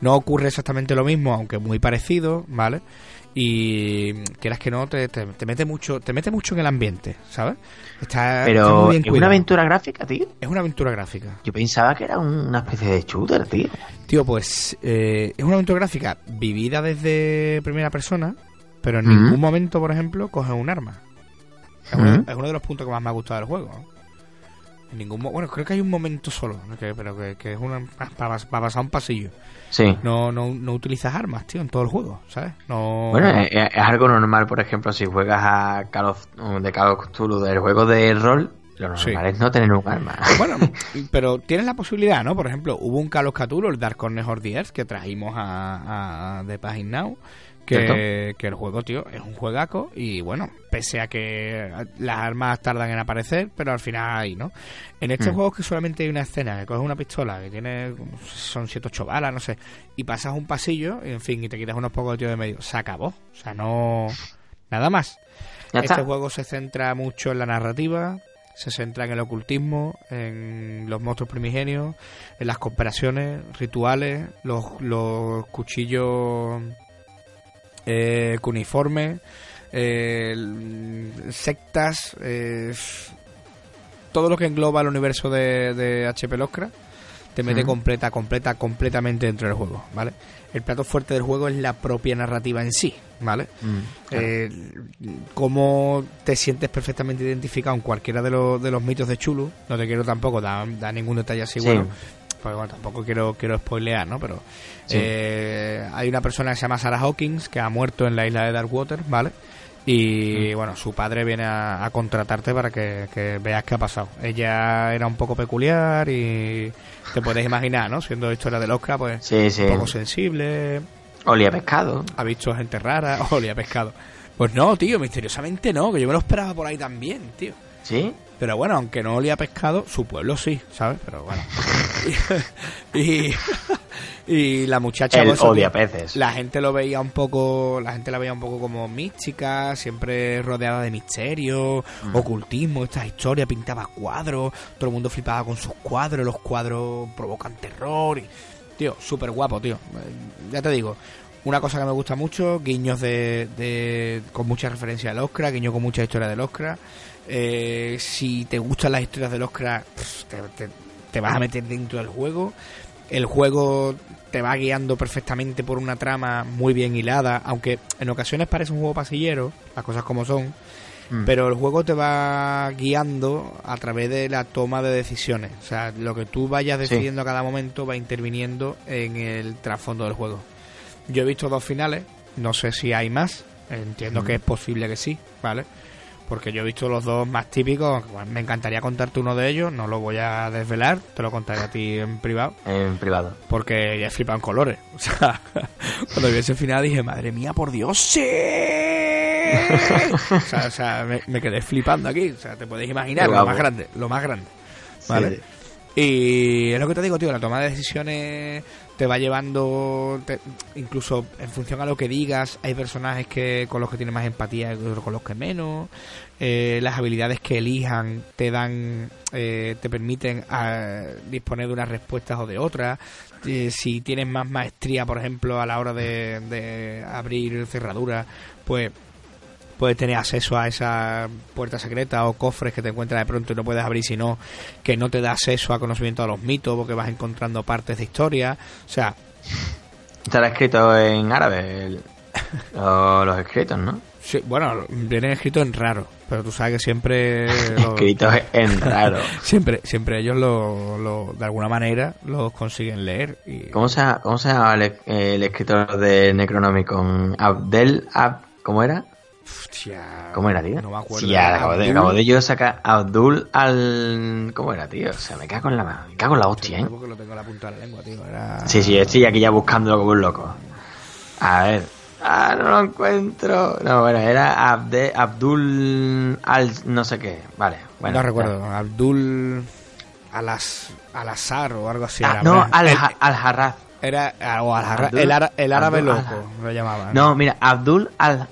No ocurre exactamente lo mismo, aunque muy parecido, ¿vale? Y quieras que no te, te, mete mucho te mete mucho en el ambiente sabes está pero es una aventura gráfica tío es una aventura gráfica. Yo pensaba que era una especie de shooter tío. Tío pues eh, es una aventura gráfica vivida desde primera persona pero en ningún momento por ejemplo coge un arma. Es, uno, de los puntos que más me ha gustado del juego en ningún bueno creo que hay un momento solo pero que, es una para, para pasar un pasillo Sí. No, no, no utilizas armas, tío, en todo el juego, ¿sabes? No... Bueno, es, algo normal, por ejemplo, si juegas a Call of, de Call of Cthulhu del juego de rol, lo normal es no tener un arma. <laughs> Bueno, <laughs> pero tienes la posibilidad, ¿no? Por ejemplo, hubo un Call of Cthulhu, el Dark Corner Hordiers, que trajimos a, a The Pagin Now, que, el juego, tío, es un juegaco y bueno, pese a que las armas tardan en aparecer, pero al final hay, ¿no? En este mm. juego que solamente hay una escena, que coges una pistola que tiene, son 7 8 balas, no sé, y pasas un pasillo, y, en fin, y te quitas unos pocos de tío de medio. Se acabó, o sea, no... Nada más. este juego se centra mucho en la narrativa, se centra en el ocultismo, en los monstruos primigenios, en las cooperaciones, rituales, los, los cuchillos eh, cuniforme, eh, sectas, eh, todo lo que engloba el universo de, de HP Lovecraft te mete completa, completa, completamente dentro del juego, ¿vale? El plato fuerte del juego es la propia narrativa en sí, ¿vale? Mm, eh, cómo te sientes perfectamente identificado en cualquiera de los, de los mitos de Chulu, no te quiero tampoco dar, ningún detalle así, bueno, bueno, tampoco quiero, quiero spoilear, ¿no? Pero Sí. eh, hay una persona que se llama Sarah Hawkins que ha muerto en la isla de Darkwater, ¿vale? Y Mm. bueno, su padre viene a, a contratarte para que, que veas qué ha pasado. Ella era un poco peculiar y te puedes imaginar, ¿no? Siendo historia del Oscar, pues Sí, sí. un poco sensible, Olía pescado. ha visto gente rara, <laughs> olía pescado. Pues no, tío, misteriosamente no, que yo me lo esperaba por ahí también, tío. ¿Sí? Pero bueno, aunque no olía pescado, su pueblo sí, ¿sabes? Pero bueno. <laughs> y, y la muchacha... Él pues, eso, odia tío, peces. La gente lo veía un poco, la gente la veía un poco como mística, siempre rodeada de misterio, Mm. ocultismo, estas historias, pintaba cuadros, todo el mundo flipaba con sus cuadros, los cuadros provocan terror y, tío, súper guapo, tío. Eh, Ya te digo, una cosa que me gusta mucho, guiños de, de con mucha referencia al Oscar, guiños con mucha historia del Oscar. Eh, si te gustan las historias del Oscar, pff, te, te- te vas a meter dentro del juego. El juego te va guiando perfectamente por una trama muy bien hilada, aunque en ocasiones parece un juego pasillero, las cosas como son, Mm. pero el juego te va guiando a través de la toma de decisiones. O sea, lo que tú vayas Sí. decidiendo a cada momento va interviniendo en el trasfondo del juego. Yo he visto dos finales, no sé si hay más, entiendo que es posible que sí, ¿vale? Porque yo he visto los dos más típicos, bueno, me encantaría contarte uno de ellos, no lo voy a desvelar, te lo contaré a ti en privado, En privado. porque ya he flipado en colores. <laughs> O sea, cuando vi ese final dije, madre mía, por Dios, sí. o sea, o sea, me, me quedé flipando aquí, o sea, te puedes imaginar, lo más grande, lo más grande. ¿Vale? Sí. Y es lo que te digo, tío, la toma de decisiones te va llevando, te- incluso en función a lo que digas, hay personajes que con los que tienes más empatía y con los que menos. Eh, las habilidades que elijan te dan, eh, te permiten ah, disponer de unas respuestas o de otras. Eh, si tienes más maestría, por ejemplo, a la hora de, de abrir cerraduras, pues puedes tener acceso a esa puerta secreta o cofres que te encuentras de pronto y no puedes abrir sino que no te da acceso a conocimiento de los mitos porque vas encontrando partes de historia o sea Estará escrito en árabe el- <laughs> los escritos, ¿no? sí, bueno vienen escritos en raro pero tú sabes que siempre <laughs> Escritos en raro. <laughs> siempre siempre ellos lo, lo- de alguna manera los consiguen leer y ¿Cómo se, llama- cómo se llama el, el escritor de Necronomicon? Abdel Ab... ¿Cómo era? Hostia, ¿Cómo era, tío? no me acuerdo Sí, ya, acabo de, acabo de yo sacar Abdul al... ¿Cómo era, tío? O sea, me cago en la, me cago en la hostia, ¿eh? porque lo tengo en la punta de la lengua tío era... Sí, sí, estoy aquí ya buscándolo como un loco. A ver. Ah, no lo encuentro. No, bueno, era Abde, Abdul al no sé qué. Vale, bueno. no recuerdo Abdul Alas, Alazar o algo así Ah, no, ¿verdad? al, al Harraz. Era ah, o Abdul- el, ara- el árabe Abdul loco, Al- lo llamaban. No, mira, Abdul al,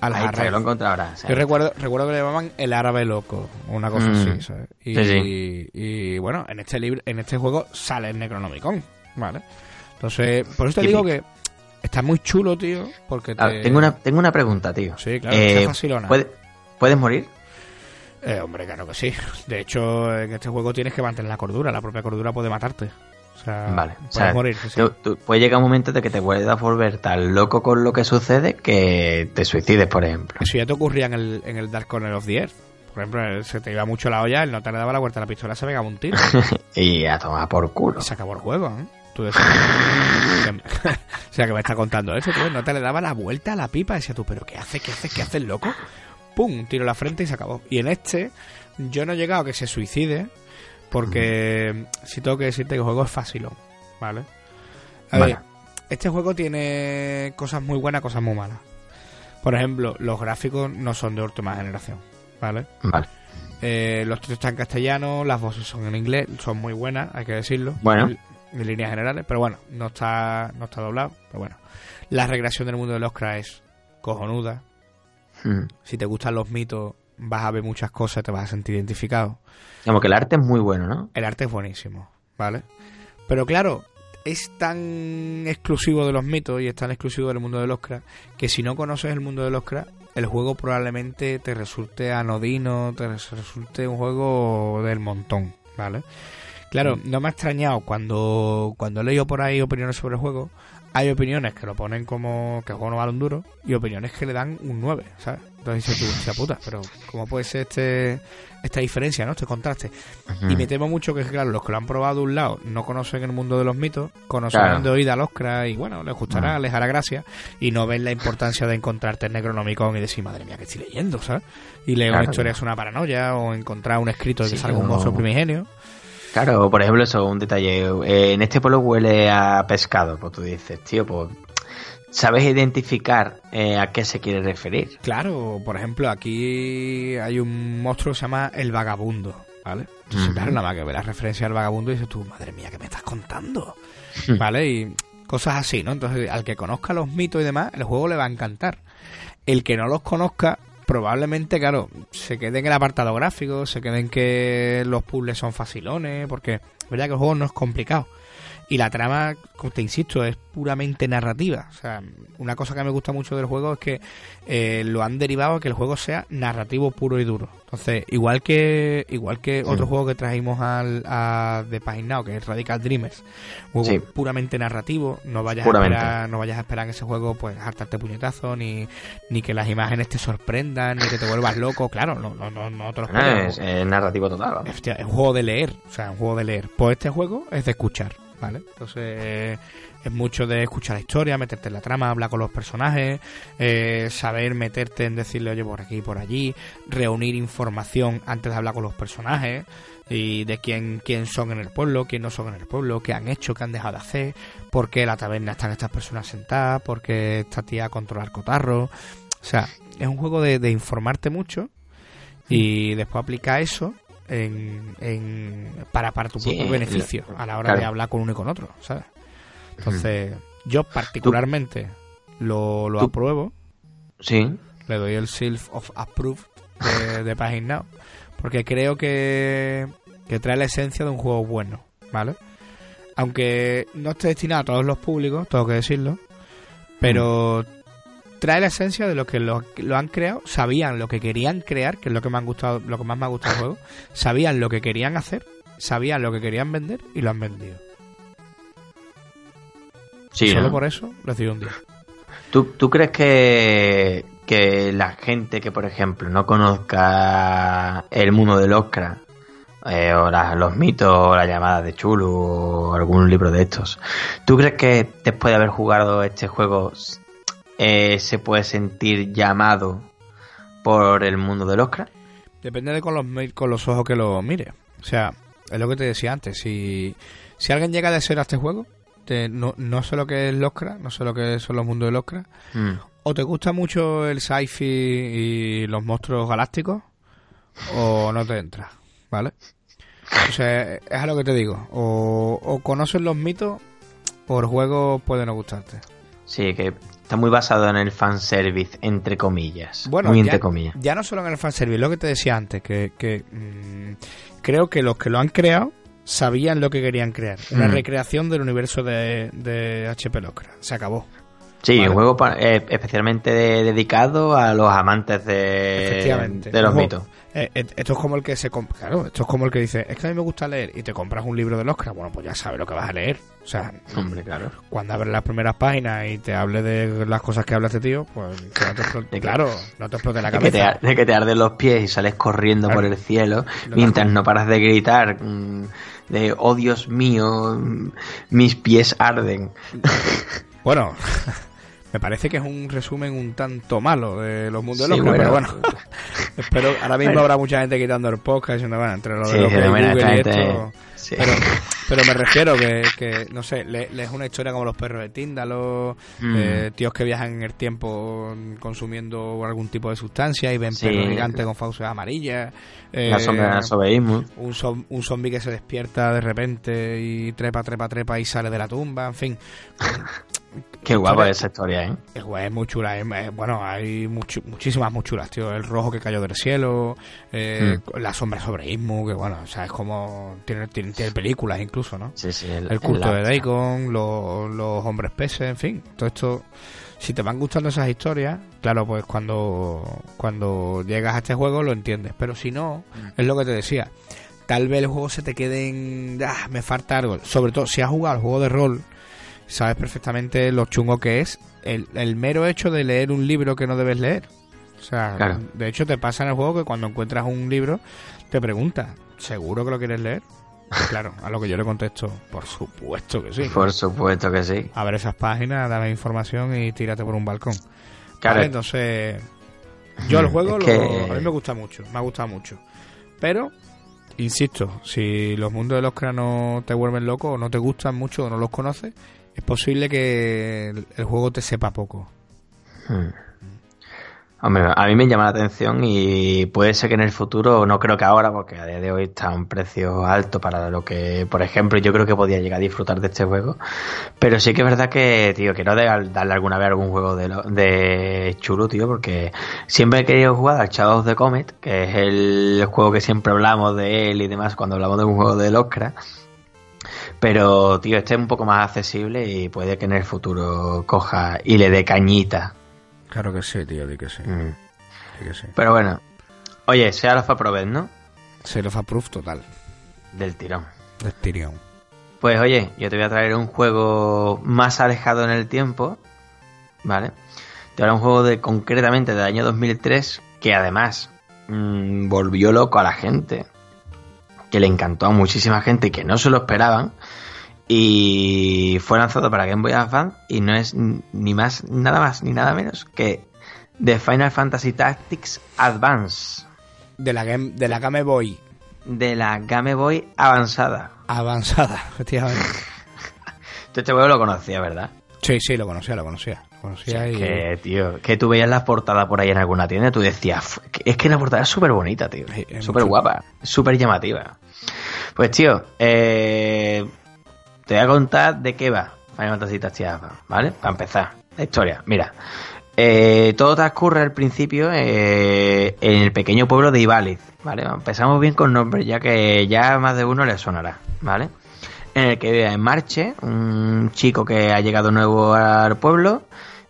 al. Ahí está, lo o sea, Yo recuerdo, recuerdo que le llamaban el árabe loco, una cosa Mm. así, ¿sabes? Y, Sí, y, bueno, en este libro, en este juego sale el Necronomicon, ¿vale? Entonces, por eso te digo que está muy chulo, tío, porque te... a ver, tengo, una, tengo una pregunta, tío. Sí, claro, Eh, está facilona. ¿puede- ¿Puedes morir? Eh, hombre, claro que sí. De hecho, en este juego tienes que mantener la cordura, la propia cordura puede matarte. O sea, Vale. O puedes sea, morir, sí, sí. tú- tú- puede llegar un momento de que te puedas volver tan loco con lo que sucede que te suicides, por ejemplo. Eso ya te ocurría en el, en el Dark Corner of the Earth. Por ejemplo, se te iba mucho la olla, él no te le daba la vuelta a la pistola, se pegaba un tiro. <laughs> y a tomar por culo. Se acabó el juego, ¿eh? Tú decías, o <laughs> sea, que me está contando eso. No te le daba la vuelta a la pipa. Decía tú, ¿pero qué haces? ¿Qué haces? ¿Qué haces, loco? Pum, tiro a la frente y se acabó. Y en este, yo no he llegado a que se suicide. Porque si tengo que decirte que el juego es fácil, ¿vale? A ver, este juego tiene cosas muy buenas, cosas muy malas. Por ejemplo, los gráficos no son de última generación, ¿vale? Vale. Eh, los textos están en castellano, las voces son en inglés, son muy buenas, hay que decirlo. Bueno. En, en líneas generales, pero bueno, no está, no está doblado, pero bueno. La regresión del mundo del Oscar es cojonuda. Mm. Si te gustan los mitos, vas a ver muchas cosas, te vas a sentir identificado. Como que el arte es muy bueno, ¿no? El arte es buenísimo, ¿vale? Pero claro, es tan exclusivo de los mitos y es tan exclusivo del mundo del Oscar que si no conoces el mundo del Oscar, el juego probablemente te resulte anodino, te resulte un juego del montón, ¿vale? Claro, no me ha extrañado cuando, cuando he leído por ahí opiniones sobre el juego, hay opiniones que lo ponen como que el juego no vale un duro y opiniones que le dan un 9, ¿sabes? Entonces dices tú, puta, pero ¿cómo puede ser este esta diferencia, ¿no? Este contraste. Y me temo mucho que, claro, los que lo han probado de un lado no conocen el mundo de los mitos, conocen de oída al Oscar y bueno, les gustará, les hará gracia y no ven la importancia de encontrarte el Necronomicon y decir, madre mía, que estoy leyendo, ¿sabes? Y leer una historia es una paranoia o encontrar un escrito de que salga un monstruo primigenio. Claro, por ejemplo, eso, un detalle. Eh, en este pueblo huele a pescado, pues tú dices, tío, pues ¿Sabes identificar eh, a qué se quiere referir? Claro, por ejemplo, aquí hay un monstruo que se llama el vagabundo, ¿vale? Entonces, claro, nada más que ve la referencia al vagabundo y dices tú, madre mía, ¿qué me estás contando? ¿Vale? Y cosas así, ¿no? Entonces, al que conozca los mitos y demás, el juego le va a encantar. El que no los conozca, probablemente, claro, se quede en el apartado gráfico, se quede en que los puzzles son facilones, porque es verdad que el juego no es complicado. Y la trama, como te insisto, es puramente narrativa. O sea, una cosa que me gusta mucho del juego es que eh, lo han derivado a que el juego sea narrativo puro y duro. Entonces, igual que igual que otro juego que trajimos al, a The Paginado, que es Radical Dreamers, juego puramente narrativo, no vayas a esperar, no vayas a esperar en ese juego pues hartarte puñetazo, ni, ni que las imágenes te sorprendan, ni que te vuelvas loco, claro, no, no, no, no te lo ah, es, narrativo total. es un juego de leer, o sea, un juego de leer. Pues este juego es de escuchar. ¿Vale? Entonces es mucho de escuchar la historia, meterte en la trama, hablar con los personajes, eh, saber meterte en decirle, oye, por aquí y por allí, reunir información antes de hablar con los personajes y de quién, quién son en el pueblo, quién no son en el pueblo, qué han hecho, qué han dejado de hacer, por qué la taberna están estas personas sentadas, por qué esta tía controlar cotarro. O sea, es un juego de, de informarte mucho y después aplicar eso en, para, para tu propio beneficio a la hora de hablar con uno y con otro, ¿sabes? Entonces, yo particularmente lo, lo apruebo. Sí. Le doy el Self of Approved de, de Now. Porque creo que, que trae la esencia de un juego bueno, ¿vale? Aunque no esté destinado a todos los públicos, tengo que decirlo. Pero trae la esencia de lo que lo, han creado, sabían lo que querían crear, que es lo que me han gustado, lo que más me ha gustado el juego, sabían lo que querían hacer, sabían lo que querían vender y lo han vendido. Sí, Solo por eso les doy un día. ¿Tú, ¿Tú crees que, que la gente que, por ejemplo, no conozca el mundo del Oscar eh, o los mitos o la llamada de Chulu o algún libro de estos, ¿tú crees que después de haber jugado este juego eh, se puede sentir llamado por el mundo del Oscar? Depende de con los, con los ojos que lo mire. O sea, es lo que te decía antes. Si, si alguien llega a desear a este juego, no, no sé lo que es el Oscar, no sé lo que son los mundos del Oscar, mm. o te gusta mucho el sci-fi y los monstruos galácticos, o no te entra, ¿vale? O sea, es a lo que te digo. O, o conoces los mitos, o el juego puede no gustarte. Sí, que está muy basado en el fanservice, entre comillas. Bueno, muy ya, entre comillas. Ya no solo en el fanservice, lo que te decía antes, que, que mm, creo que los que lo han creado sabían lo que querían crear. Una mm. recreación del universo de, de HP Lovecraft. Se acabó. Sí, un juego eh, especialmente dedicado a los amantes de, de los mitos. Eh, eh, esto es como el que se claro, esto es como el que dice, es que a mí me gusta leer y te compras un libro de Oscar, bueno, pues ya sabes lo que vas a leer. O sea, hombre, claro. Cuando abres las primeras páginas y te hable de las cosas que habla este tío, pues <laughs> claro, no te explote la cabeza. De que te, arden los pies y sales corriendo por el cielo mientras no paras de gritar mm, de, oh Dios mío, mm, mis pies arden. Bueno, <laughs> me parece que es un resumen un tanto malo de los mundos de los pero bueno. <laughs> Espero, ahora mismo habrá mucha gente quitando el podcast diciendo, bueno, entre lo de Google y esto... Pero, <laughs> pero, me refiero que, que no sé, lees una historia como los perros de Tíndalo, mm. eh, tíos que viajan en el tiempo consumiendo algún tipo de sustancia y ven perros gigantes con fauces amarillas. Eh, la sobeísmo. Un, un zombie que se despierta de repente y trepa, trepa, trepa y sale de la tumba, en fin. <laughs> Qué guapa esa historia, ¿eh? Es, muy chula. bueno, hay muchísimas muy chulas, tío. El rojo que cayó del cielo, eh, mm. la sombra sobre Ismu, que bueno, o sea, es como. Tiene, tiene, películas incluso, ¿no? Sí, sí. El, culto de Dagon, los, los hombres peces, en fin. Todo esto. Si te van gustando esas historias, claro, pues cuando, cuando llegas a este juego lo entiendes. Pero si no, mm. es lo que te decía. Tal vez el juego se te quede en. Ah, me falta algo. Sobre todo si has jugado el juego de rol sabes perfectamente lo chungo que es el, el mero hecho de leer un libro que no debes leer. O sea, Claro. de hecho te pasa en el juego que cuando encuentras un libro te pregunta, ¿seguro que lo quieres leer? <laughs> Claro, a lo que yo le contesto, por supuesto que sí. Por supuesto que sí. Abre esas páginas, dame información y tírate por un balcón. Claro. Vale, entonces, yo el juego Es lo- que- a mí me gusta mucho, me ha gustado mucho. Pero, insisto, si los mundos de los no te vuelven loco o no te gustan mucho o no los conoces, es posible que el, juego te sepa poco. Hmm. Hombre, a mí me llama la atención y puede ser que en el futuro, no creo que ahora, porque a día de hoy está un precio alto para lo que, por ejemplo, yo creo que podía llegar a disfrutar de este juego. Pero sí que es verdad que, tío, quiero de- darle alguna vez algún juego de, lo- de chulo, tío, porque siempre he querido jugar al Shadow of the Comet, que es el juego que siempre hablamos de él y demás cuando hablamos de un juego del Oscar. Pero, tío, este es un poco más accesible y puede que en el futuro coja y le dé cañita. Claro que sí, tío, di que sí. Mm. di que sí. Pero bueno, oye, sea los Probet, ¿no? Se lo proof total. Del tirón. De Tyrion. Pues oye, yo te voy a traer un juego más alejado en el tiempo, ¿vale? Te voy a un juego de concretamente del año 2003 que además mm, volvió loco a la gente, que le encantó a muchísima gente y que no se lo esperaban. Y fue lanzado para Game Boy Advance y no es ni más, nada más ni nada menos que The Final Fantasy Tactics Advance De la Game, de la Game Boy de la Game Boy avanzada. avanzada, <laughs> efectivamente. Tú <laughs> este juego lo conocías, ¿verdad? Sí, sí, lo conocía, lo conocía. Lo conocía y... Que, tío, que tú veías las portadas por ahí en alguna tienda tú decías, "Fu- que- es que la portada es súper bonita, tío. Súper guapa, súper llamativa. Pues, tío, eh, te voy a contar de qué va Final Fantasy Tactics ¿vale? Para empezar, la historia. Mira, eh, todo transcurre al principio eh, en el pequeño pueblo de Ibaliz, ¿vale? Empezamos bien con nombres, ya que ya más de uno le sonará, ¿vale? En el que vive en Marche, un chico que ha llegado nuevo al pueblo,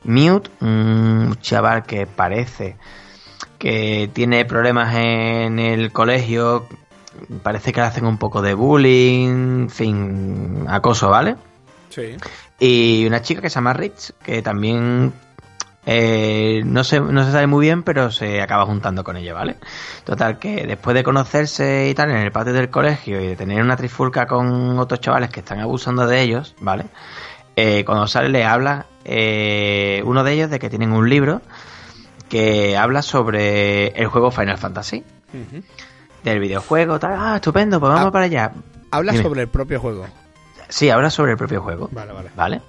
Mute, un chaval que parece que tiene problemas en el colegio, parece que le hacen un poco de bullying, en fin, acoso, ¿vale? Sí. Y una chica que se llama Rich, que también eh, no, se, no se sabe muy bien, pero se acaba juntando con ella, ¿vale? Total, que después de conocerse y tal en el patio del colegio y de tener una trifulca con otros chavales que están abusando de ellos, ¿vale? Eh, cuando sale le habla eh, uno de ellos de que tienen un libro que habla sobre el juego Final Fantasy, del videojuego, tal. Ah, estupendo, pues vamos Ah. para allá. Habla Dime. sobre el propio juego. Sí, habla sobre el propio juego. Vale, vale. ¿Vale?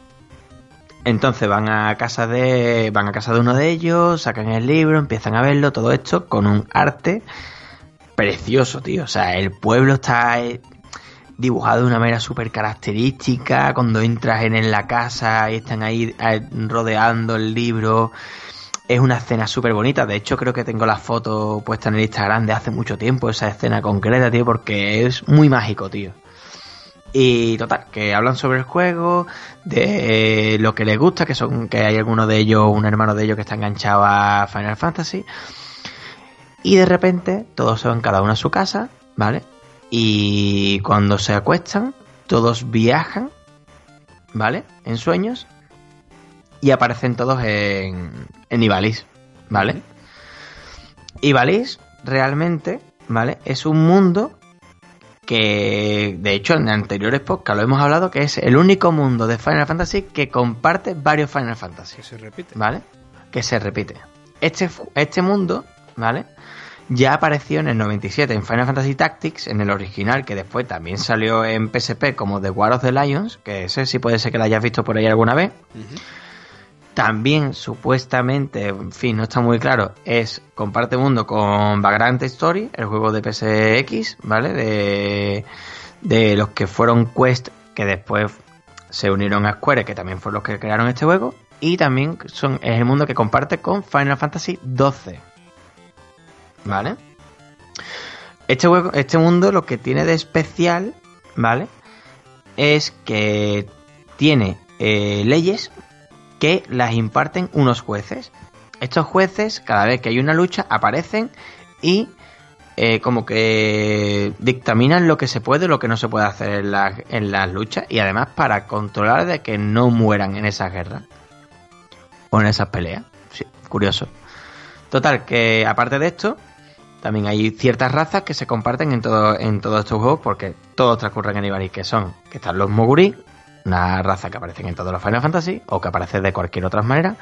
Entonces van a casa de. van a casa de uno de ellos, sacan el libro, empiezan a verlo, todo esto con un arte precioso, tío. O sea, el pueblo está eh, dibujado de una manera súper característica. Cuando entras en, en la casa y están ahí eh, rodeando el libro. Es una escena súper bonita. De hecho, creo que tengo la foto puesta en el Instagram de hace mucho tiempo, esa escena concreta, tío, porque es muy mágico, tío. Y total, que hablan sobre el juego, de lo que les gusta, que son que hay alguno de ellos, un hermano de ellos que está enganchado a Final Fantasy. Y de repente todos se van cada uno a su casa, ¿vale? Y cuando se acuestan, todos viajan, ¿vale? En sueños. Y aparecen todos en, en Ivalice, ¿vale? Ivalice realmente, ¿vale? Es un mundo que de hecho en anteriores podcasts lo hemos hablado que es el único mundo de Final Fantasy que comparte varios Final Fantasy, Que se repite. ¿vale? Que se repite. Este, este mundo, ¿vale? Ya apareció en el 97 en Final Fantasy Tactics, en el original, que después también salió en PSP como The War of the Lions, que ese sí puede ser que lo hayas visto por ahí alguna vez. También, supuestamente, en fin, no está muy claro, es comparte mundo con Vagrant Story, el juego de PSX, ¿vale? De, de los que fueron Quest, que después se unieron a Square, que también fueron los que crearon este juego. Y también son, es el mundo que comparte con Final Fantasy XII. ¿Vale? Este, juego, este mundo lo que tiene de especial, ¿vale? Es que tiene eh, leyes que las imparten unos jueces. Estos jueces, cada vez que hay una lucha, aparecen y eh, como que dictaminan lo que se puede lo que no se puede hacer en, las- en las luchas y además para controlar de que no mueran en esas guerras o en esas peleas. Sí, curioso. Total, que aparte de esto, también hay ciertas razas que se comparten en, todo, en todos estos juegos porque todos transcurren en Ibariz, que son, que están los Moguri, una raza que aparecen en todos los Final Fantasy o que aparece de cualquier otra manera,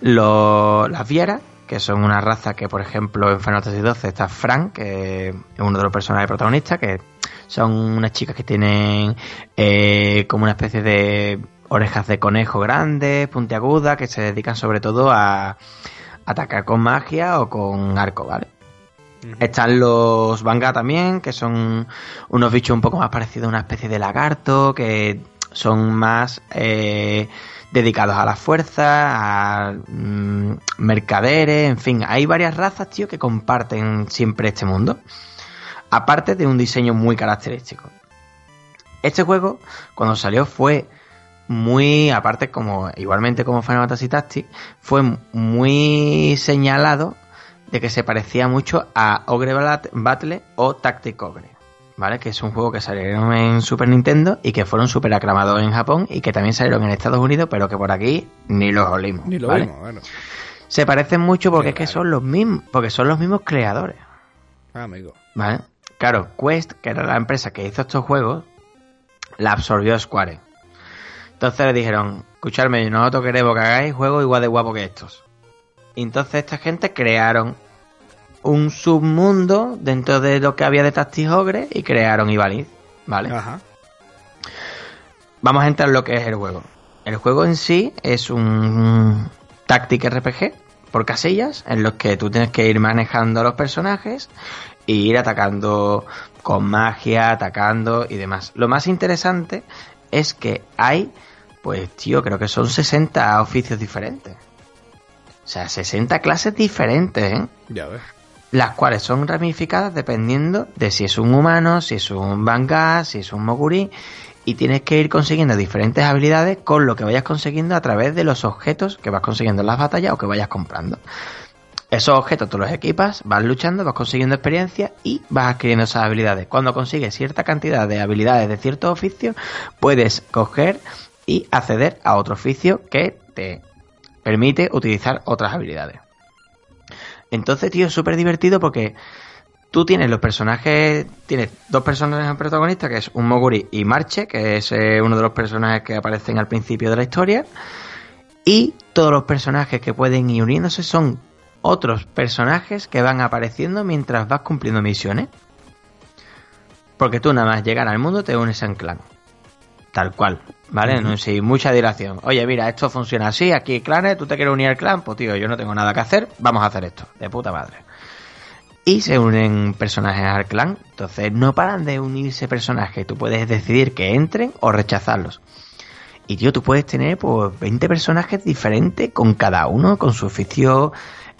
los, las Vieras, que son una raza que, por ejemplo, en Final Fantasy XII está Frank, que es uno de los personajes protagonistas, que son unas chicas que tienen eh, como una especie de orejas de conejo grandes, puntiagudas, que se dedican sobre todo a atacar con magia o con arco, ¿vale? Están los Vanga también, que son unos bichos un poco más parecidos a una especie de lagarto, que son más eh, dedicados a la fuerza, a mm, mercaderes, en fin, hay varias razas, tío, que comparten siempre este mundo. Aparte de un diseño muy característico. Este juego, cuando salió, fue muy, aparte como, igualmente como Final Fantasy Tactics, fue muy señalado de que se parecía mucho a Ogre Bat- Battle o Tactic Ogre, ¿vale? Que es un juego que salieron en Super Nintendo y que fueron súper aclamados en Japón y que también salieron en Estados Unidos, pero que por aquí ni los olimos, Ni lo ¿vale? vimos, bueno. Se parecen mucho porque Qué es que son los mismos, porque son los mismos creadores, Ah, amigo. ¿vale? Claro, Quest, que era la empresa que hizo estos juegos, la absorbió Square. Entonces le dijeron, escuchadme, nosotros queremos que hagáis juegos igual de guapos que estos. Y entonces esta gente crearon un submundo dentro de lo que había de Tactics Ogre y crearon Ivaliz, ¿vale? Ajá. Vamos a entrar en lo que es el juego. El juego en sí es un Tactic RPG por casillas en los que tú tienes que ir manejando a los personajes e ir atacando con magia, atacando y demás. Lo más interesante es que hay, pues tío, creo que son 60 oficios diferentes. O sea, 60 clases diferentes, ¿eh? Ya ves. Las cuales son ramificadas dependiendo de si es un humano, si es un Vanga, si es un Moguri, y tienes que ir consiguiendo diferentes habilidades con lo que vayas consiguiendo a través de los objetos que vas consiguiendo en las batallas o que vayas comprando. Esos objetos tú los equipas, vas luchando, vas consiguiendo experiencia y vas adquiriendo esas habilidades. Cuando consigues cierta cantidad de habilidades de cierto oficio, puedes coger y acceder a otro oficio que te permite utilizar otras habilidades. Entonces, tío, es súper divertido porque tú tienes los personajes, tienes dos personajes protagonistas, que es un Moguri y Marche, que es eh, uno de los personajes que aparecen al principio de la historia, y todos los personajes que pueden ir uniéndose son otros personajes que van apareciendo mientras vas cumpliendo misiones. Porque tú nada más llegar al mundo te unes a un clan. Tal cual, ¿vale? No sin mucha dilación. Oye, mira, esto funciona así, aquí hay clanes, tú te quieres unir al clan, pues tío, yo no tengo nada que hacer, vamos a hacer esto, de puta madre. Y se unen personajes al clan, entonces no paran de unirse personajes, tú puedes decidir que entren o rechazarlos. Y tío, tú puedes tener pues 20 personajes diferentes con cada uno, con su oficio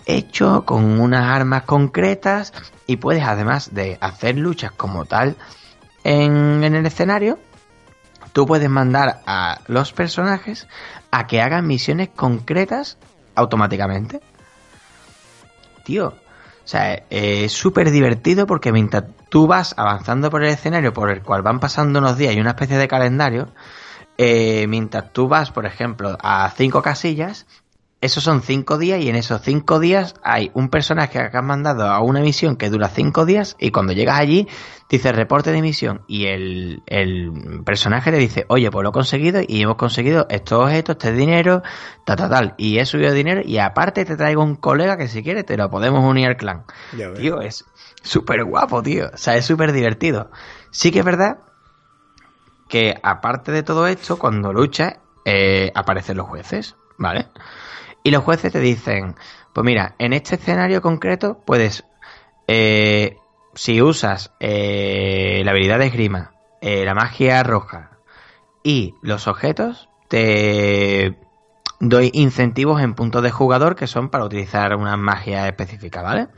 hecho, con unas armas concretas, y puedes además de hacer luchas como tal en, en el escenario, tú puedes mandar a los personajes a que hagan misiones concretas automáticamente. Tío, o sea, es súper divertido porque mientras tú vas avanzando por el escenario por el cual van pasando unos días y una especie de calendario, eh, mientras tú vas, por ejemplo, a cinco casillas, esos son cinco días y en esos cinco días hay un personaje que has mandado a una misión que dura cinco días y cuando llegas allí dice reporte de misión y el, el personaje le dice, oye, pues lo he conseguido y hemos conseguido estos objetos, este dinero, tal, tal, tal, y he subido dinero y aparte te traigo un colega que si quieres te lo podemos unir al clan. Ya. Tío, es súper guapo, tío. O sea, es súper divertido. Sí que es verdad que aparte de todo esto, cuando luchas, eh, aparecen los jueces, ¿vale? Y los jueces te dicen, pues mira, en este escenario concreto puedes, eh, si usas eh, la habilidad de esgrima, eh, la magia roja y los objetos, te doy incentivos en puntos de jugador que son para utilizar una magia específica, ¿vale?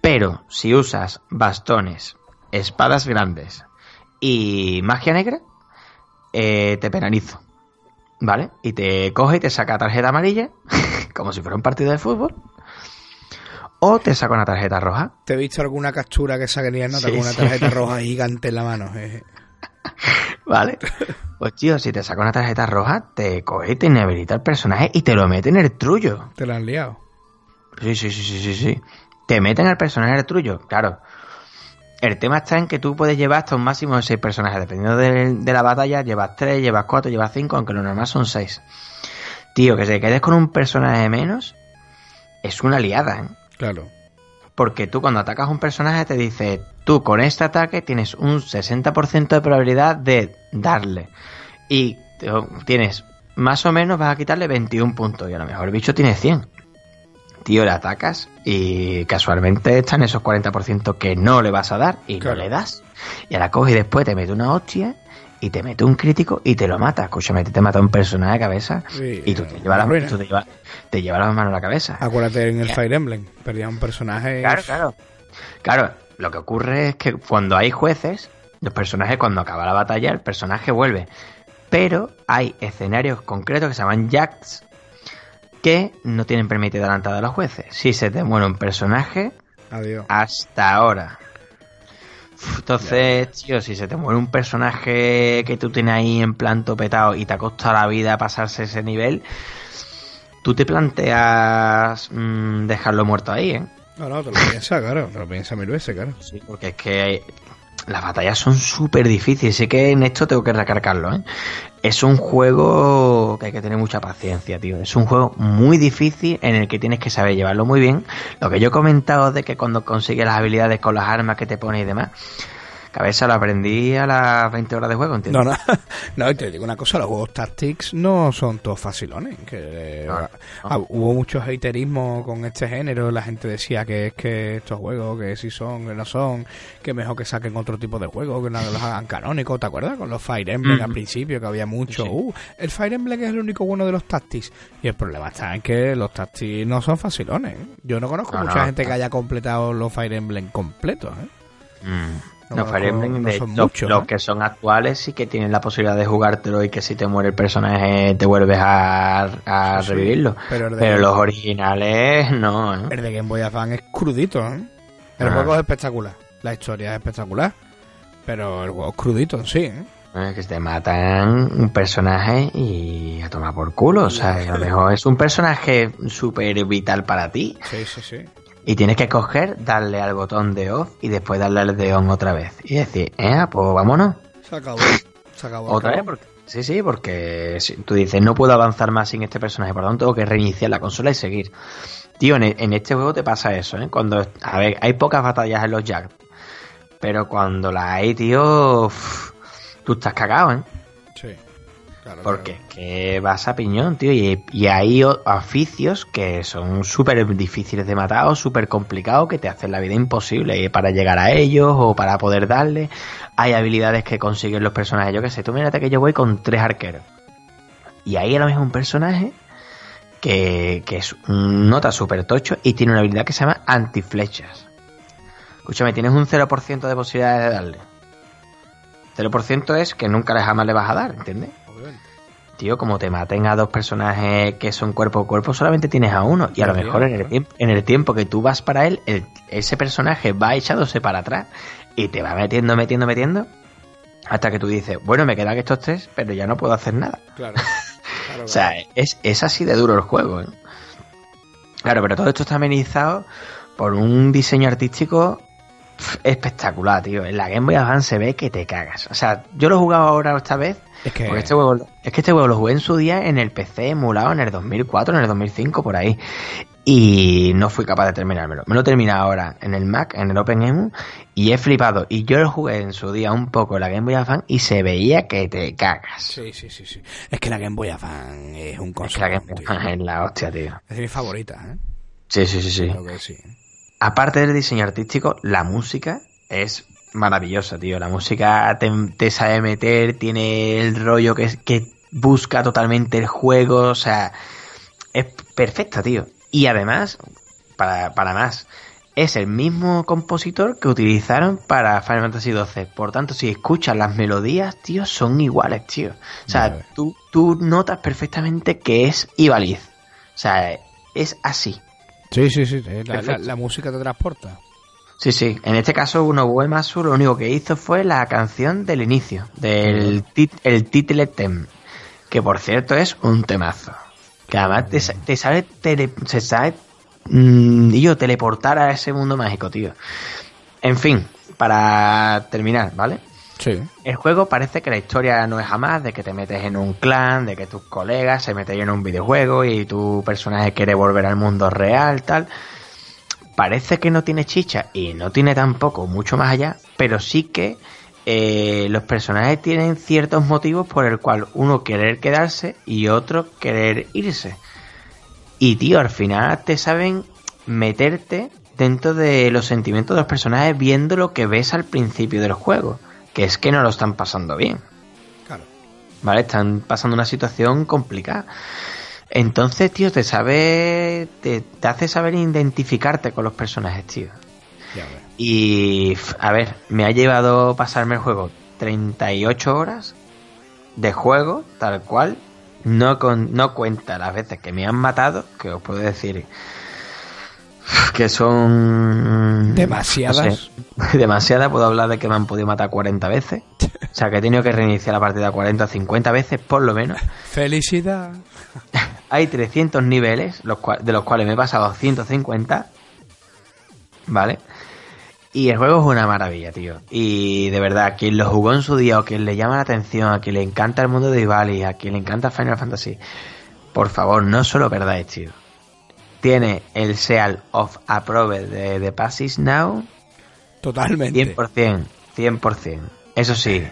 Pero si usas bastones, espadas grandes y magia negra, te penalizo. ¿Vale? Y te coge y te saca tarjeta amarilla, <laughs> como si fuera un partido de fútbol. o te saca una tarjeta roja. ¿Te he visto alguna captura que sacaría nota Sí, con una sí. tarjeta roja <laughs> gigante en la mano? eh. ¿Vale? Pues tío, si te saca una tarjeta roja, te coge y te inhabilita el personaje y te lo mete en el trullo. Te la han liado. Sí, sí, sí, sí, sí, sí. Te meten al personaje en el trullo, claro. El tema está en que tú puedes llevar hasta un máximo de seis personajes. Dependiendo de, de la batalla, llevas tres, llevas cuatro, llevas cinco, aunque lo normal son seis. Tío, que te quedes con un personaje menos es una liada, ¿eh? Claro. Porque tú cuando atacas a un personaje te dice, tú con este ataque tienes un 60% de probabilidad de darle. Y tienes, más o menos vas a quitarle 21 puntos. Y a lo mejor el bicho tiene 100. Tío, le atacas y casualmente están esos 40% que no le vas a dar y Claro. no le das. Y ahora coge y después te mete una hostia y te mete un crítico y te lo mata. Escúchame, te mata un personaje de cabeza Sí, y tú te llevas la, tú te llevas, te llevas la mano a la cabeza. Acuérdate en el Fire Emblem. Perdía un personaje. Claro, claro. Claro, lo que ocurre es que cuando hay jueces, los personajes, cuando acaba la batalla, el personaje vuelve. Pero hay escenarios concretos que se llaman jacks que no tienen permitido adelantar a los jueces. Si se te muere un personaje, Adiós. hasta ahora. Entonces, tío, si se te muere un personaje que tú tienes ahí en plan topetado y te ha costado la vida pasarse ese nivel, tú te planteas mm, dejarlo muerto ahí, ¿eh? No, no, te lo piensas, <laughs> claro. Te lo piensas mil veces, claro. Sí, porque es que hay- las batallas son súper difíciles. Sé que en esto tengo que recargarlo, ¿eh? Es un juego que hay que tener mucha paciencia, tío. Es un juego muy difícil en el que tienes que saber llevarlo muy bien. Lo que yo he comentado de que cuando consigues las habilidades con las armas que te pones y demás, cabeza lo aprendí a las 20 horas de juego, ¿entiendes? No, no, <laughs> no, y te digo una cosa, los juegos Tactics no son todos facilones. Que, No, no. ah, hubo mucho haterismo con este género, la gente decía que es que estos juegos, que sí son, que no son, que mejor que saquen otro tipo de juegos, que no los hagan canónicos, ¿te acuerdas? Con los Fire Emblem Mm. al principio, que había mucho, Sí. uh, el Fire Emblem es el único bueno de los Tactics. Y el problema está en que los Tactics no son facilones. ¿eh? Yo no conozco No, mucha gente que haya completado los Fire Emblem completos. ¿eh? Mm. No No, conozco- Fire Emblem, no de- son los, muchos, los ¿eh? que son actuales sí que tienen la posibilidad de jugártelo y que si te muere el personaje te vuelves a, a Sí, revivirlo. Pero los originales no. ¿eh? El de Game Boy Advance es crudito, ¿eh? El Ah. juego es espectacular. La historia es espectacular. Pero el juego es crudito sí, ¿eh? Es que te matan un personaje y a tomar por culo. O sea, a lo mejor es un personaje súper vital para ti. Sí, sí, sí. Y tienes que coger, darle al botón de off y después darle al de on otra vez. Y decir, eh, pues vámonos. Se acabó. Se acabó. Otra vez, porque, sí, sí, porque si tú dices, no puedo avanzar más sin este personaje, por lo tanto tengo que reiniciar la consola y seguir. Tío, en, en este juego te pasa eso, ¿eh? Cuando, a ver, hay pocas batallas en los Jacks, pero cuando las hay, tío, uf, tú estás cagado, ¿eh? Claro, Porque claro. que vas a piñón, tío, y, y hay oficios que son súper difíciles de matar o súper complicados que te hacen la vida imposible para llegar a ellos o para poder darle. Hay habilidades que consiguen los personajes. Yo qué sé, tú mírate que yo voy con tres arqueros. Y ahí a lo mejor un personaje que, que es un nota súper tocho y tiene una habilidad que se llama antiflechas. Escúchame, tienes un 0% de posibilidad de darle. 0% es que nunca jamás le vas a dar, ¿entiendes? Tío, como te maten a dos personajes que son cuerpo a cuerpo, solamente tienes a uno. Y a lo mejor en el, en el tiempo que tú vas para él, el- ese personaje va echándose para atrás y te va metiendo, metiendo, metiendo. Hasta que tú dices, bueno, me quedan estos tres, pero ya no puedo hacer nada. Claro. Claro, <laughs> O sea, es, es así de duro el juego. ¿eh? Claro, pero todo esto está amenizado por un diseño artístico espectacular, tío. En la Game Boy Advance se ve que te cagas. O sea, yo lo he jugado ahora esta vez es que. porque este juego, es que este juego lo jugué en su día en el PC emulado en el 2004, en el 2005, por ahí. Y no fui capaz de terminármelo. Me lo terminé ahora en el Mac, en el OpenEMU, y he flipado. Y yo lo jugué en su día un poco en la Game Boy Advance y se veía que te cagas. Sí, sí, sí, sí. Es que la Game Boy Advance es un es que la. Game Boy Advance es la hostia, tío. Es de mis favoritas, ¿eh? Sí, sí, sí, sí. Creo que sí. Aparte del diseño artístico, la música es maravillosa, tío. La música te, te sabe meter, tiene el rollo que, que busca totalmente el juego, o sea, es perfecta, tío. Y además, para, para más, es el mismo compositor que utilizaron para Final Fantasy XII. Por tanto, si escuchas las melodías, tío, son iguales, tío. O sea, Vale. tú, tú notas perfectamente que es Ibaliz. O sea, es así. Sí, sí, sí. La, la- la música te transporta. Sí, sí. En este caso, Unobu Ematsu lo único que hizo fue la canción del inicio, del tit el title theme, que por cierto es un temazo. Que además te, te sabe, tele- se sabe, mm, y yo, teleportar a ese mundo mágico, tío. En fin, para terminar, ¿vale? Sí. El juego parece que la historia no es jamás de que te metes en un clan, de que tus colegas se meten en un videojuego y tu personaje quiere volver al mundo real, tal. Parece que no tiene chicha y no tiene tampoco mucho más allá, pero sí que eh, los personajes tienen ciertos motivos por el cual uno querer quedarse y otro querer irse. Y tío, al final te saben meterte dentro de los sentimientos de los personajes viendo lo que ves al principio del juego, que es que no lo están pasando bien. Claro. ¿Vale? Están pasando una situación complicada. Entonces, tío, te sabe. Te, te hace saber identificarte con los personajes, tío. Ya. Y, a ver, me ha llevado pasarme el juego 38 horas de juego, tal cual. No, con, no cuenta las veces que me han matado, que os puedo decir <laughs> que son... Demasiadas. no sé, <laughs> demasiadas, puedo hablar de que me han podido matar 40 veces. <laughs> O sea, que he tenido que reiniciar la partida 40 o 50 veces, por lo menos. Felicidad. <laughs> Hay 300 niveles, los de los cuales me he pasado 150. ¿Vale? Y el juego es una maravilla, tío. Y de verdad, quien lo jugó en su día o quien le llama la atención, a quien le encanta el mundo de Ivali, a quien le encanta Final Fantasy, por favor, no se lo perdáis, tío. Tiene el Seal of Approve de, de Passes Now Totalmente. 100%, 100%. Eso sí,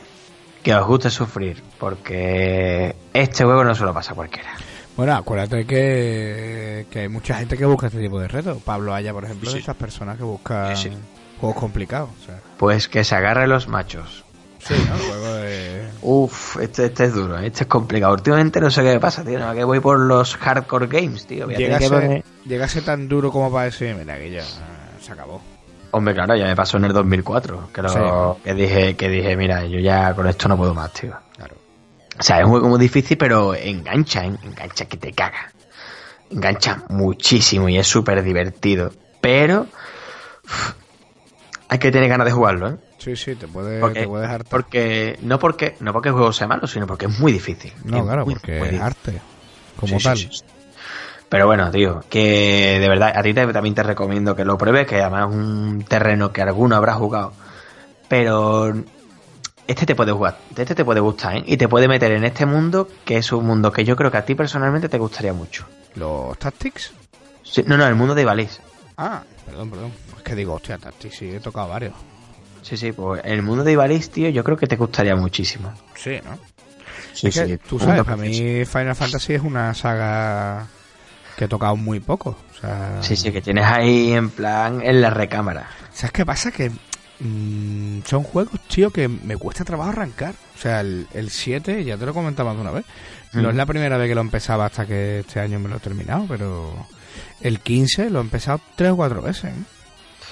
que os guste sufrir, porque este juego no se lo pasa a cualquiera. Bueno, acuérdate que, que hay mucha gente que busca este tipo de retos. Pablo Haya, por ejemplo, de esas personas que buscan Sí, sí. juegos complicados. O sea, Pues que se agarre los machos. sí, ¿no? Juego de... Uf, este, este es duro, este es complicado. Últimamente no sé qué me pasa, tío. No, que voy por los hardcore games, tío. Llegase, poner- llegase tan duro como para decir, mira, que ya eh, se acabó. Hombre, claro, ya me pasó en el 2004. Que, lo- Sí. que dije, que dije, mira, yo ya con esto no puedo más, tío. Claro. O sea, es un juego muy difícil, pero engancha, ¿eh? engancha que te caga. Engancha muchísimo y es súper divertido. Pero <sighs> hay que tener ganas de jugarlo, ¿eh? Sí, sí, te puede, Porque, te puede dejar... porque no porque no porque el juego sea malo, sino porque es muy difícil. No, Es claro, muy, porque muy es arte. Como Sí, sí, tal. sí, sí. Pero bueno, tío, que de verdad a ti te- también te recomiendo que lo pruebes, que además es un terreno que alguno habrá jugado. Pero este te puede jugar, este te puede gustar, ¿eh? Y te puede meter en este mundo, que es un mundo que yo creo que a ti personalmente te gustaría mucho. ¿Los Tactics? Sí, no, no, el mundo de Ivalice. Ah, perdón, perdón. Es que digo, hostia, Tactics sí, he tocado varios. Sí, sí, pues el mundo de Ivalice, tío, yo creo que te gustaría muchísimo. Sí, ¿no? Sí, es que tú sabes, para mí Final Fantasy es una saga que he tocado muy poco. O sea, Sí, sí, que tienes ahí en plan en la recámara. ¿Sabes qué pasa? Que mm, son juegos, tío, que me cuesta trabajo arrancar. O sea, el, el 7, ya te lo comentaba de una vez. No es la primera vez que lo empezaba hasta que este año me lo he terminado, pero el 15 lo he empezado tres o cuatro veces. ¿eh?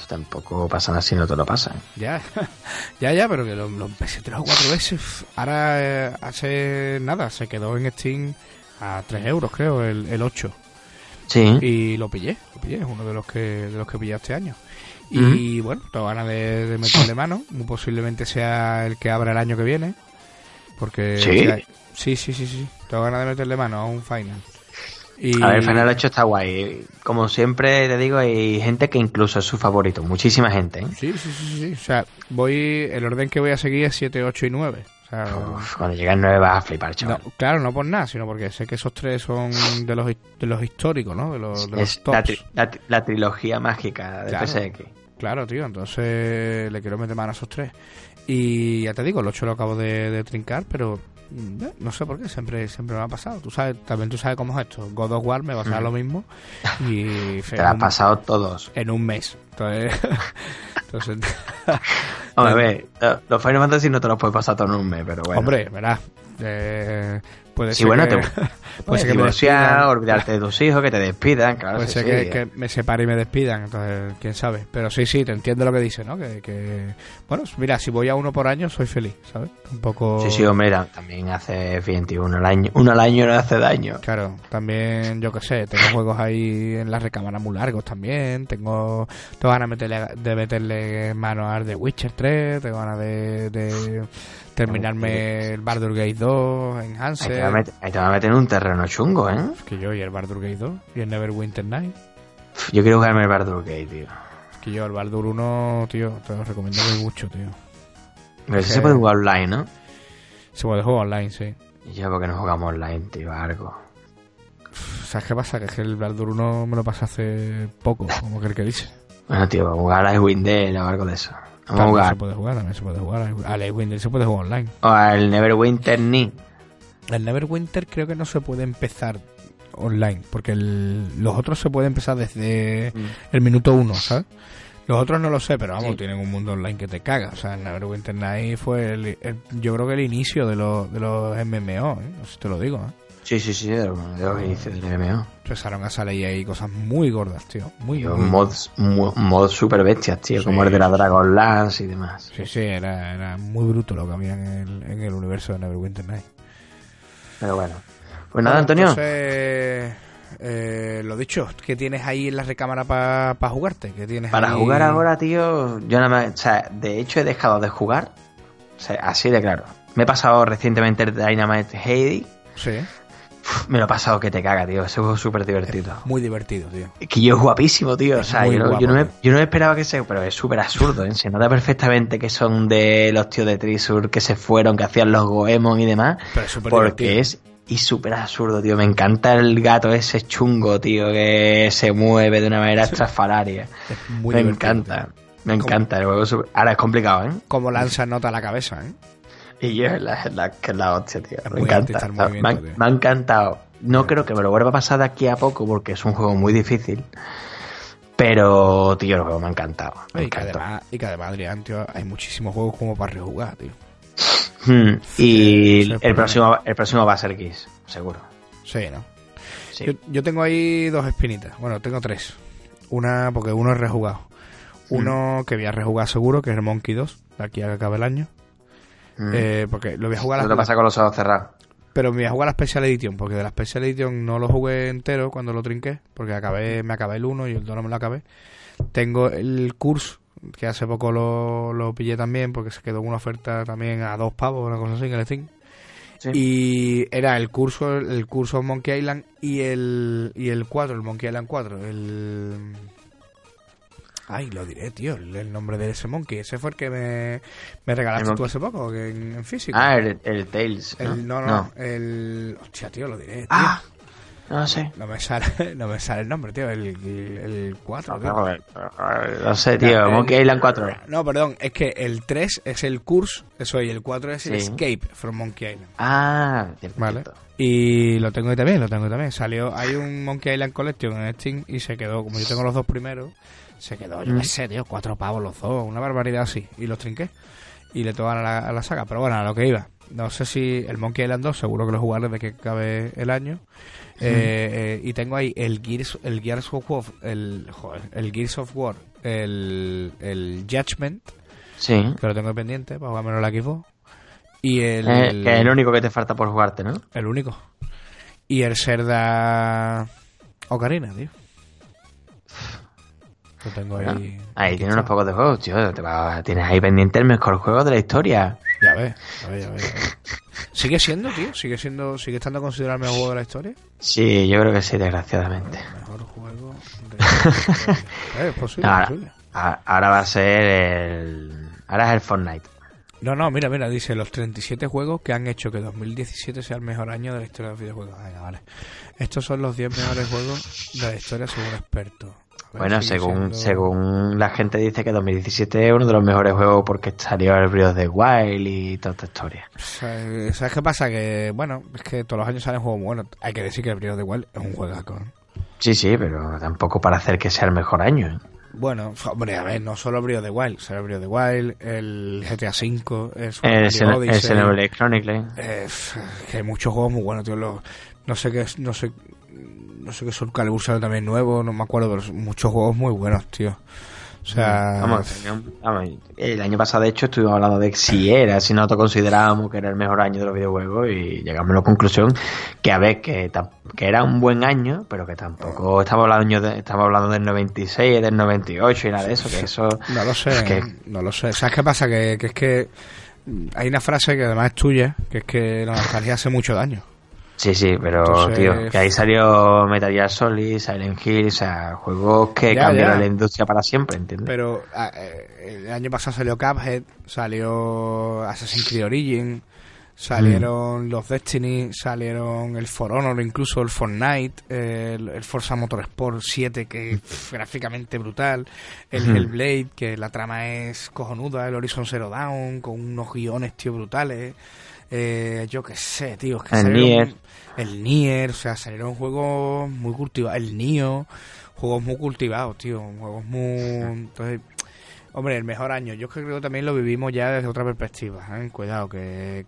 Tampoco pasan así, no te lo pasan. Ya, <laughs> ya, ya, pero que lo, lo empecé tres o cuatro veces. Ahora, eh, hace nada, se quedó en Steam a 3 euros, creo, el, el 8. Sí. Y lo pillé, lo pillé, es uno de los que, de los que pillé este año. Y bueno, tengo ganas de, de meterle mano. Muy posiblemente sea el que abra el año que viene. Porque. ¿Sí? o sea, sí, sí, sí, sí. Tengo ganas de meterle mano a un final. Y, A ver, Final 8 está guay. Como siempre te digo, hay gente que incluso es su favorito. Muchísima gente, ¿eh? Sí, sí, sí, sí. O sea, voy. El orden que voy a seguir es 7, 8 y 9. O sea. Uf, cuando llega el 9 vas a flipar, chaval. no, claro, no por nada, sino porque sé que esos tres son de los, de los históricos, ¿no? De los, de los es la, tops. tri- la tri- la trilogía mágica de Claro. PSX. Claro, tío, entonces le quiero meter mano a esos tres. Y ya te digo, el 8 lo acabo de, de trincar, pero no sé por qué, siempre siempre me ha pasado. Tú sabes, también tú sabes cómo es esto. God of War me va a pasar Mm. lo mismo y <laughs> Te en, un, pasado todos. en un mes. Entonces, <laughs> entonces <laughs> Hombre, a ver, eh, los Final Fantasy no te los puedes pasar todo en un mes, pero bueno. hombre, verás. eh, puede Sí, ser bueno, que, te- Puede ser que me divorciar, olvidarte de tus hijos, que te despidan, claro. Puede sí, ser sí. que, que me separe y me despidan, entonces quién sabe. Pero sí, sí, te entiendo lo que dice, ¿no? Que, que- bueno, mira, si voy a uno por año soy feliz, ¿sabes? Un poco... Sí, sí, hombre, ta- también hace 21 al año. Uno al año no hace daño. Claro, también, yo qué sé, tengo juegos ahí en la recámara muy largos también. Tengo, tengo ganas de meterle, de meterle mano al The Witcher 3. Tengo ganas de, de terminarme el Baldur's Gate 2 en Ahí te, va a meter, ahí te va a meter un terreno chungo, ¿eh? Es que yo y el Baldur's Gate 2 y el Neverwinter Night. Yo quiero jugarme el Baldur's Gate, tío. Es que yo el Baldur 1, tío, te lo recomiendo muy mucho, tío. Pero si se puede jugar online, ¿no? Se puede jugar online, sí. Y yo, porque no jugamos online, tío? Algo. ¿Sabes qué pasa? Que es que el Baldur 1 me lo pasé hace poco, como que el que dice. Bueno, tío, vamos a jugar a Dale o algo de eso. Vamos a jugar. se puede jugar, también se puede jugar. Al Icewind se puede jugar online. O al Neverwinter Ni. El Neverwinter creo que no se puede empezar online, porque el- los otros se puede empezar desde el minuto uno, ¿sabes? Los otros no lo sé, pero vamos, Sí. tienen un mundo online que te caga. O sea, el Neverwinter Night fue, el, el- yo creo que el inicio de los, de los MMO, ¿eh? No sé si te lo digo, ¿eh? Sí, sí, sí, de los, de los inicios del MMO. Empezaron a salir ahí cosas muy gordas, tío. Muy, muy mods, mo- mods super bestias, tío, Sí. como el de la Dragonlance y demás. Sí, sí, era, era muy bruto lo que había en el, en el universo de Neverwinter Night. Pero bueno. Pues nada, Bueno, Antonio. entonces, eh, lo dicho, ¿qué tienes ahí en la recámara para jugarte? ¿Qué tienes Para ahí? jugar ahora, tío, yo nada más, o sea, de hecho he dejado de jugar, o sea, así de claro. Me he pasado recientemente el Dynamite Heidi, Sí, me lo he pasado que te caga, tío, ese juego es súper divertido. muy divertido, tío. Que yo es guapísimo, tío, o sea, yo, guapo, yo no me, yo no me esperaba que sea, pero es súper absurdo, ¿eh? se nota perfectamente que son de los tíos de Trisur que se fueron, que hacían los Goemon y demás, Pero es súper porque divertido. es y súper absurdo, tío, me encanta el gato ese chungo, tío, que se mueve de una manera estrafalaria. Es muy me divertido, encanta, me encanta el juego. es súper- Ahora es complicado, ¿eh? Como lanza nota a la cabeza, ¿eh? Y yo la, la- la hostia, tío. Me muy encanta. sea, movimiento, me, ha- tío. me ha encantado. No creo que me lo vuelva a pasar de aquí a poco porque es un juego muy difícil. Pero, tío, el juego me ha encantado. Me Y que, además, y que además, Adrián, tío, hay muchísimos juegos como para rejugar, tío. Hmm, Y el próximo, el próximo va a ser Kiss, seguro. Sí, ¿no? Sí. Yo, yo tengo ahí dos espinitas. Bueno, tengo tres. Una, porque uno es rejugado. Uno que voy a rejugar seguro, que es el Monkey 2, de aquí a que acabe el año. Hmm. Eh, porque lo voy a jugar a ¿Qué la te pasa con los ojos cerrados? Pero me voy a jugar la Special Edition, porque de la Special Edition no lo jugué entero cuando lo trinqué, porque acabé, me acabé el 1 y el 2 no me lo acabé. Tengo el curso, que hace poco lo, lo pillé también, porque se quedó una oferta también a dos pavos, una cosa así en el Steam. Sí. Y era el curso, el curso Monkey Island y el, y el 4, el Monkey Island 4, el... Ay, lo diré, tío, el, el nombre de ese monkey. Ese fue el que me, me regalaste El tú hace poco, que en, en físico. Ah, el, el Tales. ¿no? El, no, no, el... Hostia, tío, lo diré, tío. Ah, no sé. No me sale, <laughs> no me sale el nombre, tío. El, el 4, tío. No sé, tío. No, Monkey Island 4. No, perdón, es que el 3 es el Curse, eso, y el 4 es el Sí. Escape from Monkey Island. Ah, cierto, Vale. Y lo tengo ahí también, lo tengo ahí también. Salió, hay un Monkey Island Collection en Steam y se quedó, como yo tengo los dos primeros, se quedó, yo Mm. qué sé, tío, cuatro pavos los dos, una barbaridad así. Y los trinqué. Y le tocan a la, a la saga. Pero bueno, a lo que iba. No sé si el Monkey Island 2, seguro que lo jugaré desde que acabe el año. Eh, eh, y tengo ahí el Gears, el Gears of War, el, joder, el Gears of War, el, el Judgment, Sí. que lo tengo pendiente para jugarme en la Xbox. Y el, Eh, que es el único que te falta por jugarte, ¿no? el único. Y el Serda Ocarina, tío. Lo tengo ahí. Bueno, ahí tienes unos pocos de juegos, tío. Te va- tienes ahí pendiente el mejor juego de la historia. Ya ves, ya ves, ya ves, ya ves. Sigue siendo, tío. Sigue siendo, sigue estando considerado el mejor juego de la historia. Sí, yo creo que sí, desgraciadamente. Mejor juego de <laughs> la historia. Eh, es posible, Ahora, posible. a- ahora va a ser el. Ahora es el Fortnite. No, no, mira, mira, dice los 37 juegos que han hecho que 2017 sea el mejor año de la historia de los videojuegos. Venga, vale. Estos son los 10 mejores juegos de la historia según expertos. Bueno, según, siendo- según la gente dice que 2017 es uno de los mejores juegos porque salió el Breath of the Wild y toda esta historia. ¿Sabes sabes qué pasa? Que, bueno, es que todos los años salen juegos buenos. Hay que decir que el Breath of the Wild es un juegaco. ¿no? Sí, sí, pero tampoco para hacer que sea el mejor año. ¿eh? Bueno, hombre, a ver, no solo Breath of the Wild. Sale el Breath of the Wild, el GTA V, el Super El, Chronicles. Eh, que hay muchos juegos muy buenos, tío. Los, No sé qué, no sé, no sé qué Soul Calibur sale también nuevo, no me acuerdo, pero muchos juegos muy buenos, tío. O sea, vamos, vamos, el año pasado de hecho estuvimos hablando de si era, si nosotros considerábamos que era el mejor año de los videojuegos y llegamos a la conclusión que a ver, que, que era un buen año, pero que tampoco estamos hablando, de, estamos hablando del 96, del 98 y nada de eso, que eso... No lo sé, no lo sé. ¿Sabes qué pasa? Que, que es que hay una frase que además es tuya, que es que la nostalgia hace mucho daño. Sí, sí, pero tío, que ahí salió Metal Gear Solid, Silent Hill, o sea, juegos que cambiaron la industria para siempre, ¿entiendes? Pero eh, el año pasado salió Cuphead, salió Assassin's Creed Origin, salieron mm. los Destiny, salieron el For Honor, incluso el Fortnite, el, Forza Motorsport 7, que es gráficamente brutal, el Hellblade, que la trama es cojonuda, el Horizon Zero Dawn, con unos guiones, tío, brutales. Eh, yo qué sé, tío. Es que el Nier. El Nier, o sea, salieron juegos muy cultivados. El Nio, juegos muy cultivados, tío. Juegos muy. Entonces, hombre, el mejor año. Yo creo que también lo vivimos ya desde otra perspectiva. ¿eh? Cuidado, que,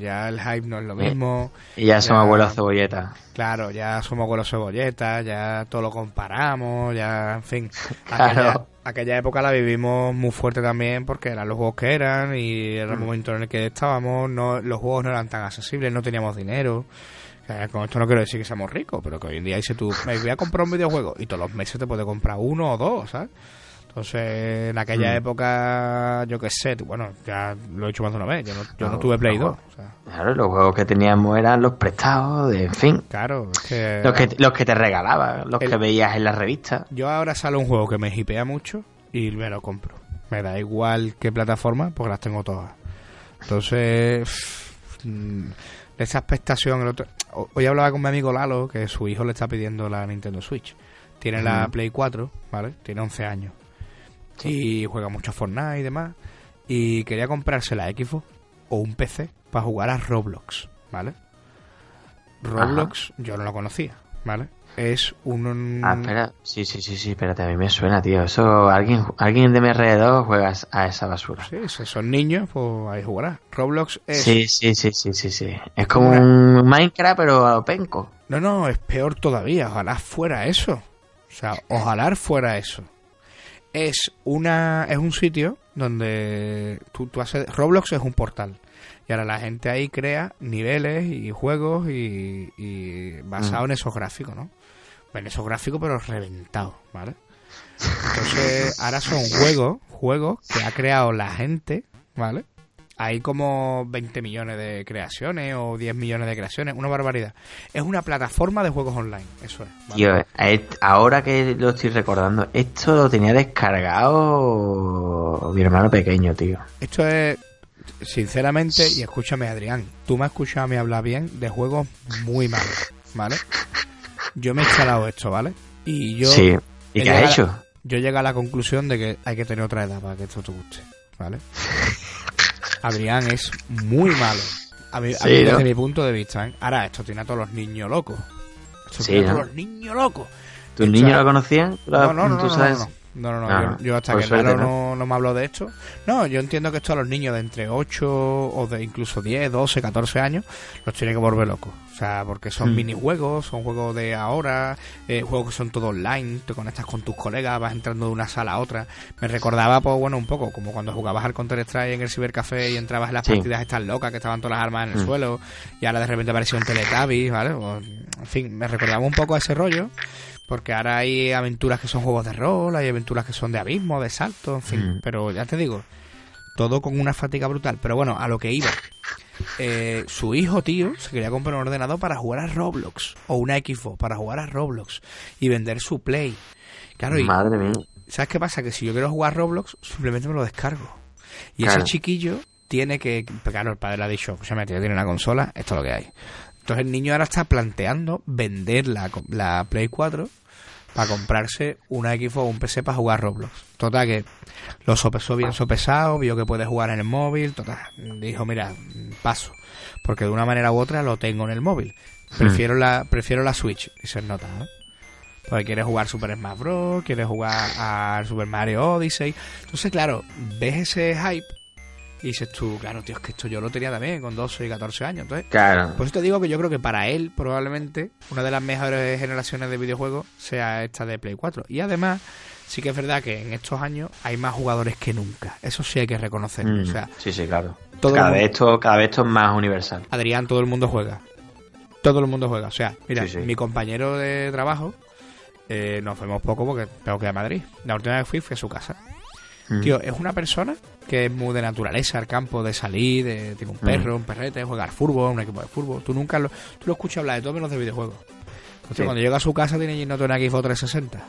ya el hype no es lo mismo. Y ya somos abuelos cebolletas. Claro, ya somos abuelos cebolletas, ya todo lo comparamos, ya, en fin. <laughs> Claro aquella época la vivimos muy fuerte también porque eran los juegos que eran y era el mm. momento en el que estábamos, no, los juegos no eran tan accesibles, no teníamos dinero. con esto no quiero decir que seamos ricos, pero que hoy en día dices tú, me voy a comprar un videojuego y todos los meses te puedes comprar uno o dos, ¿sabes? Entonces, en aquella mm. época, yo qué sé, bueno, ya lo he dicho más de una vez, yo no, yo no, tuve Play 2. Claro, los juegos que teníamos eran los prestados, de, en fin. Claro, es que... Los que, los que te regalaban, los que veías en la revista. Yo ahora sale un juego que me hipea mucho y me lo compro. Me da igual qué plataforma, porque las tengo todas. Entonces, mm, esa expectación... El otro... Hoy hablaba con mi amigo Lalo, que su hijo le está pidiendo la Nintendo Switch. Tiene la Play 4, ¿vale? Tiene 11 años y juega mucho Fortnite y demás. Y quería comprarse la Xbox o un PC para jugar a Roblox, ¿vale? Roblox yo no lo conocía, ¿vale? Es un... Ah, espera, sí, sí, sí, sí, espérate, a mí me suena, tío. Eso, alguien, alguien de mi alrededor juega a esa basura. Sí, si son niños, pues ahí jugará. Roblox es... Sí, sí, sí, sí, sí, sí. Es como un Minecraft, pero a penco. No, no, es peor todavía. Ojalá fuera eso. O sea, ojalá fuera eso es una es un sitio donde tú, tú haces Roblox es un portal y ahora la gente ahí crea niveles y juegos y, y basado mm. en esos gráficos, ¿no? En esos gráficos pero reventados, ¿vale? Entonces ahora son juegos, juegos que ha creado la gente, ¿vale? Hay como 20 millones de creaciones o 10 millones de creaciones, una barbaridad. Es una plataforma de juegos online, eso es. ahora que lo estoy recordando, esto lo tenía descargado mi hermano pequeño, tío. Esto es, sinceramente, y escúchame Adrián, tú me has escuchado a mí hablar bien de juegos muy malos, ¿vale? Yo me he instalado esto, ¿vale? Y yo... Sí, ¿y qué has hecho? yo llego a la conclusión de que hay que tener otra edad para que esto te guste, ¿vale? <laughs> Adrián es muy malo. A mí, desde mi punto de vista. ¿eh? Ahora, esto tiene a todos los niños locos. Esto tiene a todos los niños locos. ¿Tus niños lo conocían? No, no, no, no, no, no, no, ah, yo, hasta que claro no, no, me habló de esto. No, yo entiendo que esto a los niños de entre 8 o de incluso 10, 12, 14 años los tiene que volver locos. O sea, porque son mm. minijuegos, son juegos de ahora, eh, juegos que son todo online, te conectas con tus colegas, vas entrando de una sala a otra. Me recordaba, pues bueno, un poco como cuando jugabas al Counter-Strike en el cibercafé y entrabas en las partidas estas locas que estaban todas las armas en el mm. suelo y ahora de repente apareció un Teletubbies, ¿vale? en fin, me recordaba un poco a ese rollo. Porque ahora hay aventuras que son juegos de rol, hay aventuras que son de abismo, de salto, en fin. Mm. Pero ya te digo, todo con una fatiga brutal. Pero bueno, a lo que iba. Eh, su hijo, tío, se quería comprar un ordenador para jugar a Roblox. O una Xbox para jugar a Roblox. Y vender su Play. Claro, y, Madre mía. ¿Sabes qué pasa? Que si yo quiero jugar a Roblox, simplemente me lo descargo. Y ese chiquillo tiene que... Claro, el padre le ha dicho, pues ya me tiene una consola, esto es lo que hay. Entonces el niño ahora está planteando vender la, la Play 4 para comprarse una Xbox o un PC para jugar Roblox. Total que lo sopesó bien sopesado, vio que puede jugar en el móvil, total, dijo, mira, paso, porque de una manera u otra lo tengo en el móvil. Prefiero hmm. la prefiero la Switch y se nota, ¿no? Porque quiere jugar Super Smash Bros, quiere jugar a Super Mario Odyssey. Entonces, claro, ves ese hype Y dices tú, claro, tío, es que esto yo lo tenía también con 12 y 14 años. Entonces, Claro. por eso te digo que yo creo que para él, probablemente, una de las mejores generaciones de videojuegos sea esta de Play 4. Y además, sí que es verdad que en estos años hay más jugadores que nunca. Eso sí hay que reconocerlo. Mm, O sea, sí, sí, claro. todo cada, vez esto, cada vez esto es más universal. Adrián, todo el mundo juega. Todo el mundo juega. O sea, mira, Sí, sí. mi compañero de trabajo, eh, nos vemos poco porque tengo que ir a Madrid. La última vez que fui fui a su casa. Mm. Tío, es una persona que es muy de naturaleza, al campo, de salir, de, tiene un perro, un perrete, jugar fútbol, un equipo de fútbol. Tú nunca lo, tú lo escuchas hablar de todo menos de videojuegos. Entonces, Sí. cuando llega a su casa tiene no tiene una Xbox 360.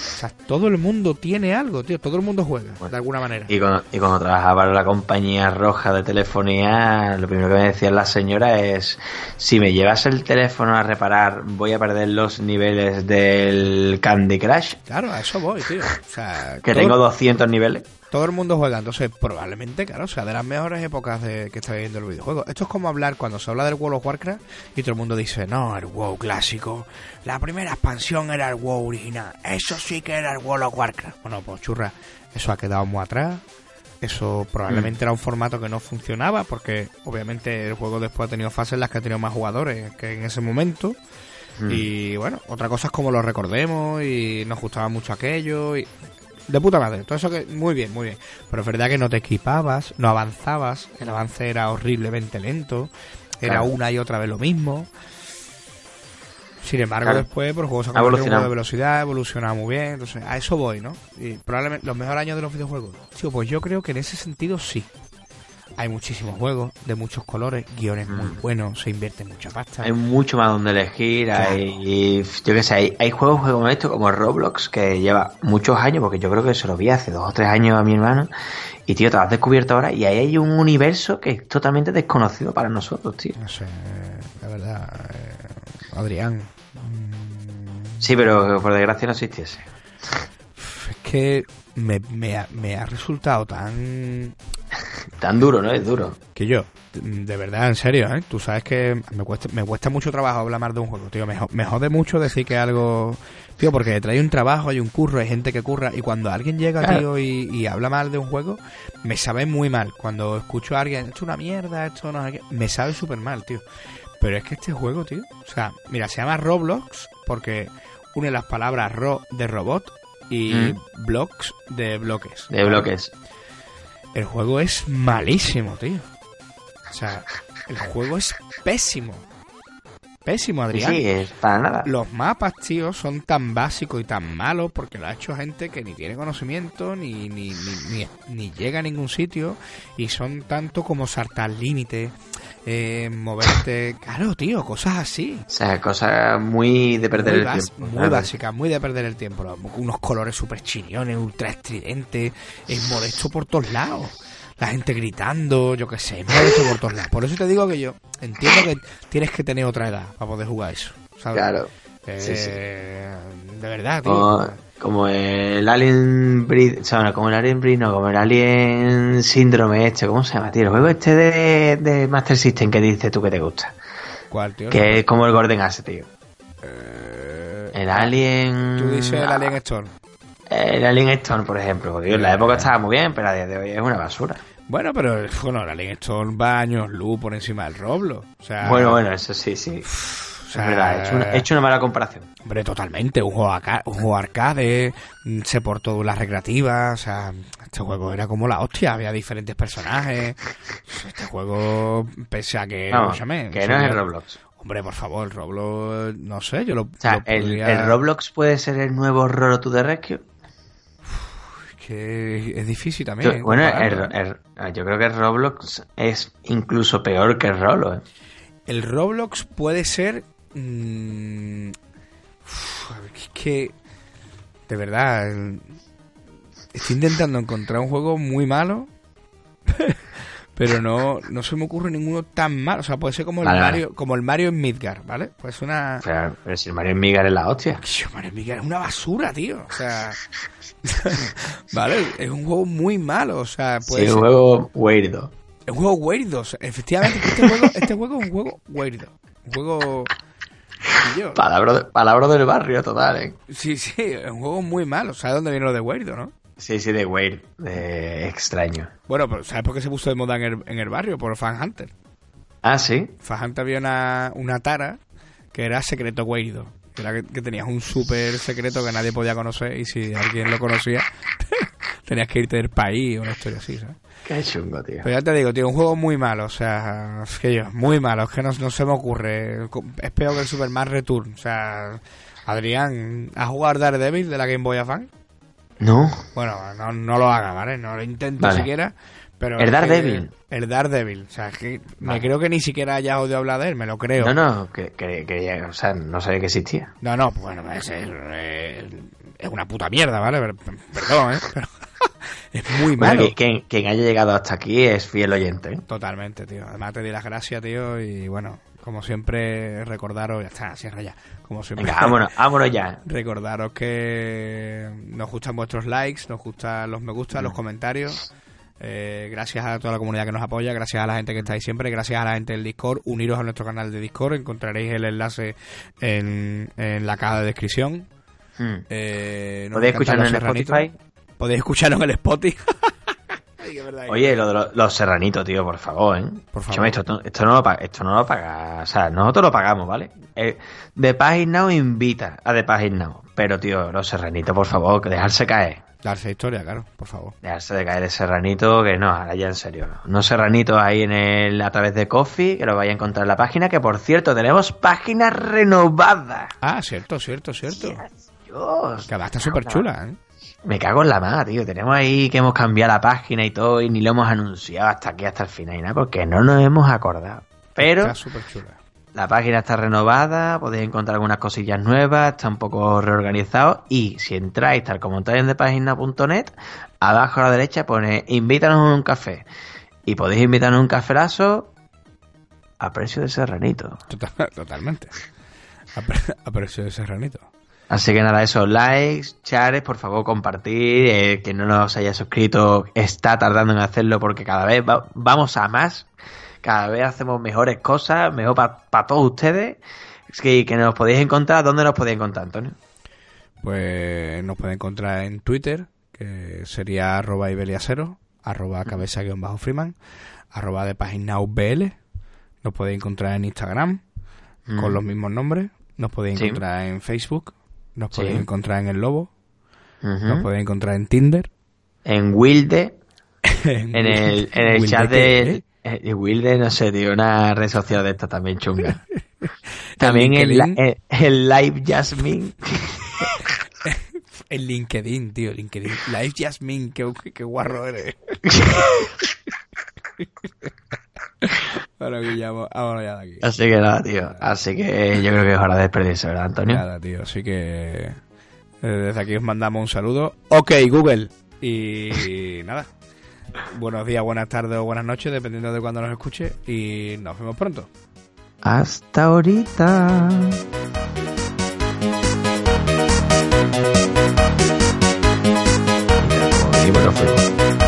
O sea, todo el mundo tiene algo, tío. Todo el mundo juega, Bueno. de alguna manera. Y cuando, y cuando trabajaba para la compañía roja de telefonía, lo primero que me decían las señoras es, si me llevas el teléfono a reparar, voy a perder los niveles del Candy Crush, Claro, a eso voy, tío. O sea, que todo- tengo 200 niveles. Todo el mundo juega, entonces probablemente, claro, o sea, de las mejores épocas de que está viviendo el videojuego. Esto es como hablar cuando se habla del World of Warcraft y todo el mundo dice, no, el WoW clásico, la primera expansión era el WoW original, eso sí que era el World of Warcraft. Bueno, pues churra, eso ha quedado muy atrás. Eso probablemente era un formato que no funcionaba porque obviamente el juego después ha tenido fases en las que ha tenido más jugadores que en ese momento. Mm. Y bueno, otra cosa es como lo recordemos y nos gustaba mucho aquello y de puta madre, todo eso que muy bien, muy bien. Pero es verdad que no te equipabas, no avanzabas, el avance era horriblemente lento, era Claro. una y otra vez lo mismo. Sin embargo, Claro. después por el juego se ha un juego de velocidad, ha evolucionado muy bien, entonces a eso voy, ¿no? Y probablemente los mejores años de los videojuegos. Tío, pues yo creo que en ese sentido sí. Hay muchísimos juegos de muchos colores, guiones muy Mm. buenos, se invierte mucha pasta. Hay mucho más donde elegir, Claro. hay, yo qué sé, hay, hay juegos como esto, como Roblox, que lleva muchos años, porque yo creo que se lo vi hace dos o tres años a mi hermano, y tío, te lo has descubierto ahora, y ahí hay un universo que es totalmente desconocido para nosotros, tío. No sé, la verdad, eh, Adrián. mm, Sí, pero por desgracia no existiese. Es que me, me ha, me ha resultado tan... Tan duro, ¿no? Es duro. Que yo, de verdad, en serio, ¿eh? Tú sabes que me cuesta, me cuesta mucho trabajo hablar más de un juego, tío. Me, me jode mucho decir que algo... Tío, porque trae un trabajo, hay un curro, hay gente que curra. Y cuando alguien llega, Claro. tío, y, y habla mal de un juego, me sabe muy mal. Cuando escucho a alguien, esto es una mierda, esto no sé qué, me sabe súper mal, tío. Pero es que este juego, tío, o sea, mira, se llama Roblox porque une las palabras ro de robot y Mm. blocks de bloques. De bloques. El juego es malísimo, tío. O sea, el juego es pésimo. Pésimo, Adrián. sí, es para nada. Los mapas, tío, son tan básicos y tan malos porque lo ha hecho gente que ni tiene conocimiento, ni, ni, ni, ni, ni llega a ningún sitio, y son tanto como saltar límites, eh, moverte. Claro, tío, cosas así. O sea, cosa muy de perder muy el bas- tiempo. Muy básica, muy de perder el tiempo. Unos colores super chiniones, ultra estridentes, es modesto por todos lados. La gente gritando, yo qué sé, es modesto por todos lados. Por eso te digo que yo entiendo que tienes que tener otra edad para poder jugar eso. ¿sabes? Claro. Eh, sí, sí. De verdad, tío. Como, como el Alien Breed, o sea, no, como el Alien Breed, no, como el Alien Síndrome este, ¿cómo se llama, tío? El juego este de, de Master System que dices tú que te gusta. ¿Cuál, tío? Que es como el Golden Axe, tío. Eh, El Alien... Tú dices el Alien Storm. El Alien Storm, por ejemplo. Porque en la época estaba muy bien, pero a día de hoy es una basura. Bueno, pero bueno, el Alien Storm va años luz por encima del Roblo. O sea, Bueno, bueno, eso sí, sí. Sea, es verdad, he hecho, una, he hecho una mala comparación. Hombre, totalmente, un juego, un juego arcade, mm, se portó las recreativas, o sea, este juego era como la hostia, había diferentes personajes. Este juego, pese a que, escúchame, que no es el Roblox. Hombre, por favor, Roblox, no sé, yo lo, O sea, lo el, podría- el Roblox puede ser el nuevo Roro to the Rescue. que es difícil también. Yo- bueno, el- el- yo creo que el Roblox es incluso peor que el Rolo. ¿eh? El Roblox puede ser. Mm, uf, es que. De verdad. Estoy intentando encontrar un juego muy malo. <laughs> Pero no, no se me ocurre ninguno tan malo. O sea, puede ser como el Vale, vale. Mario, como el Mario en Midgar, ¿vale? Pues una. Pero, pero si el Mario Migar es la hostia. Tío, Mario en Midgar es una basura, tío. O sea. <laughs> vale, es un juego muy malo. O sea, puede Sí, un ser. juego weirdo. Es un juego weirdo. o sea, efectivamente, este juego, este juego es un juego weirdo. Un juego. Palabra, de- palabra del barrio total, ¿eh? Sí, sí, es un juego muy malo. ¿Sabes dónde viene lo de weirdo, no? Sí, sí, de Weird, de extraño. Bueno, pero ¿sabes por qué se puso de moda en el, en el barrio? Por Fan Hunter. Ah, sí. Fan Hunter había una, una tara que era secreto Weirdo. Que era que, que tenías un súper secreto que nadie podía conocer y si alguien lo conocía, tenías que irte del país o una historia así, ¿sabes? Qué chungo, tío. Pero ya te digo, tío, un juego muy malo, o sea, es que yo, muy malo, es que no, no se me ocurre. Es peor que el Superman Return, o sea, Adrián, ¿has jugado Daredevil de la Game Boy Advance? No. Bueno, no, no lo haga, ¿vale? No lo intento Vale. siquiera. Pero ¿El Daredevil? El Daredevil. O sea, es que me creo que ni siquiera hayas oído hablar de él, me lo creo. No, no, que, que, que- o sea, no sabía que existía. No, no, pues bueno, es, es, es una puta mierda, ¿vale? Per- Perdón, ¿eh? Pero <laughs> es muy Bueno, malo. que- quien, quien haya llegado hasta aquí es fiel oyente. ¿eh? Totalmente, tío. Además te di las gracias, tío, y bueno, como siempre, recordaros, ya está, cierra ya. Como siempre, Venga, vámonos, <laughs> vámonos ya. recordaros que nos gustan vuestros likes, nos gustan los me gusta, los comentarios. Eh, gracias a toda la comunidad que nos apoya, gracias a la gente que está ahí siempre, gracias a la gente del Discord. Uniros a nuestro canal de Discord, encontraréis el enlace en, en la caja de descripción. Hmm. Eh, ¿Podéis escucharnos en serranitos. Spotify? Podéis escucharlo en el Spotify. <laughs> Ay, qué verdad, Oye, lo de los, los serranitos, tío, por favor, ¿eh? Por favor. Esto, no- esto no lo paga, esto no lo paga, o sea, nosotros lo pagamos, ¿vale? Eh, The Page Now invita a The Page Now, pero, tío, los serranitos, por favor, que dejarse caer. Darse historia, claro, por favor. Dejarse de caer de serranito, que no, ahora ya en serio. No, no serranitos ahí en el, a través de Coffee, que lo vais a encontrar en la página, que por cierto, tenemos página renovada. Ah, cierto, cierto, cierto. Dios. Que además está súper chula, ¿eh? Me cago en la mano, tío. Tenemos ahí que hemos cambiado la página y todo, y ni lo hemos anunciado hasta aquí, hasta el final, y nada, porque no nos hemos acordado. Pero Está súper chula. la página está renovada, podéis encontrar algunas cosillas nuevas, está un poco reorganizado, y si entráis, tal como entráis en depagina.net, abajo a la derecha pone invítanos a un café. Y podéis invitarnos a un cafelazo a precio de serranito. Total- <laughs> totalmente. A, pre- a precio de serranito. Así que nada, eso, likes, shares, por favor, compartir. eh, que no nos haya suscrito está tardando en hacerlo porque cada vez va- vamos a más. Cada vez hacemos mejores cosas, mejor para todos ustedes. Es que, que nos podéis encontrar. ¿Dónde nos podéis encontrar, Antonio? Pues nos puede encontrar en Twitter, que sería arroba ibeliacero, arroba cabeza guion bajo freeman, arroba de página BL. Nos podéis encontrar en Instagram, con los mismos nombres. Nos podéis Sí. encontrar en Facebook. Nos Sí. podéis encontrar en El Lobo. Nos podéis encontrar en Tinder. En Wilde, <laughs> en el, en el chat de... eh, Wilde, no sé, tío, una red social de esta también chunga. <laughs> También el, el, el Live Jasmine. <laughs> En LinkedIn, tío, LinkedIn. Live Jasmine, qué, qué guarro eres bueno, Guillermo. Así que nada, tío. Así que yo creo que es hora de despedirse, ¿verdad, Antonio? Nada, tío. Así que eh, desde aquí os mandamos un saludo. Ok, Google. Y <laughs> nada. Buenos días, buenas tardes o buenas noches, dependiendo de cuando nos escuche. Y nos vemos pronto. Hasta ahorita. Y bueno, fue.